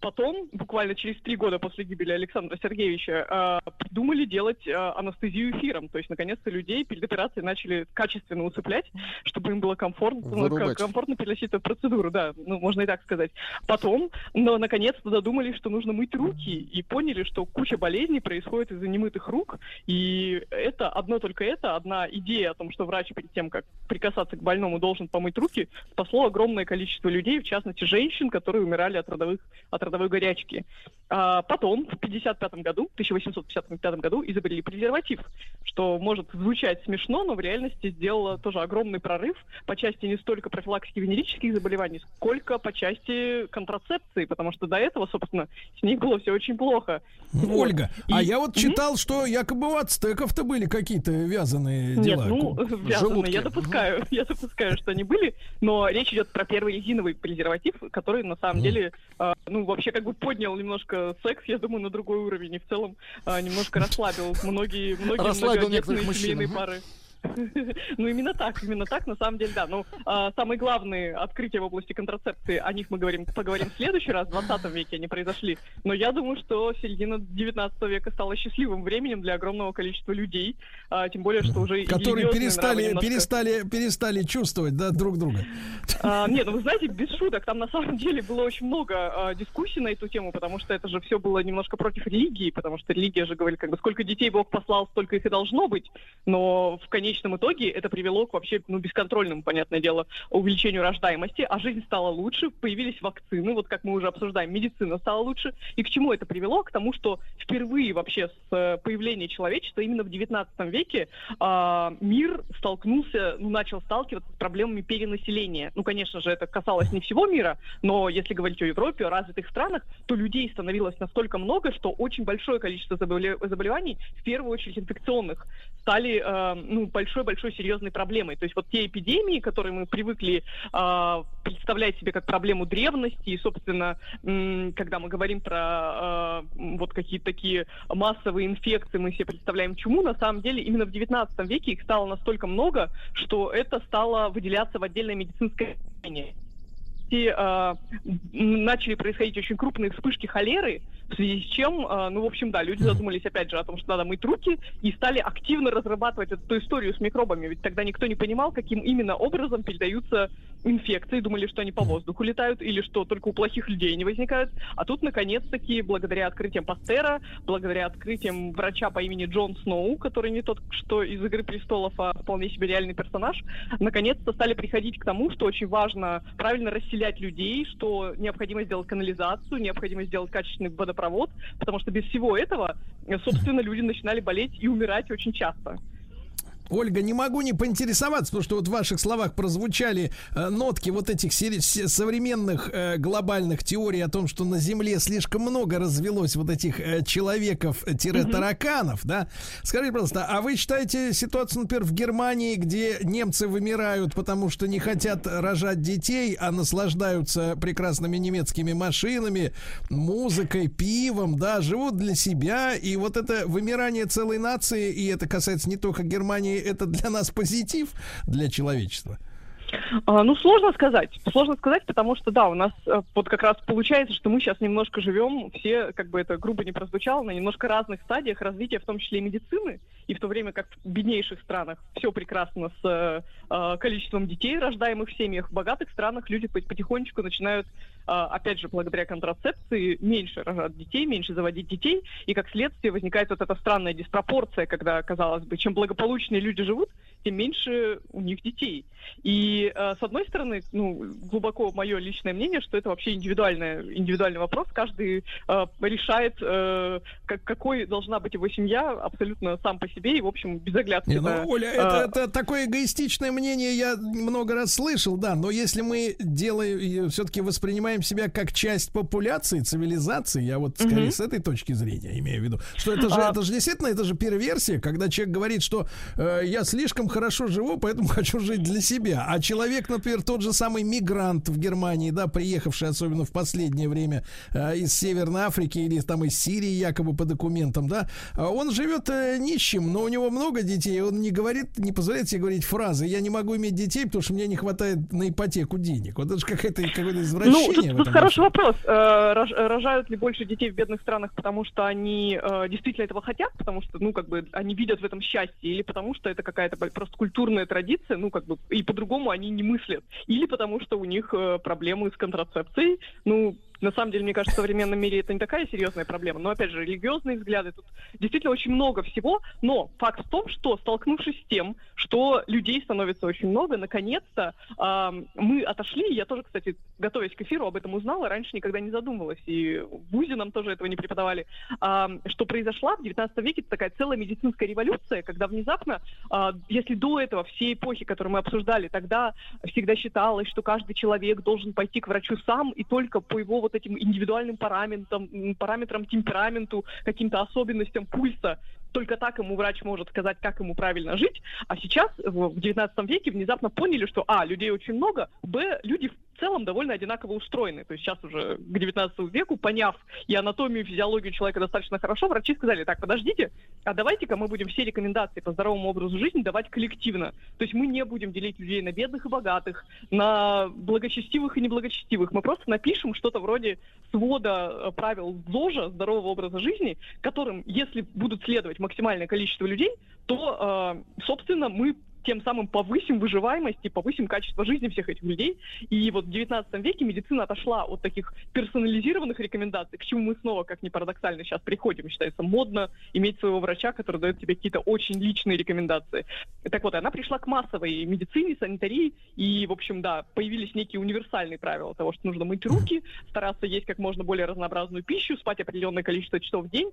Speaker 16: Потом, буквально через три года после гибели Александра Сергеевича, э, придумали делать э, анестезию эфиром. То есть, наконец-то, людей перед операцией начали качественно усыплять, чтобы им было комфортно, ну, комфортно переносить эту процедуру, да, ну, можно и так сказать. Потом, но, наконец-то, додумались, что нужно мыть руки, и поняли, что куча болезней происходит из-за немытых рук, и это, одно только это, одна идея о том, что врач перед тем, как прикасаться к больному, должен помыть руки, спасло огромное количество людей, в частности, женщин, которые умирали от родовых, от родовой горячки. А потом, в 1955 году, 1855 году, изобрели презерватив, что может звучать смешно, но в реальности сделало тоже огромный прорыв по части не столько профилактики венерических заболеваний, сколько по части контрацепции, потому что до этого, собственно, с них было все очень плохо.
Speaker 1: Ольга, вот. а я вот читал, mm-hmm. что якобы у ацтеков-то были какие-то вязаные дела.
Speaker 16: Нет, ну, вязаные, я допускаю, я допускаю, что они были, но речь идет про первый резиновый презерватив, который на самом деле, э, ну, вообще как бы поднял немножко секс, я думаю, на другой уровень, и в целом э, немножко расслабил многие, многие многодетные семейные пары. Ну, именно так, именно так, на самом деле, да. Ну, а, самые главные открытия в области контрацепции, о них мы говорим, поговорим в следующий раз, в 20 веке они произошли. Но я думаю, что середина 19 века стала счастливым временем для огромного количества людей, а, тем более, что уже
Speaker 1: Которые перестали, немножко... перестали, перестали чувствовать, да, друг друга.
Speaker 16: А, нет, ну, вы знаете, без шуток, там на самом деле было очень много а, дискуссий на эту тему, потому что это же все было немножко против религии, потому что религия же говорит, как бы, сколько детей Бог послал, столько их и должно быть, но в конечном конечном итоге это привело к вообще, ну, бесконтрольному, понятное дело, увеличению рождаемости, а жизнь стала лучше, появились вакцины, вот как мы уже обсуждаем, медицина стала лучше. И к чему это привело? К тому, что впервые вообще с э, появления человечества именно в 19 веке э, мир столкнулся, ну, начал сталкиваться с проблемами перенаселения. Ну, конечно же, это касалось не всего мира, но если говорить о Европе, о развитых странах, то людей становилось настолько много, что очень большое количество заболеваний, в первую очередь инфекционных, стали э, ну, большой-большой серьезной проблемой. То есть вот те эпидемии, которые мы привыкли э, представлять себе как проблему древности, и, собственно, э, когда мы говорим про э, вот какие-то такие массовые инфекции, мы себе представляем чуму, на самом деле именно в 19 веке их стало настолько много, что это стало выделяться в отдельное медицинское и э, начали происходить очень крупные вспышки холеры, в связи с чем, э, ну, в общем, да, люди задумались опять же о том, что надо мыть руки, и стали активно разрабатывать эту историю с микробами, ведь тогда никто не понимал, каким именно образом передаются инфекции, думали, что они по воздуху летают, или что только у плохих людей не возникают, а тут, наконец-таки, благодаря открытиям Пастера, благодаря открытиям врача по имени Джон Сноу, который не тот, что из «Игры престолов», а вполне себе реальный персонаж, наконец-то стали приходить к тому, что очень важно правильно расселять людей, что необходимо сделать канализацию, необходимо сделать качественный водопровод, водопровод, потому что без всего этого, собственно, люди начинали болеть и умирать очень часто.
Speaker 1: Ольга, не могу не поинтересоваться, потому что вот в ваших словах прозвучали э, нотки вот этих современных э, глобальных теорий о том, что на Земле слишком много развелось вот этих э, человеков-тараканов, да? Скажите, пожалуйста, а вы считаете ситуацию, например, в Германии, где немцы вымирают, потому что не хотят рожать детей, а наслаждаются прекрасными немецкими машинами, музыкой, пивом, да, живут для себя, и вот это вымирание целой нации, и это касается не только Германии, это для нас позитив для человечества?
Speaker 16: А, ну, сложно сказать. Сложно сказать, потому что, да, у нас э, вот как раз получается, что мы сейчас немножко живем, все, как бы это грубо не прозвучало, на немножко разных стадиях развития, в том числе и медицины, и в то время как в беднейших странах все прекрасно с э, э количеством детей, рождаемых в семьях, в богатых странах люди потихонечку начинают, э, опять же, благодаря контрацепции, меньше рожать детей, меньше заводить детей, и как следствие возникает вот эта странная диспропорция, когда, казалось бы, чем благополучнее люди живут, тем меньше у них детей. И э, с одной стороны, ну, глубоко мое личное мнение, что это вообще индивидуальный, индивидуальный вопрос. Каждый э, решает, э, как, какой должна быть его семья абсолютно сам по себе и, в общем, без оглядки. Не,
Speaker 1: ну, Оля, это, это такое эгоистичное мнение, я много раз слышал, да, но если мы делаем, все-таки воспринимаем себя как часть популяции, цивилизации, я вот скорее угу. с этой точки зрения имею в виду, что это же, а... это же действительно, это же перверсия, когда человек говорит, что э, я слишком хорошо живу, поэтому хочу жить для себя. А человек, например, тот же самый мигрант в Германии, да, приехавший особенно в последнее время э, из Северной Африки или там из Сирии якобы по документам, да, а он живет э, нищим, но у него много детей, он не говорит, не позволяет себе говорить фразы «я не могу иметь детей, потому что мне не хватает на ипотеку денег». Вот это же какое-то какое извращение.
Speaker 16: Ну, тут, тут хороший вопрос. Э, рожают ли больше детей в бедных странах, потому что они э, действительно этого хотят, потому что, ну, как бы, они видят в этом счастье, или потому что это какая-то просто культурная традиция, ну, как бы, и по-другому они не мыслят, или потому что у них э, проблемы с контрацепцией, ну, на самом деле, мне кажется, в современном мире это не такая серьезная проблема. Но, опять же, религиозные взгляды, тут действительно очень много всего. Но факт в том, что, столкнувшись с тем, что людей становится очень много, наконец-то э, мы отошли. Я тоже, кстати, готовясь к эфиру, об этом узнала. Раньше никогда не задумывалась. И в ВУЗе нам тоже этого не преподавали. Э, что произошла в 19 веке, это такая целая медицинская революция, когда внезапно, э, если до этого все эпохи, которые мы обсуждали, тогда всегда считалось, что каждый человек должен пойти к врачу сам, и только по его вот этим индивидуальным параметрам, параметрам темпераменту, каким-то особенностям пульса. Только так ему врач может сказать, как ему правильно жить. А сейчас, в 19 веке, внезапно поняли, что, а, людей очень много, б, люди в целом довольно одинаково устроены. То есть сейчас уже к 19 веку, поняв и анатомию, и физиологию человека достаточно хорошо, врачи сказали, так, подождите, а давайте-ка мы будем все рекомендации по здоровому образу жизни давать коллективно. То есть мы не будем делить людей на бедных и богатых, на благочестивых и неблагочестивых. Мы просто напишем что-то вроде свода э, правил ЗОЖа, здорового образа жизни, которым, если будут следовать максимальное количество людей, то, э, собственно, мы тем самым повысим выживаемость и повысим качество жизни всех этих людей. И вот в 19 веке медицина отошла от таких персонализированных рекомендаций, к чему мы снова, как ни парадоксально, сейчас приходим. Считается модно иметь своего врача, который дает тебе какие-то очень личные рекомендации. Так вот, она пришла к массовой медицине, санитарии, и, в общем, да, появились некие универсальные правила того, что нужно мыть руки, стараться есть как можно более разнообразную пищу, спать определенное количество часов в день,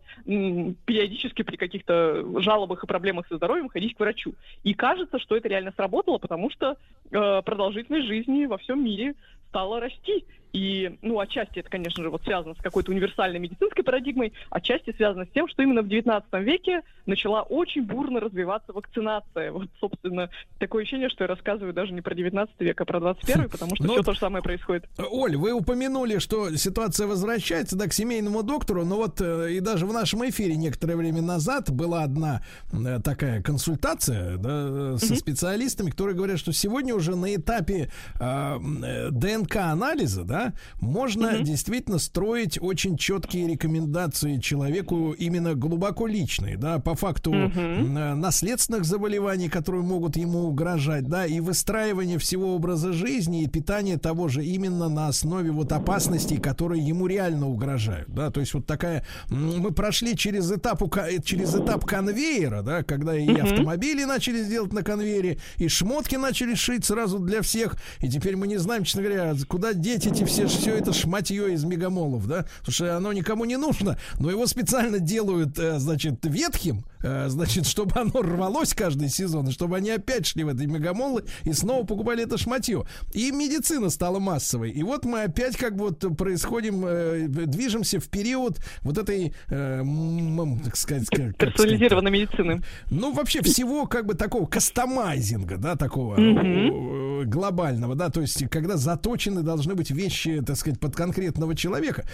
Speaker 16: периодически при каких-то жалобах и проблемах со здоровьем ходить к врачу. И кажется, что это реально сработало, потому что э, продолжительность жизни во всем мире стала расти. И, ну, отчасти это, конечно же, вот связано с какой-то универсальной медицинской парадигмой, отчасти связано с тем, что именно в 19 веке начала очень бурно развиваться вакцинация. Вот, собственно, такое ощущение, что я рассказываю даже не про 19 век, а про 21, потому что но, ну, все то же самое происходит.
Speaker 1: Оль, вы упомянули, что ситуация возвращается да, к семейному доктору, но вот э, и даже в нашем эфире некоторое время назад была одна э, такая консультация да, со mm-hmm. специалистами, которые говорят, что сегодня уже на этапе э, э ДНК-анализа, да, можно mm-hmm. действительно строить очень четкие рекомендации человеку именно глубоко личные, да, по факту mm-hmm. наследственных заболеваний, которые могут ему угрожать, да, и выстраивание всего образа жизни и питания того же именно на основе вот опасностей, которые ему реально угрожают, да, то есть вот такая, мы прошли через этап, через этап конвейера, да, когда и mm-hmm. автомобили начали сделать на конвейере, и шмотки начали шить сразу для всех, и теперь мы не знаем, честно говоря, куда деть эти все все, это шматье из мегамолов, да, потому что оно никому не нужно, но его специально делают, э, значит, ветхим, э, значит, чтобы оно рвалось каждый сезон, чтобы они опять шли в эти мегамолы и снова покупали это шматье. И медицина стала массовой. И вот мы опять как вот происходим, э, движемся в период вот этой, так сказать, как,
Speaker 16: персонализированной медицины.
Speaker 1: Ну, вообще всего как бы такого кастомайзинга, да, такого mm-hmm. глобального, да, то есть когда заточены должны быть вещи так сказать, под конкретного человека.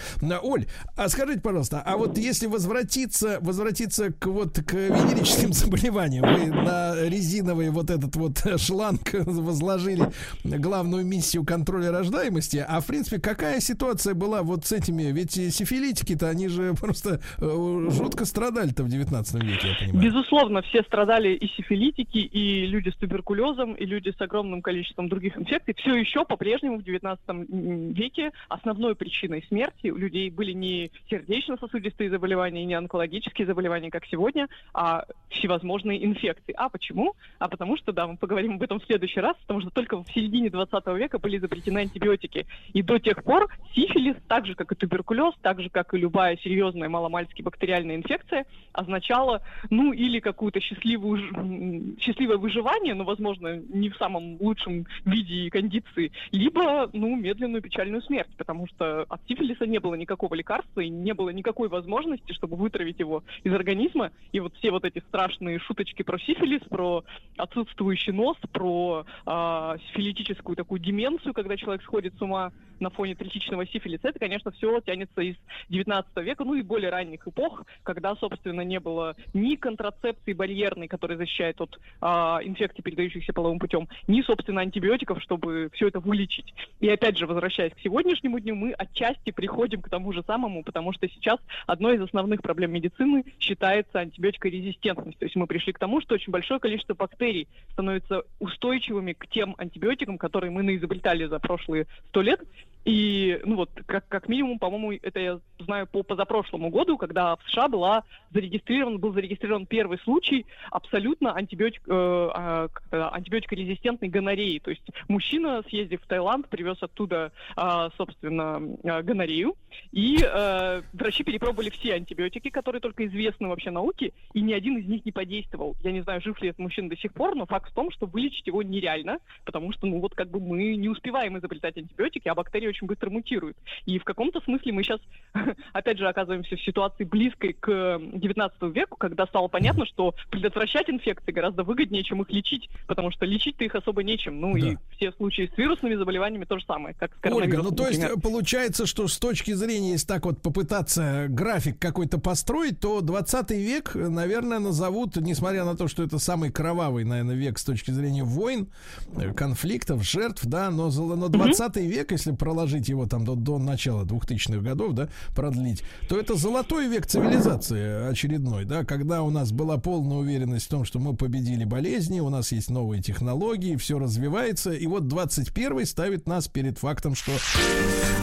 Speaker 1: Оль, а скажите, пожалуйста, а вот если возвратиться, возвратиться к вот к венерическим заболеваниям, вы на резиновый вот этот вот шланг возложили главную миссию контроля рождаемости, а в принципе какая ситуация была вот с этими, ведь сифилитики-то они же просто э, жутко страдали-то в 19 веке, я понимаю.
Speaker 16: Безусловно, все страдали и сифилитики, и люди с туберкулезом, и люди с огромным количеством других инфекций. Все еще по-прежнему в 19 веке основной причиной смерти у людей были не сердечно-сосудистые заболевания, не онкологические заболевания, как сегодня, а всевозможные инфекции. А почему? А потому что, да, мы поговорим об этом в следующий раз, потому что только в середине 20 века были изобретены антибиотики. И до тех пор сифилис, так же, как и туберкулез, так же, как и любая серьезная маломальски бактериальная инфекция, означала, ну, или какую-то счастливую, счастливое выживание, но, возможно, не в самом лучшем виде и кондиции, либо, ну, медленную печальную смерть, потому что от сифилиса не было никакого лекарства и не было никакой возможности, чтобы вытравить его из организма. И вот все вот эти страшные шуточки про сифилис, про отсутствующий нос, про э, сифилитическую такую деменцию, когда человек сходит с ума на фоне третичного сифилиса, это, конечно, все тянется из 19 века, ну и более ранних эпох, когда, собственно, не было ни контрацепции барьерной, которая защищает от э, инфекций, передающихся половым путем, ни, собственно, антибиотиков, чтобы все это вылечить. И опять же, возвращаясь к сегодняшнему дню, мы отчасти приходим к тому же самому, потому что сейчас одной из основных проблем медицины считается антибиотикорезистентность. То есть мы пришли к тому, что очень большое количество бактерий становится устойчивыми к тем антибиотикам, которые мы наизобретали за прошлые сто лет, и, ну вот, как, как минимум, по-моему, это я знаю по позапрошлому году, когда в США была зарегистрирован, был зарегистрирован первый случай абсолютно антибиотик, э, э, антибиотикорезистентной гонореи. То есть мужчина, съездив в Таиланд, привез оттуда, э, собственно, э, гонорею, и э, врачи перепробовали все антибиотики, которые только известны вообще науке, и ни один из них не подействовал. Я не знаю, жив ли этот мужчина до сих пор, но факт в том, что вылечить его нереально, потому что, ну вот, как бы мы не успеваем изобретать антибиотики, а бактерии очень быстро мутируют. И в каком-то смысле мы сейчас, опять же, оказываемся в ситуации близкой к 19 веку, когда стало понятно, что предотвращать инфекции гораздо выгоднее, чем их лечить, потому что лечить-то их особо нечем. Ну да. и все случаи с вирусными заболеваниями то же самое, как с.
Speaker 1: Ольга, ну то есть получается, что с точки зрения, если так вот попытаться график какой-то построить, то 20 век, наверное, назовут, несмотря на то, что это самый кровавый, наверное, век с точки зрения войн, э, конфликтов, жертв, да, но, но 20 угу. век, если проложить проложить его там до, до начала 2000-х годов, да, продлить, то это золотой век цивилизации очередной, да, когда у нас была полная уверенность в том, что мы победили болезни, у нас есть новые технологии, все развивается, и вот 21 ставит нас перед фактом, что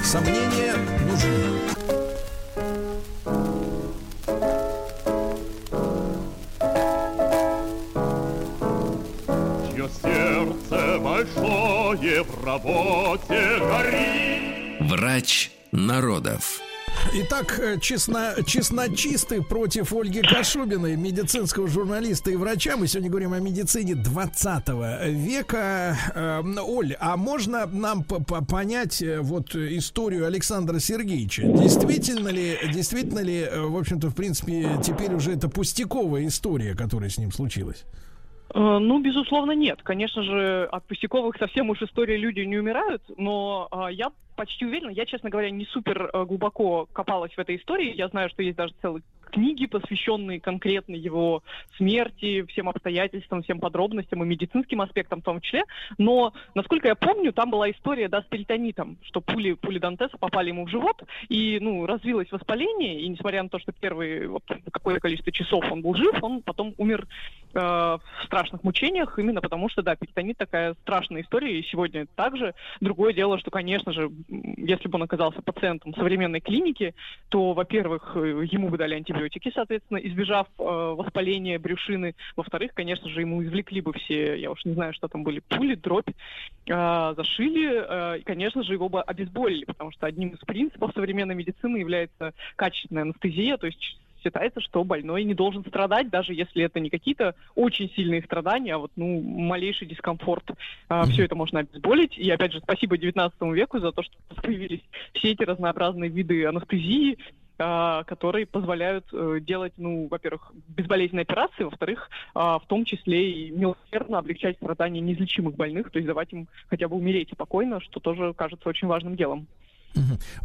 Speaker 1: сомнения нужны.
Speaker 3: большое в работе горит. Врач народов.
Speaker 1: Итак, э, честно, честночисты против Ольги Кашубиной, медицинского журналиста и врача. Мы сегодня говорим о медицине 20 века. Э, Оль, а можно нам понять э, вот историю Александра Сергеевича? Действительно ли, действительно ли, в общем-то, в принципе, теперь уже это пустяковая история, которая с ним случилась?
Speaker 16: Э, ну, безусловно, нет. Конечно же, от пустяковых совсем уж истории люди не умирают, но э, я почти уверена, я, честно говоря, не супер э, глубоко копалась в этой истории. Я знаю, что есть даже целый книги, посвященные конкретно его смерти, всем обстоятельствам, всем подробностям и медицинским аспектам в том числе. Но, насколько я помню, там была история, да, с перитонитом, что пули, пули Дантеса попали ему в живот, и, ну, развилось воспаление, и несмотря на то, что первые вот, какое-то количество часов он был жив, он потом умер в страшных мучениях, именно потому что, да, перитонит такая страшная история, и сегодня также. Другое дело, что, конечно же, если бы он оказался пациентом современной клиники, то, во-первых, э, ему бы дали антибиотики, соответственно, избежав э, воспаления брюшины. Во-вторых, конечно же, ему извлекли бы все, я уж не знаю, что там были, пули, дробь, э, зашили, э, и, конечно же, его бы обезболили, потому что одним из принципов современной медицины является качественная анестезия, то есть считается, что больной не должен страдать, даже если это не какие-то очень сильные страдания, а вот ну малейший дискомфорт. А, все это можно обезболить. И опять же, спасибо 19 веку за то, что появились все эти разнообразные виды анестезии, а, которые позволяют э, делать, ну, во-первых, безболезненные операции, во-вторых, а, в том числе и милосердно облегчать страдания неизлечимых больных, то есть давать им хотя бы умереть спокойно, что тоже кажется очень важным делом.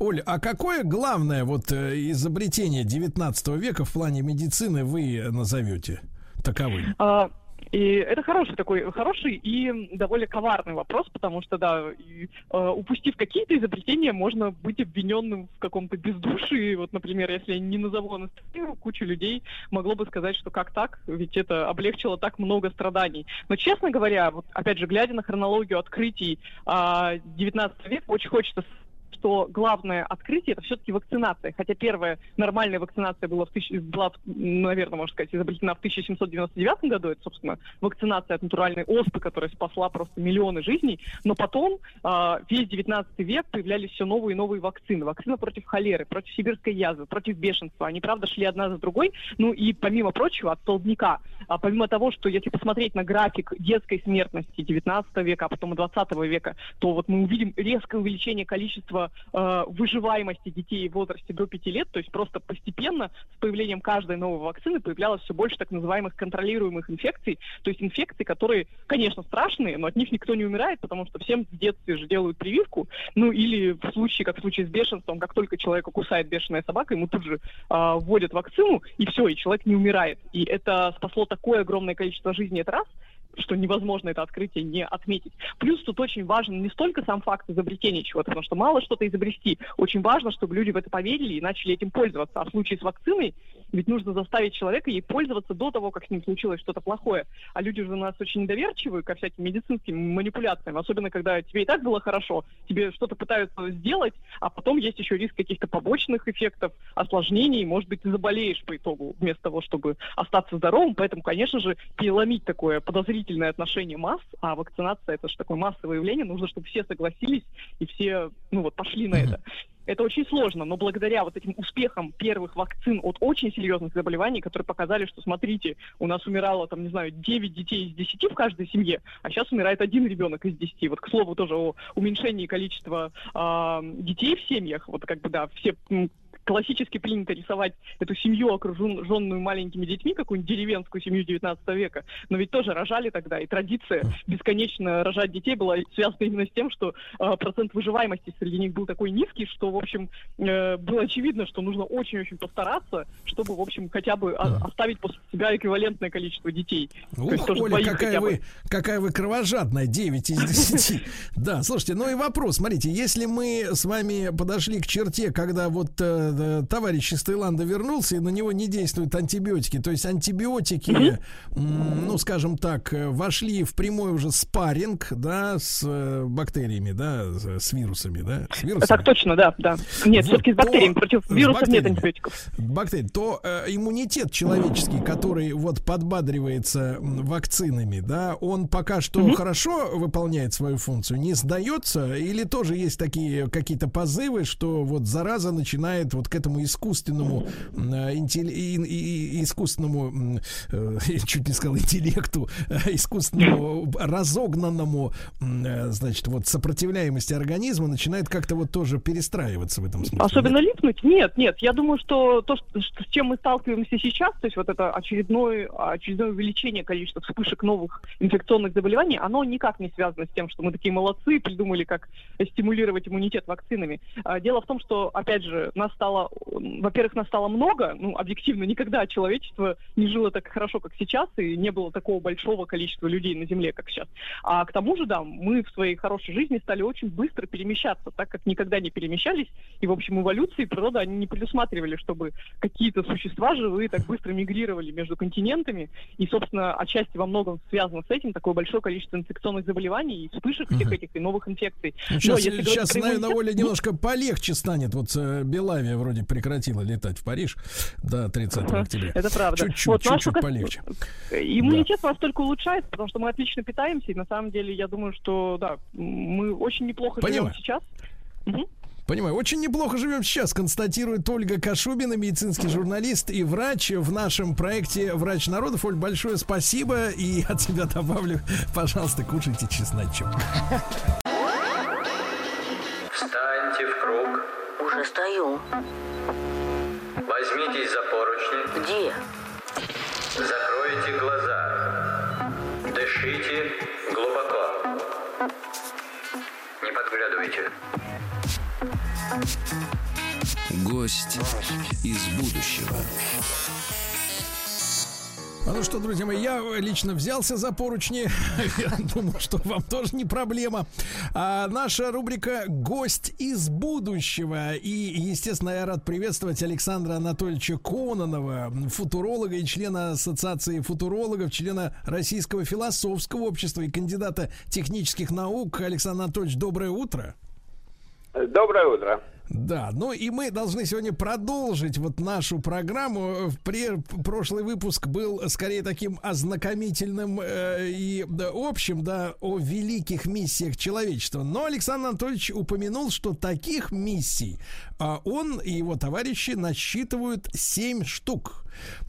Speaker 1: Оль, а какое главное вот э, изобретение 19 века в плане медицины вы назовете таковым?
Speaker 16: А, и это хороший такой, хороший и довольно коварный вопрос, потому что, да, и, э, упустив какие-то изобретения, можно быть обвиненным в каком-то бездушии. Вот, например, если я не назову анестезию, куча людей могло бы сказать, что как так, ведь это облегчило так много страданий. Но, честно говоря, вот, опять же, глядя на хронологию открытий э, 19 века, очень хочется что главное открытие это все-таки вакцинация. Хотя первая нормальная вакцинация была, в тысяч... была наверное, можно сказать, изобретена в 1799 году. Это, собственно, вакцинация от натуральной оспы, которая спасла просто миллионы жизней. Но потом э, весь 19 век появлялись все новые и новые вакцины. Вакцина против холеры, против сибирской язвы, против бешенства. Они, правда, шли одна за другой. Ну и, помимо прочего, от столбняка. А помимо того, что если посмотреть на график детской смертности 19 века, а потом и 20 века, то вот мы увидим резкое увеличение количества э, выживаемости детей в возрасте до 5 лет, то есть просто постепенно с появлением каждой новой вакцины появлялось все больше так называемых контролируемых инфекций, то есть инфекции, которые, конечно, страшные, но от них никто не умирает, потому что всем в детстве же делают прививку, ну или в случае, как в случае с бешенством, как только человека кусает бешеная собака, ему тут же э, вводят вакцину, и все, и человек не умирает. И это спасло такое огромное количество жизней, это раз – что невозможно это открытие не отметить. Плюс тут очень важен не столько сам факт изобретения чего-то, потому что мало что-то изобрести. Очень важно, чтобы люди в это поверили и начали этим пользоваться. А в случае с вакциной ведь нужно заставить человека ей пользоваться до того, как с ним случилось что-то плохое. А люди же у нас очень недоверчивы ко всяким медицинским манипуляциям, особенно когда тебе и так было хорошо, тебе что-то пытаются сделать, а потом есть еще риск каких-то побочных эффектов, осложнений, может быть, ты заболеешь по итогу, вместо того, чтобы остаться здоровым. Поэтому, конечно же, переломить такое подозрительное отношение масс, а вакцинация это же такое массовое явление, нужно, чтобы все согласились и все, ну вот, пошли на это. Это очень сложно, но благодаря вот этим успехам первых вакцин от очень серьезных заболеваний, которые показали, что, смотрите, у нас умирало, там, не знаю, 9 детей из 10 в каждой семье, а сейчас умирает один ребенок из 10. Вот, к слову, тоже о уменьшении количества э, детей в семьях, вот как бы, да, все классически принято рисовать эту семью, окруженную маленькими детьми, какую-нибудь деревенскую семью 19 века, но ведь тоже рожали тогда, и традиция бесконечно рожать детей была связана именно с тем, что э, процент выживаемости среди них был такой низкий, что, в общем, э, было очевидно, что нужно очень-очень постараться, чтобы, в общем, хотя бы оставить после себя эквивалентное количество детей.
Speaker 1: Ух, есть, Оля, какая вы, какая вы кровожадная, 9 из 10. Да, слушайте, ну и вопрос, смотрите, если мы с вами подошли к черте, когда вот Э, товарищ из Таиланда вернулся, и на него не действуют антибиотики. То есть антибиотики, ну, скажем так, э, вошли в прямой уже спарринг, да, с э, бактериями, да, с вирусами, да, с
Speaker 16: вирусами. Так точно, да, да. Нет, вот, все-таки с бактериями, против вирусов нет антибиотиков.
Speaker 1: Бактерий, то э, иммунитет человеческий, который вот подбадривается вакцинами, да, он пока что mm-hmm. хорошо выполняет свою функцию, не сдается, или тоже есть такие какие-то позывы, что вот зараза начинает вот вот к этому искусственному, э, искусственному, э, чуть не сказал, интеллекту, э, искусственному разогнанному, значит, вот сопротивляемости организма начинает как-то вот тоже перестраиваться в этом смысле.
Speaker 16: Особенно нет? липнуть? Нет, нет. Я думаю, что то, что, с чем мы сталкиваемся сейчас, то есть вот это очередное, очередное увеличение количества вспышек новых инфекционных заболеваний, оно никак не связано с тем, что мы такие молодцы, придумали, как стимулировать иммунитет вакцинами. А, дело в том, что, опять же, нас стало стало, во-первых, нас стало много, ну, объективно, никогда человечество не жило так хорошо, как сейчас, и не было такого большого количества людей на Земле, как сейчас. А к тому же, да, мы в своей хорошей жизни стали очень быстро перемещаться, так как никогда не перемещались, и, в общем, эволюции природа они не предусматривали, чтобы какие-то существа живые так быстро мигрировали между континентами, и, собственно, отчасти во многом связано с этим такое большое количество инфекционных заболеваний и вспышек всех этих и новых инфекций.
Speaker 1: Ну, сейчас, сейчас наверное, Оля, немножко полегче станет. Вот э, Белавия вроде прекратила летать в Париж до 30 октября.
Speaker 16: Это правда.
Speaker 1: Чуть-чуть, вот, чуть-чуть полегче.
Speaker 16: Иммунитет да. нас только улучшает, потому что мы отлично питаемся, и на самом деле я думаю, что да, мы очень неплохо Понимаю. живем сейчас.
Speaker 1: Угу. Понимаю, очень неплохо живем сейчас, констатирует Ольга Кашубина, медицинский журналист и врач в нашем проекте «Врач народов». Оль, большое спасибо и от себя добавлю, пожалуйста, кушайте чесночок.
Speaker 17: Уже стою.
Speaker 18: Возьмитесь за поручни.
Speaker 17: Где?
Speaker 18: Закройте глаза. Дышите глубоко. Не подглядывайте.
Speaker 3: Гость из будущего.
Speaker 1: А ну что, друзья мои, я лично взялся за поручни. Я думаю, что вам тоже не проблема. А наша рубрика «Гость из будущего». И, естественно, я рад приветствовать Александра Анатольевича Кононова, футуролога и члена Ассоциации футурологов, члена Российского философского общества и кандидата технических наук. Александр Анатольевич, доброе утро.
Speaker 17: Доброе утро.
Speaker 1: Да, ну и мы должны сегодня продолжить вот нашу программу. В прошлый выпуск был скорее таким ознакомительным э, и да, общим, да, о великих миссиях человечества. Но Александр Анатольевич упомянул, что таких миссий а он и его товарищи насчитывают 7 штук.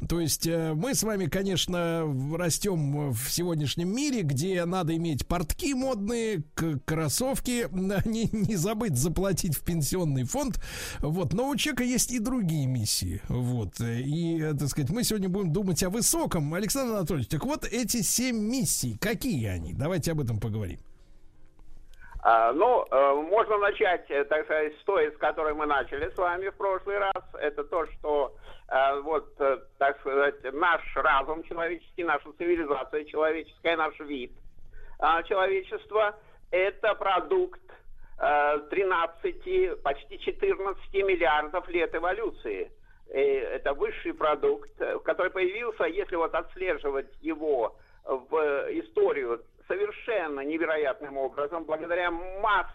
Speaker 1: То есть э, мы с вами, конечно, растем в сегодняшнем мире, где надо иметь портки модные, кроссовки, не, не забыть заплатить в пенсионный фонд. Вот. Но у человека есть и другие миссии. Вот. И, э, так сказать, мы сегодня будем думать о высоком. Александр Анатольевич, так вот эти семь миссий, какие они? Давайте об этом поговорим.
Speaker 17: А, ну, э, можно начать, так сказать, с той, с которой мы начали с вами в прошлый раз. Это то, что вот, э, так сказать, наш разум человеческий, наша цивилизация человеческая, наш вид э, человечества, это продукт 13, почти 14 миллиардов лет эволюции. И это высший продукт, который появился, если вот отслеживать его в историю совершенно невероятным образом, благодаря масс,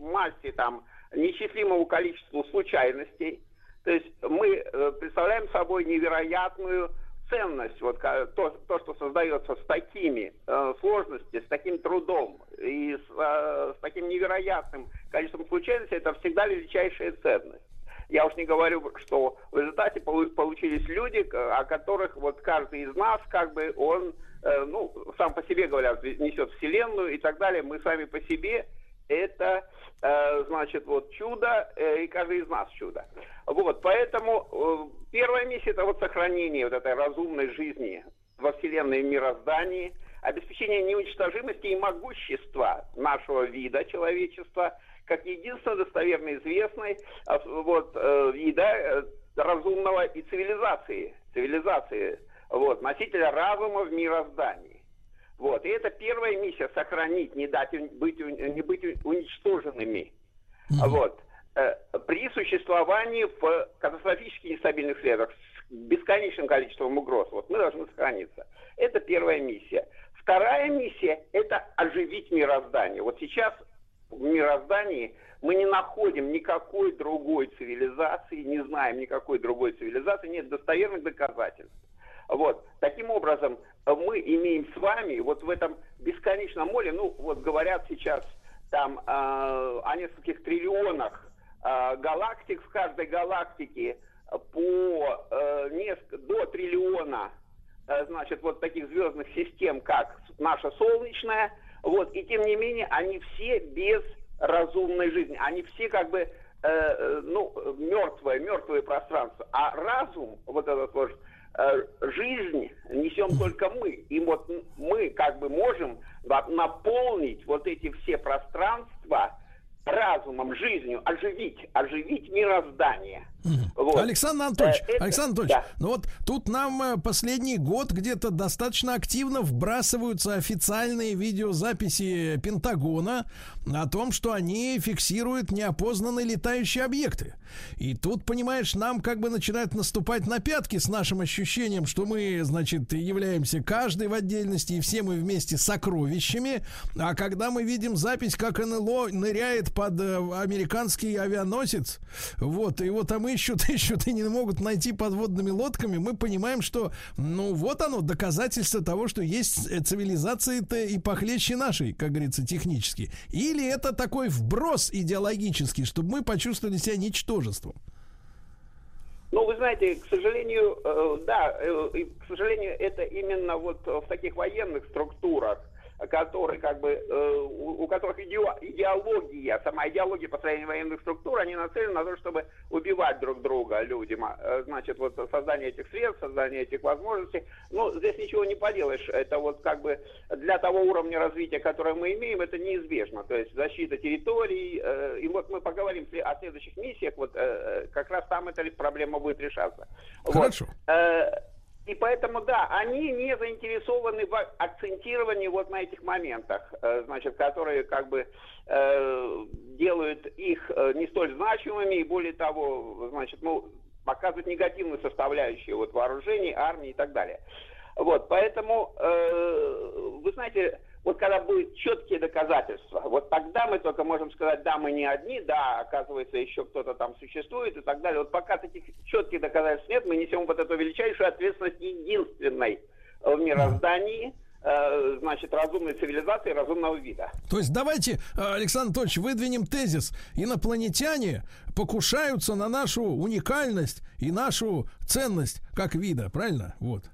Speaker 17: массе там нечислимому количеству случайностей, то есть мы э, представляем собой невероятную ценность, вот то, то что создается с такими э, сложностями, с таким трудом и с, э, с таким невероятным количеством случайностей, это всегда величайшая ценность. Я уж не говорю, что в результате получились люди, о которых вот каждый из нас, как бы он, э, ну, сам по себе говорят, несет вселенную и так далее. Мы сами по себе это, э, значит, вот чудо, э, и каждый из нас чудо. Вот, поэтому э, первая миссия это вот сохранение вот этой разумной жизни во Вселенной и мироздании, обеспечение неуничтожимости и могущества нашего вида человечества, как единственно достоверно известной вот, вида разумного и цивилизации, цивилизации, вот, разума в мироздании. Вот. И это первая миссия сохранить, не дать быть, не быть уничтоженными. Mm-hmm. Вот. Э, при существовании в катастрофически нестабильных средах с бесконечным количеством угроз. Вот мы должны сохраниться. Это первая миссия. Вторая миссия – это оживить мироздание. Вот сейчас в мироздании мы не находим никакой другой цивилизации, не знаем никакой другой цивилизации, нет достоверных доказательств. Вот. Таким образом, мы имеем с вами вот в этом бесконечном море, ну, вот говорят сейчас там э, о нескольких триллионах э, галактик, в каждой галактике по э, несколько, до триллиона, э, значит, вот таких звездных систем, как наша Солнечная, вот, и тем не менее, они все без разумной жизни, они все как бы, э, э ну, мертвое, мертвое пространство, а разум, вот этот вот, жизнь несем только мы. И вот мы как бы можем наполнить вот эти все пространства разумом, жизнью, оживить, оживить мироздание.
Speaker 1: Вот. Александр Анатольевич, э, это, Александр Анатольевич, да. ну вот тут нам э, последний год где-то достаточно активно вбрасываются официальные видеозаписи Пентагона о том, что они фиксируют неопознанные летающие объекты. И тут, понимаешь, нам как бы начинают наступать на пятки с нашим ощущением, что мы, значит, являемся каждый в отдельности и все мы вместе сокровищами. А когда мы видим запись, как НЛО ныряет под э, американский авианосец, вот, и вот там ищут, ищут и не могут найти подводными лодками, мы понимаем, что, ну, вот оно, доказательство того, что есть э, цивилизации-то и похлеще нашей, как говорится, технически. Или это такой вброс идеологический, чтобы мы почувствовали себя ничтожеством?
Speaker 17: Ну, вы знаете, к сожалению, э, да, к сожалению, это именно вот в таких военных структурах, которые как бы, э, у, которых идеология, сама идеология построения военных структур, они нацелены на то, чтобы убивать друг друга людям. Э, значит, вот создание этих средств, создание этих возможностей. Ну, здесь ничего не поделаешь. Это вот как бы для того уровня развития, которое мы имеем, это неизбежно. То есть защита территорий. Э, и вот мы поговорим о следующих миссиях. Вот как раз там эта проблема будет решаться.
Speaker 1: Хорошо.
Speaker 17: Вот. И поэтому, да, они не заинтересованы в акцентировании вот на этих моментах, э, значит, которые как бы э, делают их э, не столь значимыми и более того, значит, ну, показывают негативную составляющую вот вооружений, армии и так далее. Вот, поэтому, э, вы знаете, вот когда будут четкие доказательства, вот тогда мы только можем сказать, да, мы не одни, да, оказывается, еще кто-то там существует и так далее. Вот пока таких четких доказательств нет, мы несем вот эту величайшую ответственность единственной в мироздании, э, значит, разумной цивилизации, разумного вида.
Speaker 1: То есть давайте, э, Александр Анатольевич, выдвинем тезис. Инопланетяне покушаются на нашу уникальность и нашу ценность как вида, правильно? Вот.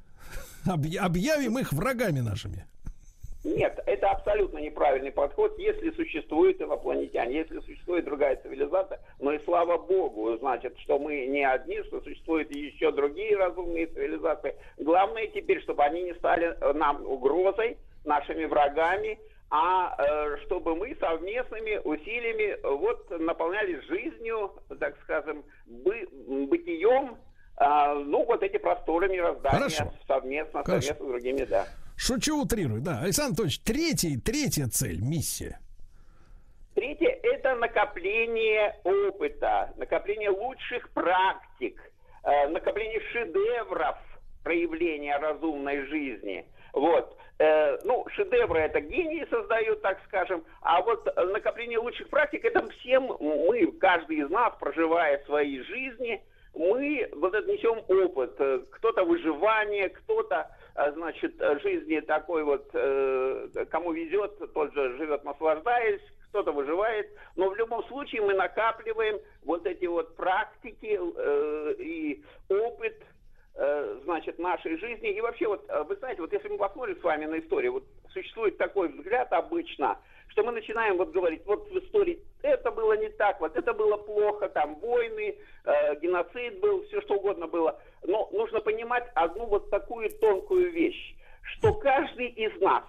Speaker 1: Объявим их врагами нашими.
Speaker 17: Нет, это абсолютно неправильный подход. Если существует инопланетяне, если существует другая цивилизация, но и слава богу, значит, что мы не одни, что существуют еще другие разумные цивилизации. Главное теперь, чтобы они не стали нам угрозой, нашими врагами, а э, чтобы мы совместными усилиями вот наполнялись жизнью, так скажем, бы, бытием, э, ну вот эти просторы мироздания Хорошо. совместно, Хорошо. совместно с другими, да.
Speaker 1: Шучу, утрирую, да. Александр Анатольевич, третий, третья цель, миссия.
Speaker 17: Третье – это накопление опыта, накопление лучших практик, э, накопление шедевров проявления разумной жизни. Вот. Э, ну, шедевры это гении создают, так скажем, а вот накопление лучших практик это всем мы, каждый из нас, проживая свои жизни, мы вот это несем опыт. Кто-то выживание, кто-то значит, жизни такой вот, э, кому везет, тот же живет наслаждаясь, кто-то выживает, но в любом случае мы накапливаем вот эти вот практики э, и опыт, э, значит, нашей жизни. И вообще, вот, вы знаете, вот если мы посмотрим с вами на историю, вот существует такой взгляд обычно – что мы начинаем вот говорить, вот в истории это было не так, вот это было плохо, там войны, э, геноцид был, все что угодно было. Но нужно понимать одну вот такую тонкую вещь, что каждый из нас,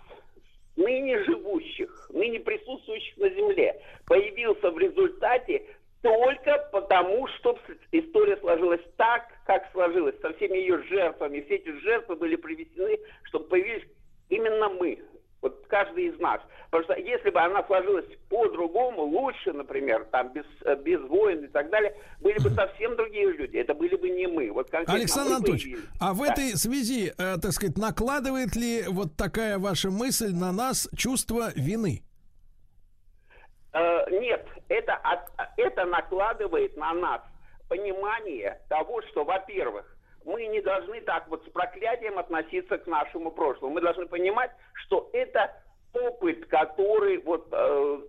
Speaker 17: ныне живущих, ныне присутствующих на Земле, появился в результате только потому, что история сложилась так, как сложилась, со всеми ее жертвами. Все эти жертвы были приведены, чтобы появились именно мы, вот каждый из нас. Потому что если бы она сложилась по-другому, лучше, например, там без, без войн и так далее, были бы совсем другие люди. Это были бы не мы. Вот
Speaker 1: Александр Анатольевич, а в да. этой связи, э, так сказать, накладывает ли вот такая ваша мысль на нас чувство вины?
Speaker 17: Э, нет, это, от, это накладывает на нас понимание того, что, во-первых, мы не должны так вот с проклятием относиться к нашему прошлому. Мы должны понимать, что это опыт, который вот э,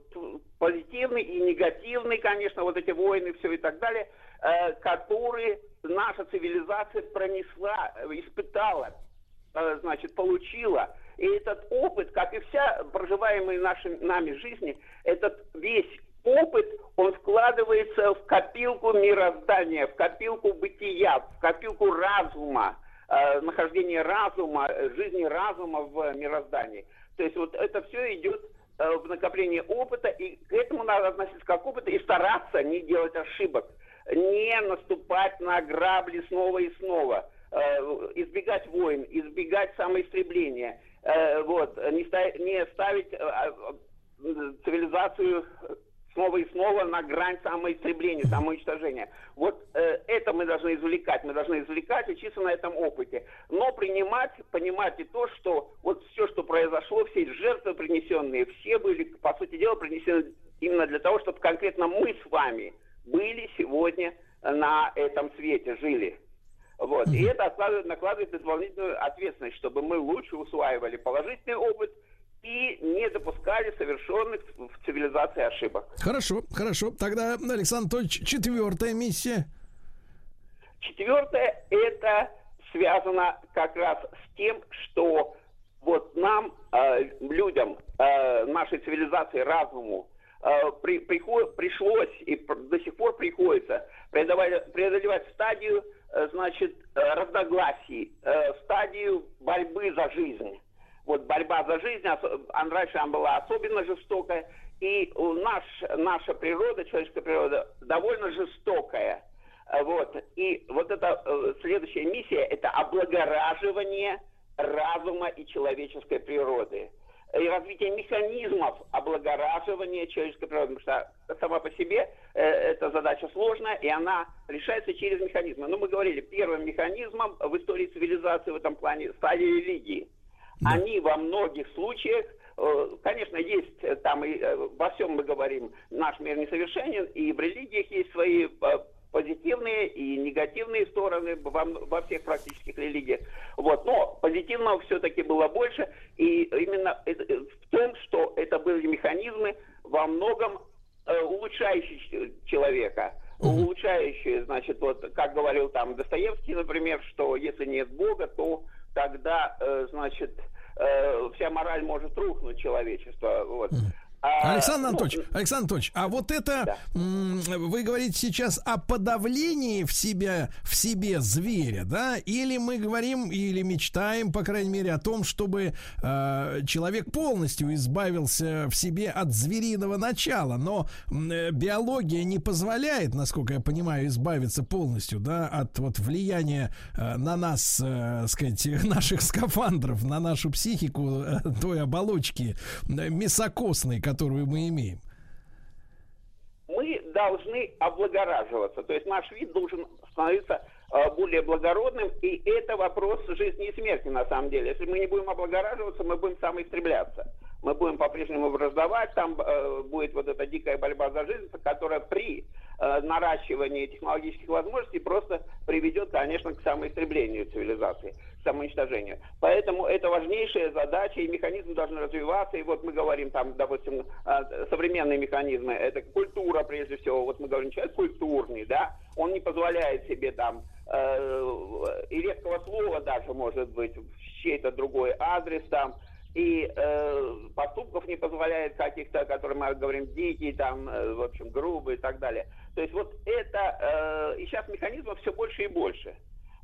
Speaker 17: позитивный и негативный, конечно, вот эти войны, все и так далее, э, которые наша цивилизация пронесла, испытала, э, значит, получила. И этот опыт, как и вся проживаемая нашими, нами жизни, этот весь опыт, он вкладывается в копилку мироздания, в копилку бытия, в копилку разума, э, нахождения разума, жизни разума в мироздании. То есть вот это все идет э, в накопление опыта, и к этому надо относиться как к опыту и стараться не делать ошибок, не наступать на грабли снова и снова, э, избегать войн, избегать самоистребления, э, вот, не, ставить, не ставить э, э, цивилизацию снова и снова на грань самоистребления, самоуничтожения. Вот э, это мы должны извлекать. Мы должны извлекать, учиться на этом опыте. Но принимать, понимать и то, что вот все, что произошло, все жертвы принесенные, все были, по сути дела, принесены именно для того, чтобы конкретно мы с вами были сегодня на этом свете, жили. Вот. И это накладывает дополнительную ответственность, чтобы мы лучше усваивали положительный опыт – и не допускали совершенных в цивилизации ошибок.
Speaker 1: Хорошо, хорошо. Тогда, Александр Анатольевич, четвертая миссия.
Speaker 17: Четвертое, это связано как раз с тем, что вот нам, э, людям, э, нашей цивилизации, разуму, э, при, приход, пришлось и до сих пор приходится преодолевать, преодолевать стадию, э, значит, э, разногласий, э, стадию борьбы за жизнь вот борьба за жизнь, раньше она была особенно жестокая, и наш, наша природа, человеческая природа, довольно жестокая. Вот. И вот эта э, следующая миссия – это облагораживание разума и человеческой природы. И развитие механизмов облагораживания человеческой природы. Потому что сама по себе э, эта задача сложная, и она решается через механизмы. Но мы говорили, первым механизмом в истории цивилизации в этом плане стали религии – они во многих случаях конечно, есть там и во всем мы говорим, наш мир несовершенен, и в религиях есть свои позитивные и негативные стороны во, во всех практических религиях. Вот. Но позитивного все-таки было больше. И именно в том, что это были механизмы во многом э, улучшающие человека. Улучшающие, значит, вот, как говорил там Достоевский, например, что если нет Бога, то тогда, э, значит, э, вся мораль может рухнуть человечество. Вот.
Speaker 1: А, Александр ну, Анатольевич, ну, Александр Анатольевич, а вот это да. вы говорите сейчас о подавлении в себе, в себе зверя, да? Или мы говорим, или мечтаем, по крайней мере, о том, чтобы э, человек полностью избавился в себе от звериного начала, но э, биология не позволяет, насколько я понимаю, избавиться полностью, да, от вот влияния э, на нас, э, сказать, наших скафандров, на нашу психику э, той оболочки э, мясокосной, которую мы имеем?
Speaker 17: Мы должны облагораживаться. То есть наш вид должен становиться э, более благородным, и это вопрос жизни и смерти на самом деле. Если мы не будем облагораживаться, мы будем самоистребляться. Мы будем по-прежнему враждовать, там э, будет вот эта дикая борьба за жизнь, которая при э, наращивании технологических возможностей просто приведет, конечно, к самоистреблению цивилизации самоуничтожению. Поэтому это важнейшая задача, и механизмы должны развиваться. И вот мы говорим там, допустим, э, современные механизмы, это культура прежде всего. Вот мы говорим, человек культурный, да, он не позволяет себе там э, и редкого слова даже может быть в чей-то другой адрес там, и э, поступков не позволяет каких-то, которые мы говорим, дикие, там, э, в общем, грубые и так далее. То есть вот это, э, и сейчас механизмов все больше и больше.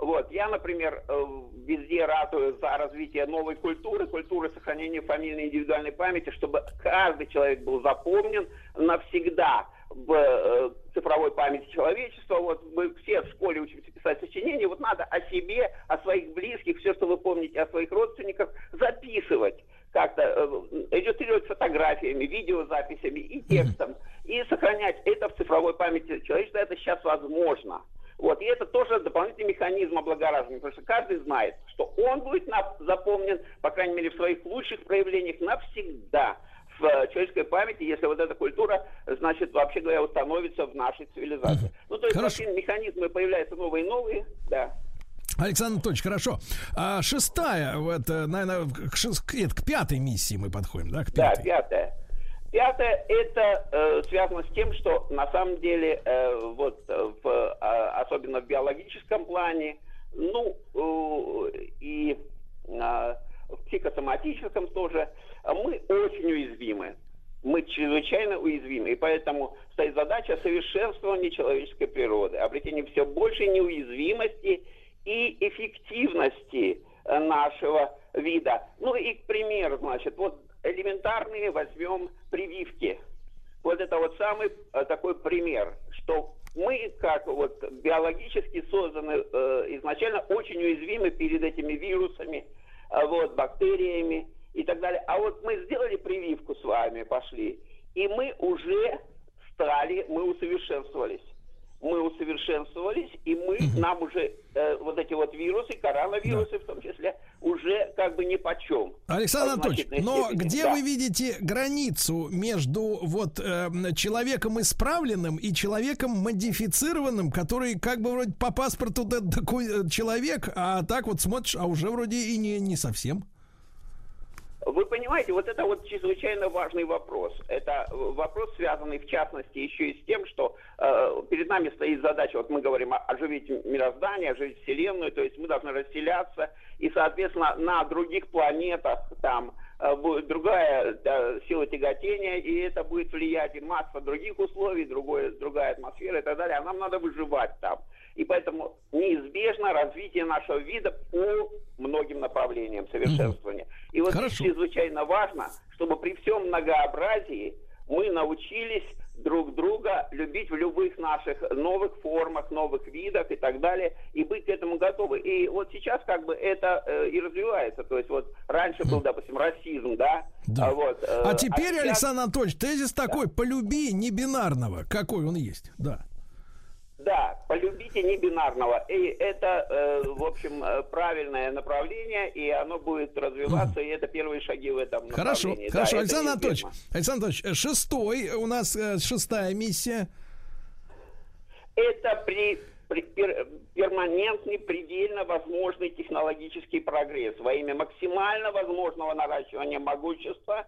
Speaker 17: Вот. Я, например, э, везде ратую за развитие новой культуры, культуры сохранения фамильной индивидуальной памяти, чтобы каждый человек был запомнен навсегда в э, цифровой памяти человечества. Вот мы все в школе учимся писать сочинения. Вот надо о себе, о своих близких, все, что вы помните о своих родственниках, записывать как-то э, иллюстрировать фотографиями, видеозаписями и текстом, и сохранять это в цифровой памяти человечества. Это сейчас возможно. Вот, и это тоже дополнительный механизм облагораживания, потому что каждый знает, что он будет запомнен, по крайней мере, в своих лучших проявлениях навсегда в э, человеческой памяти, если вот эта культура, значит, вообще говоря, установится в нашей цивилизации. Ну, то есть Хорошо. механизмы появляются новые и новые, да.
Speaker 1: Александр Анатольевич, хорошо. А шестая, вот, э, наверное, к, к, к пятой миссии мы подходим, да? К
Speaker 17: пятой. Да, пятая. Пятое, это э, связано с тем, что на самом деле, э, вот, в, э, особенно в биологическом плане, ну, э, и э, в психосоматическом тоже, мы очень уязвимы. Мы чрезвычайно уязвимы. И поэтому стоит задача совершенствования человеческой природы, обретения все большей неуязвимости и эффективности э, нашего вида. Ну и, к примеру, значит, вот элементарные возьмем прививки. Вот это вот самый э, такой пример, что мы, как вот биологически созданы э, изначально, очень уязвимы перед этими вирусами, э, вот, бактериями и так далее. А вот мы сделали прививку с вами, пошли, и мы уже стали, мы усовершенствовались мы усовершенствовались, и мы, нам уже э, вот эти вот вирусы, коронавирусы да. в том числе, уже как бы ни по чем.
Speaker 1: Александр Анатольевич, но степени. где да. вы видите границу между вот э, человеком исправленным и человеком модифицированным, который как бы вроде по паспорту такой человек, а так вот смотришь, а уже вроде и не, не совсем?
Speaker 17: Вы понимаете, вот это вот чрезвычайно важный вопрос. Это вопрос, связанный в частности еще и с тем, что э, перед нами стоит задача, вот мы говорим оживить мироздание, оживить Вселенную, то есть мы должны расселяться, и, соответственно, на других планетах там э, будет другая да, сила тяготения, и это будет влиять и масса других условий, другое, другая атмосфера и так далее, а нам надо выживать там. И поэтому неизбежно развитие нашего вида по многим направлениям совершенствования. И вот Хорошо. чрезвычайно важно, чтобы при всем многообразии мы научились друг друга любить в любых наших новых формах, новых видах и так далее, и быть к этому готовы. И вот сейчас как бы это э, и развивается. То есть вот раньше был, допустим, расизм, да?
Speaker 1: да. А, вот, э, а теперь, а сейчас... Александр Анатольевич, тезис такой, да. полюби не бинарного, какой он есть, да.
Speaker 17: Да, полюбите небинарного. И это, э, в общем, э, правильное направление, и оно будет развиваться, и это первые шаги в этом
Speaker 1: Хорошо,
Speaker 17: направлении.
Speaker 1: хорошо.
Speaker 17: Да,
Speaker 1: Александр Анатольевич. Александр Анатольевич, шестой у нас э, шестая миссия.
Speaker 17: Это при, при- пер- перманентный, предельно возможный технологический прогресс во имя максимально возможного наращивания могущества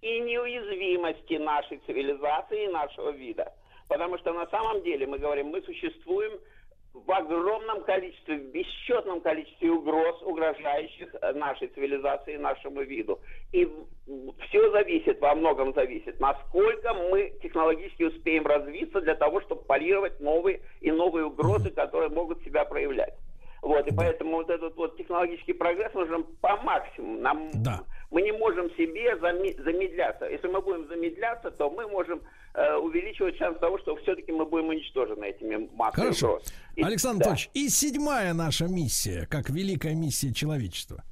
Speaker 17: и неуязвимости нашей цивилизации и нашего вида. Потому что на самом деле мы говорим, мы существуем в огромном количестве, в бесчетном количестве угроз, угрожающих э, нашей цивилизации нашему виду. И все зависит, во многом зависит, насколько мы технологически успеем развиться для того, чтобы парировать новые и новые угрозы, которые могут себя проявлять. Вот, и поэтому вот этот вот технологический прогресс нужен по максимуму. Нам, Мы не можем себе заме- замедляться. Если мы будем замедляться, то мы можем э, увеличивать шанс того, что все-таки мы будем уничтожены этими массами
Speaker 1: Хорошо.
Speaker 17: И-
Speaker 1: Александр
Speaker 17: да.
Speaker 1: Анатольевич, и седьмая наша миссия, как великая миссия человечества.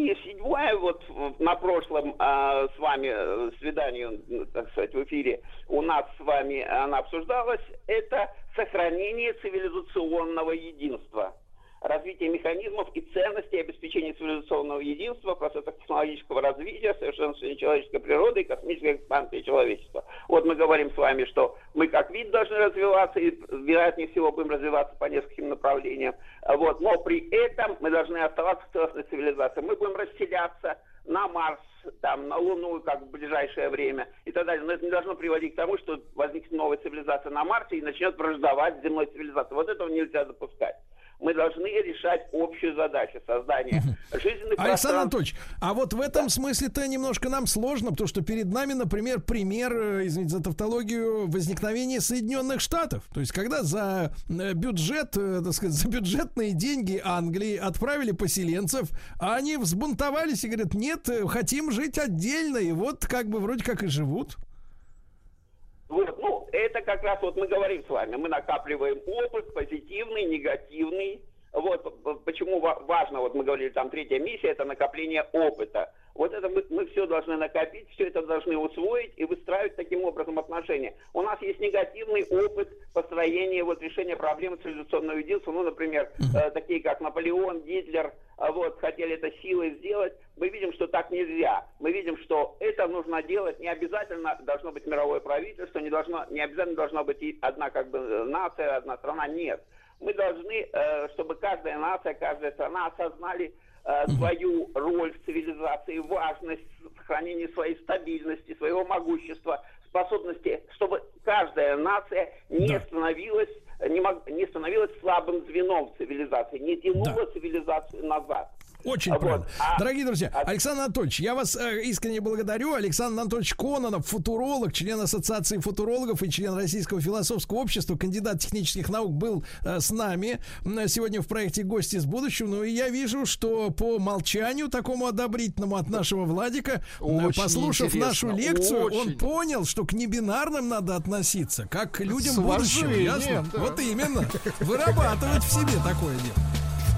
Speaker 17: И седьмое, вот на прошлом а, с вами э, свидании, так сказать, в эфире у нас с вами она обсуждалась, это сохранение цивилизационного единства. Развитие механизмов и ценностей обеспечения цивилизационного единства в процессах технологического развития, совершенствования человеческой природы и космической экспансии человечества. Вот мы говорим с вами, что мы как вид должны развиваться и, вероятнее всего, будем развиваться по нескольким направлениям. Вот. Но при этом мы должны оставаться в целостной цивилизации. Мы будем расселяться на Марс, там, на Луну, как в ближайшее время и так далее. Но это не должно приводить к тому, что возникнет новая цивилизация на Марсе и начнет враждовать земной цивилизацией. Вот этого нельзя допускать. Мы должны решать общую задачу создания жизненных
Speaker 1: Александр
Speaker 17: пространств.
Speaker 1: Анатольевич, а вот в этом смысле-то немножко нам сложно, потому что перед нами, например, пример, э, извините за тавтологию, возникновения Соединенных Штатов. То есть, когда за э, бюджет, э, так сказать, за бюджетные деньги Англии отправили поселенцев, а они взбунтовались и говорят, нет, хотим жить отдельно, и вот как бы вроде как и живут.
Speaker 17: Вот, ну, это как раз вот мы говорим с вами, мы накапливаем опыт позитивный, негативный. Вот почему ва- важно, вот мы говорили, там третья миссия, это накопление опыта. Вот это мы, мы все должны накопить, все это должны усвоить и выстраивать таким образом отношения. У нас есть негативный опыт построения вот решения проблемы цивилизационного единства. Ну, например, э, такие как Наполеон, Гитлер, а вот хотели это силой сделать. Мы видим, что так нельзя. Мы видим, что это нужно делать. Не обязательно должно быть мировое правительство, не должно, не обязательно должна быть одна как бы э, нация, одна страна. Нет. Мы должны, э, чтобы каждая нация, каждая страна осознали э, свою роль в цивилизации, важность сохранения своей стабильности, своего могущества, способности, чтобы каждая нация не становилась не, мог- не становилась слабым звеном в цивилизации, не тянула цивилизацию назад.
Speaker 1: Очень
Speaker 17: А
Speaker 1: правильно.
Speaker 17: вот, а-
Speaker 1: Дорогие друзья, Александр Анатольевич, я вас э, искренне благодарю. Александр Анатольевич Кононов, футуролог, член Ассоциации футурологов и член Российского философского общества, кандидат технических наук, был э, с нами сегодня в проекте «Гости из будущего». Ну и я вижу, что по молчанию такому одобрительному от нашего Владика,
Speaker 2: Очень
Speaker 1: послушав нашу лекцию, он
Speaker 2: очень.
Speaker 1: понял, что к небинарным надо относиться, как к людям
Speaker 2: С
Speaker 1: будущего. Ясно?
Speaker 2: да.
Speaker 1: Вот именно. Вырабатывать в себе такое дело.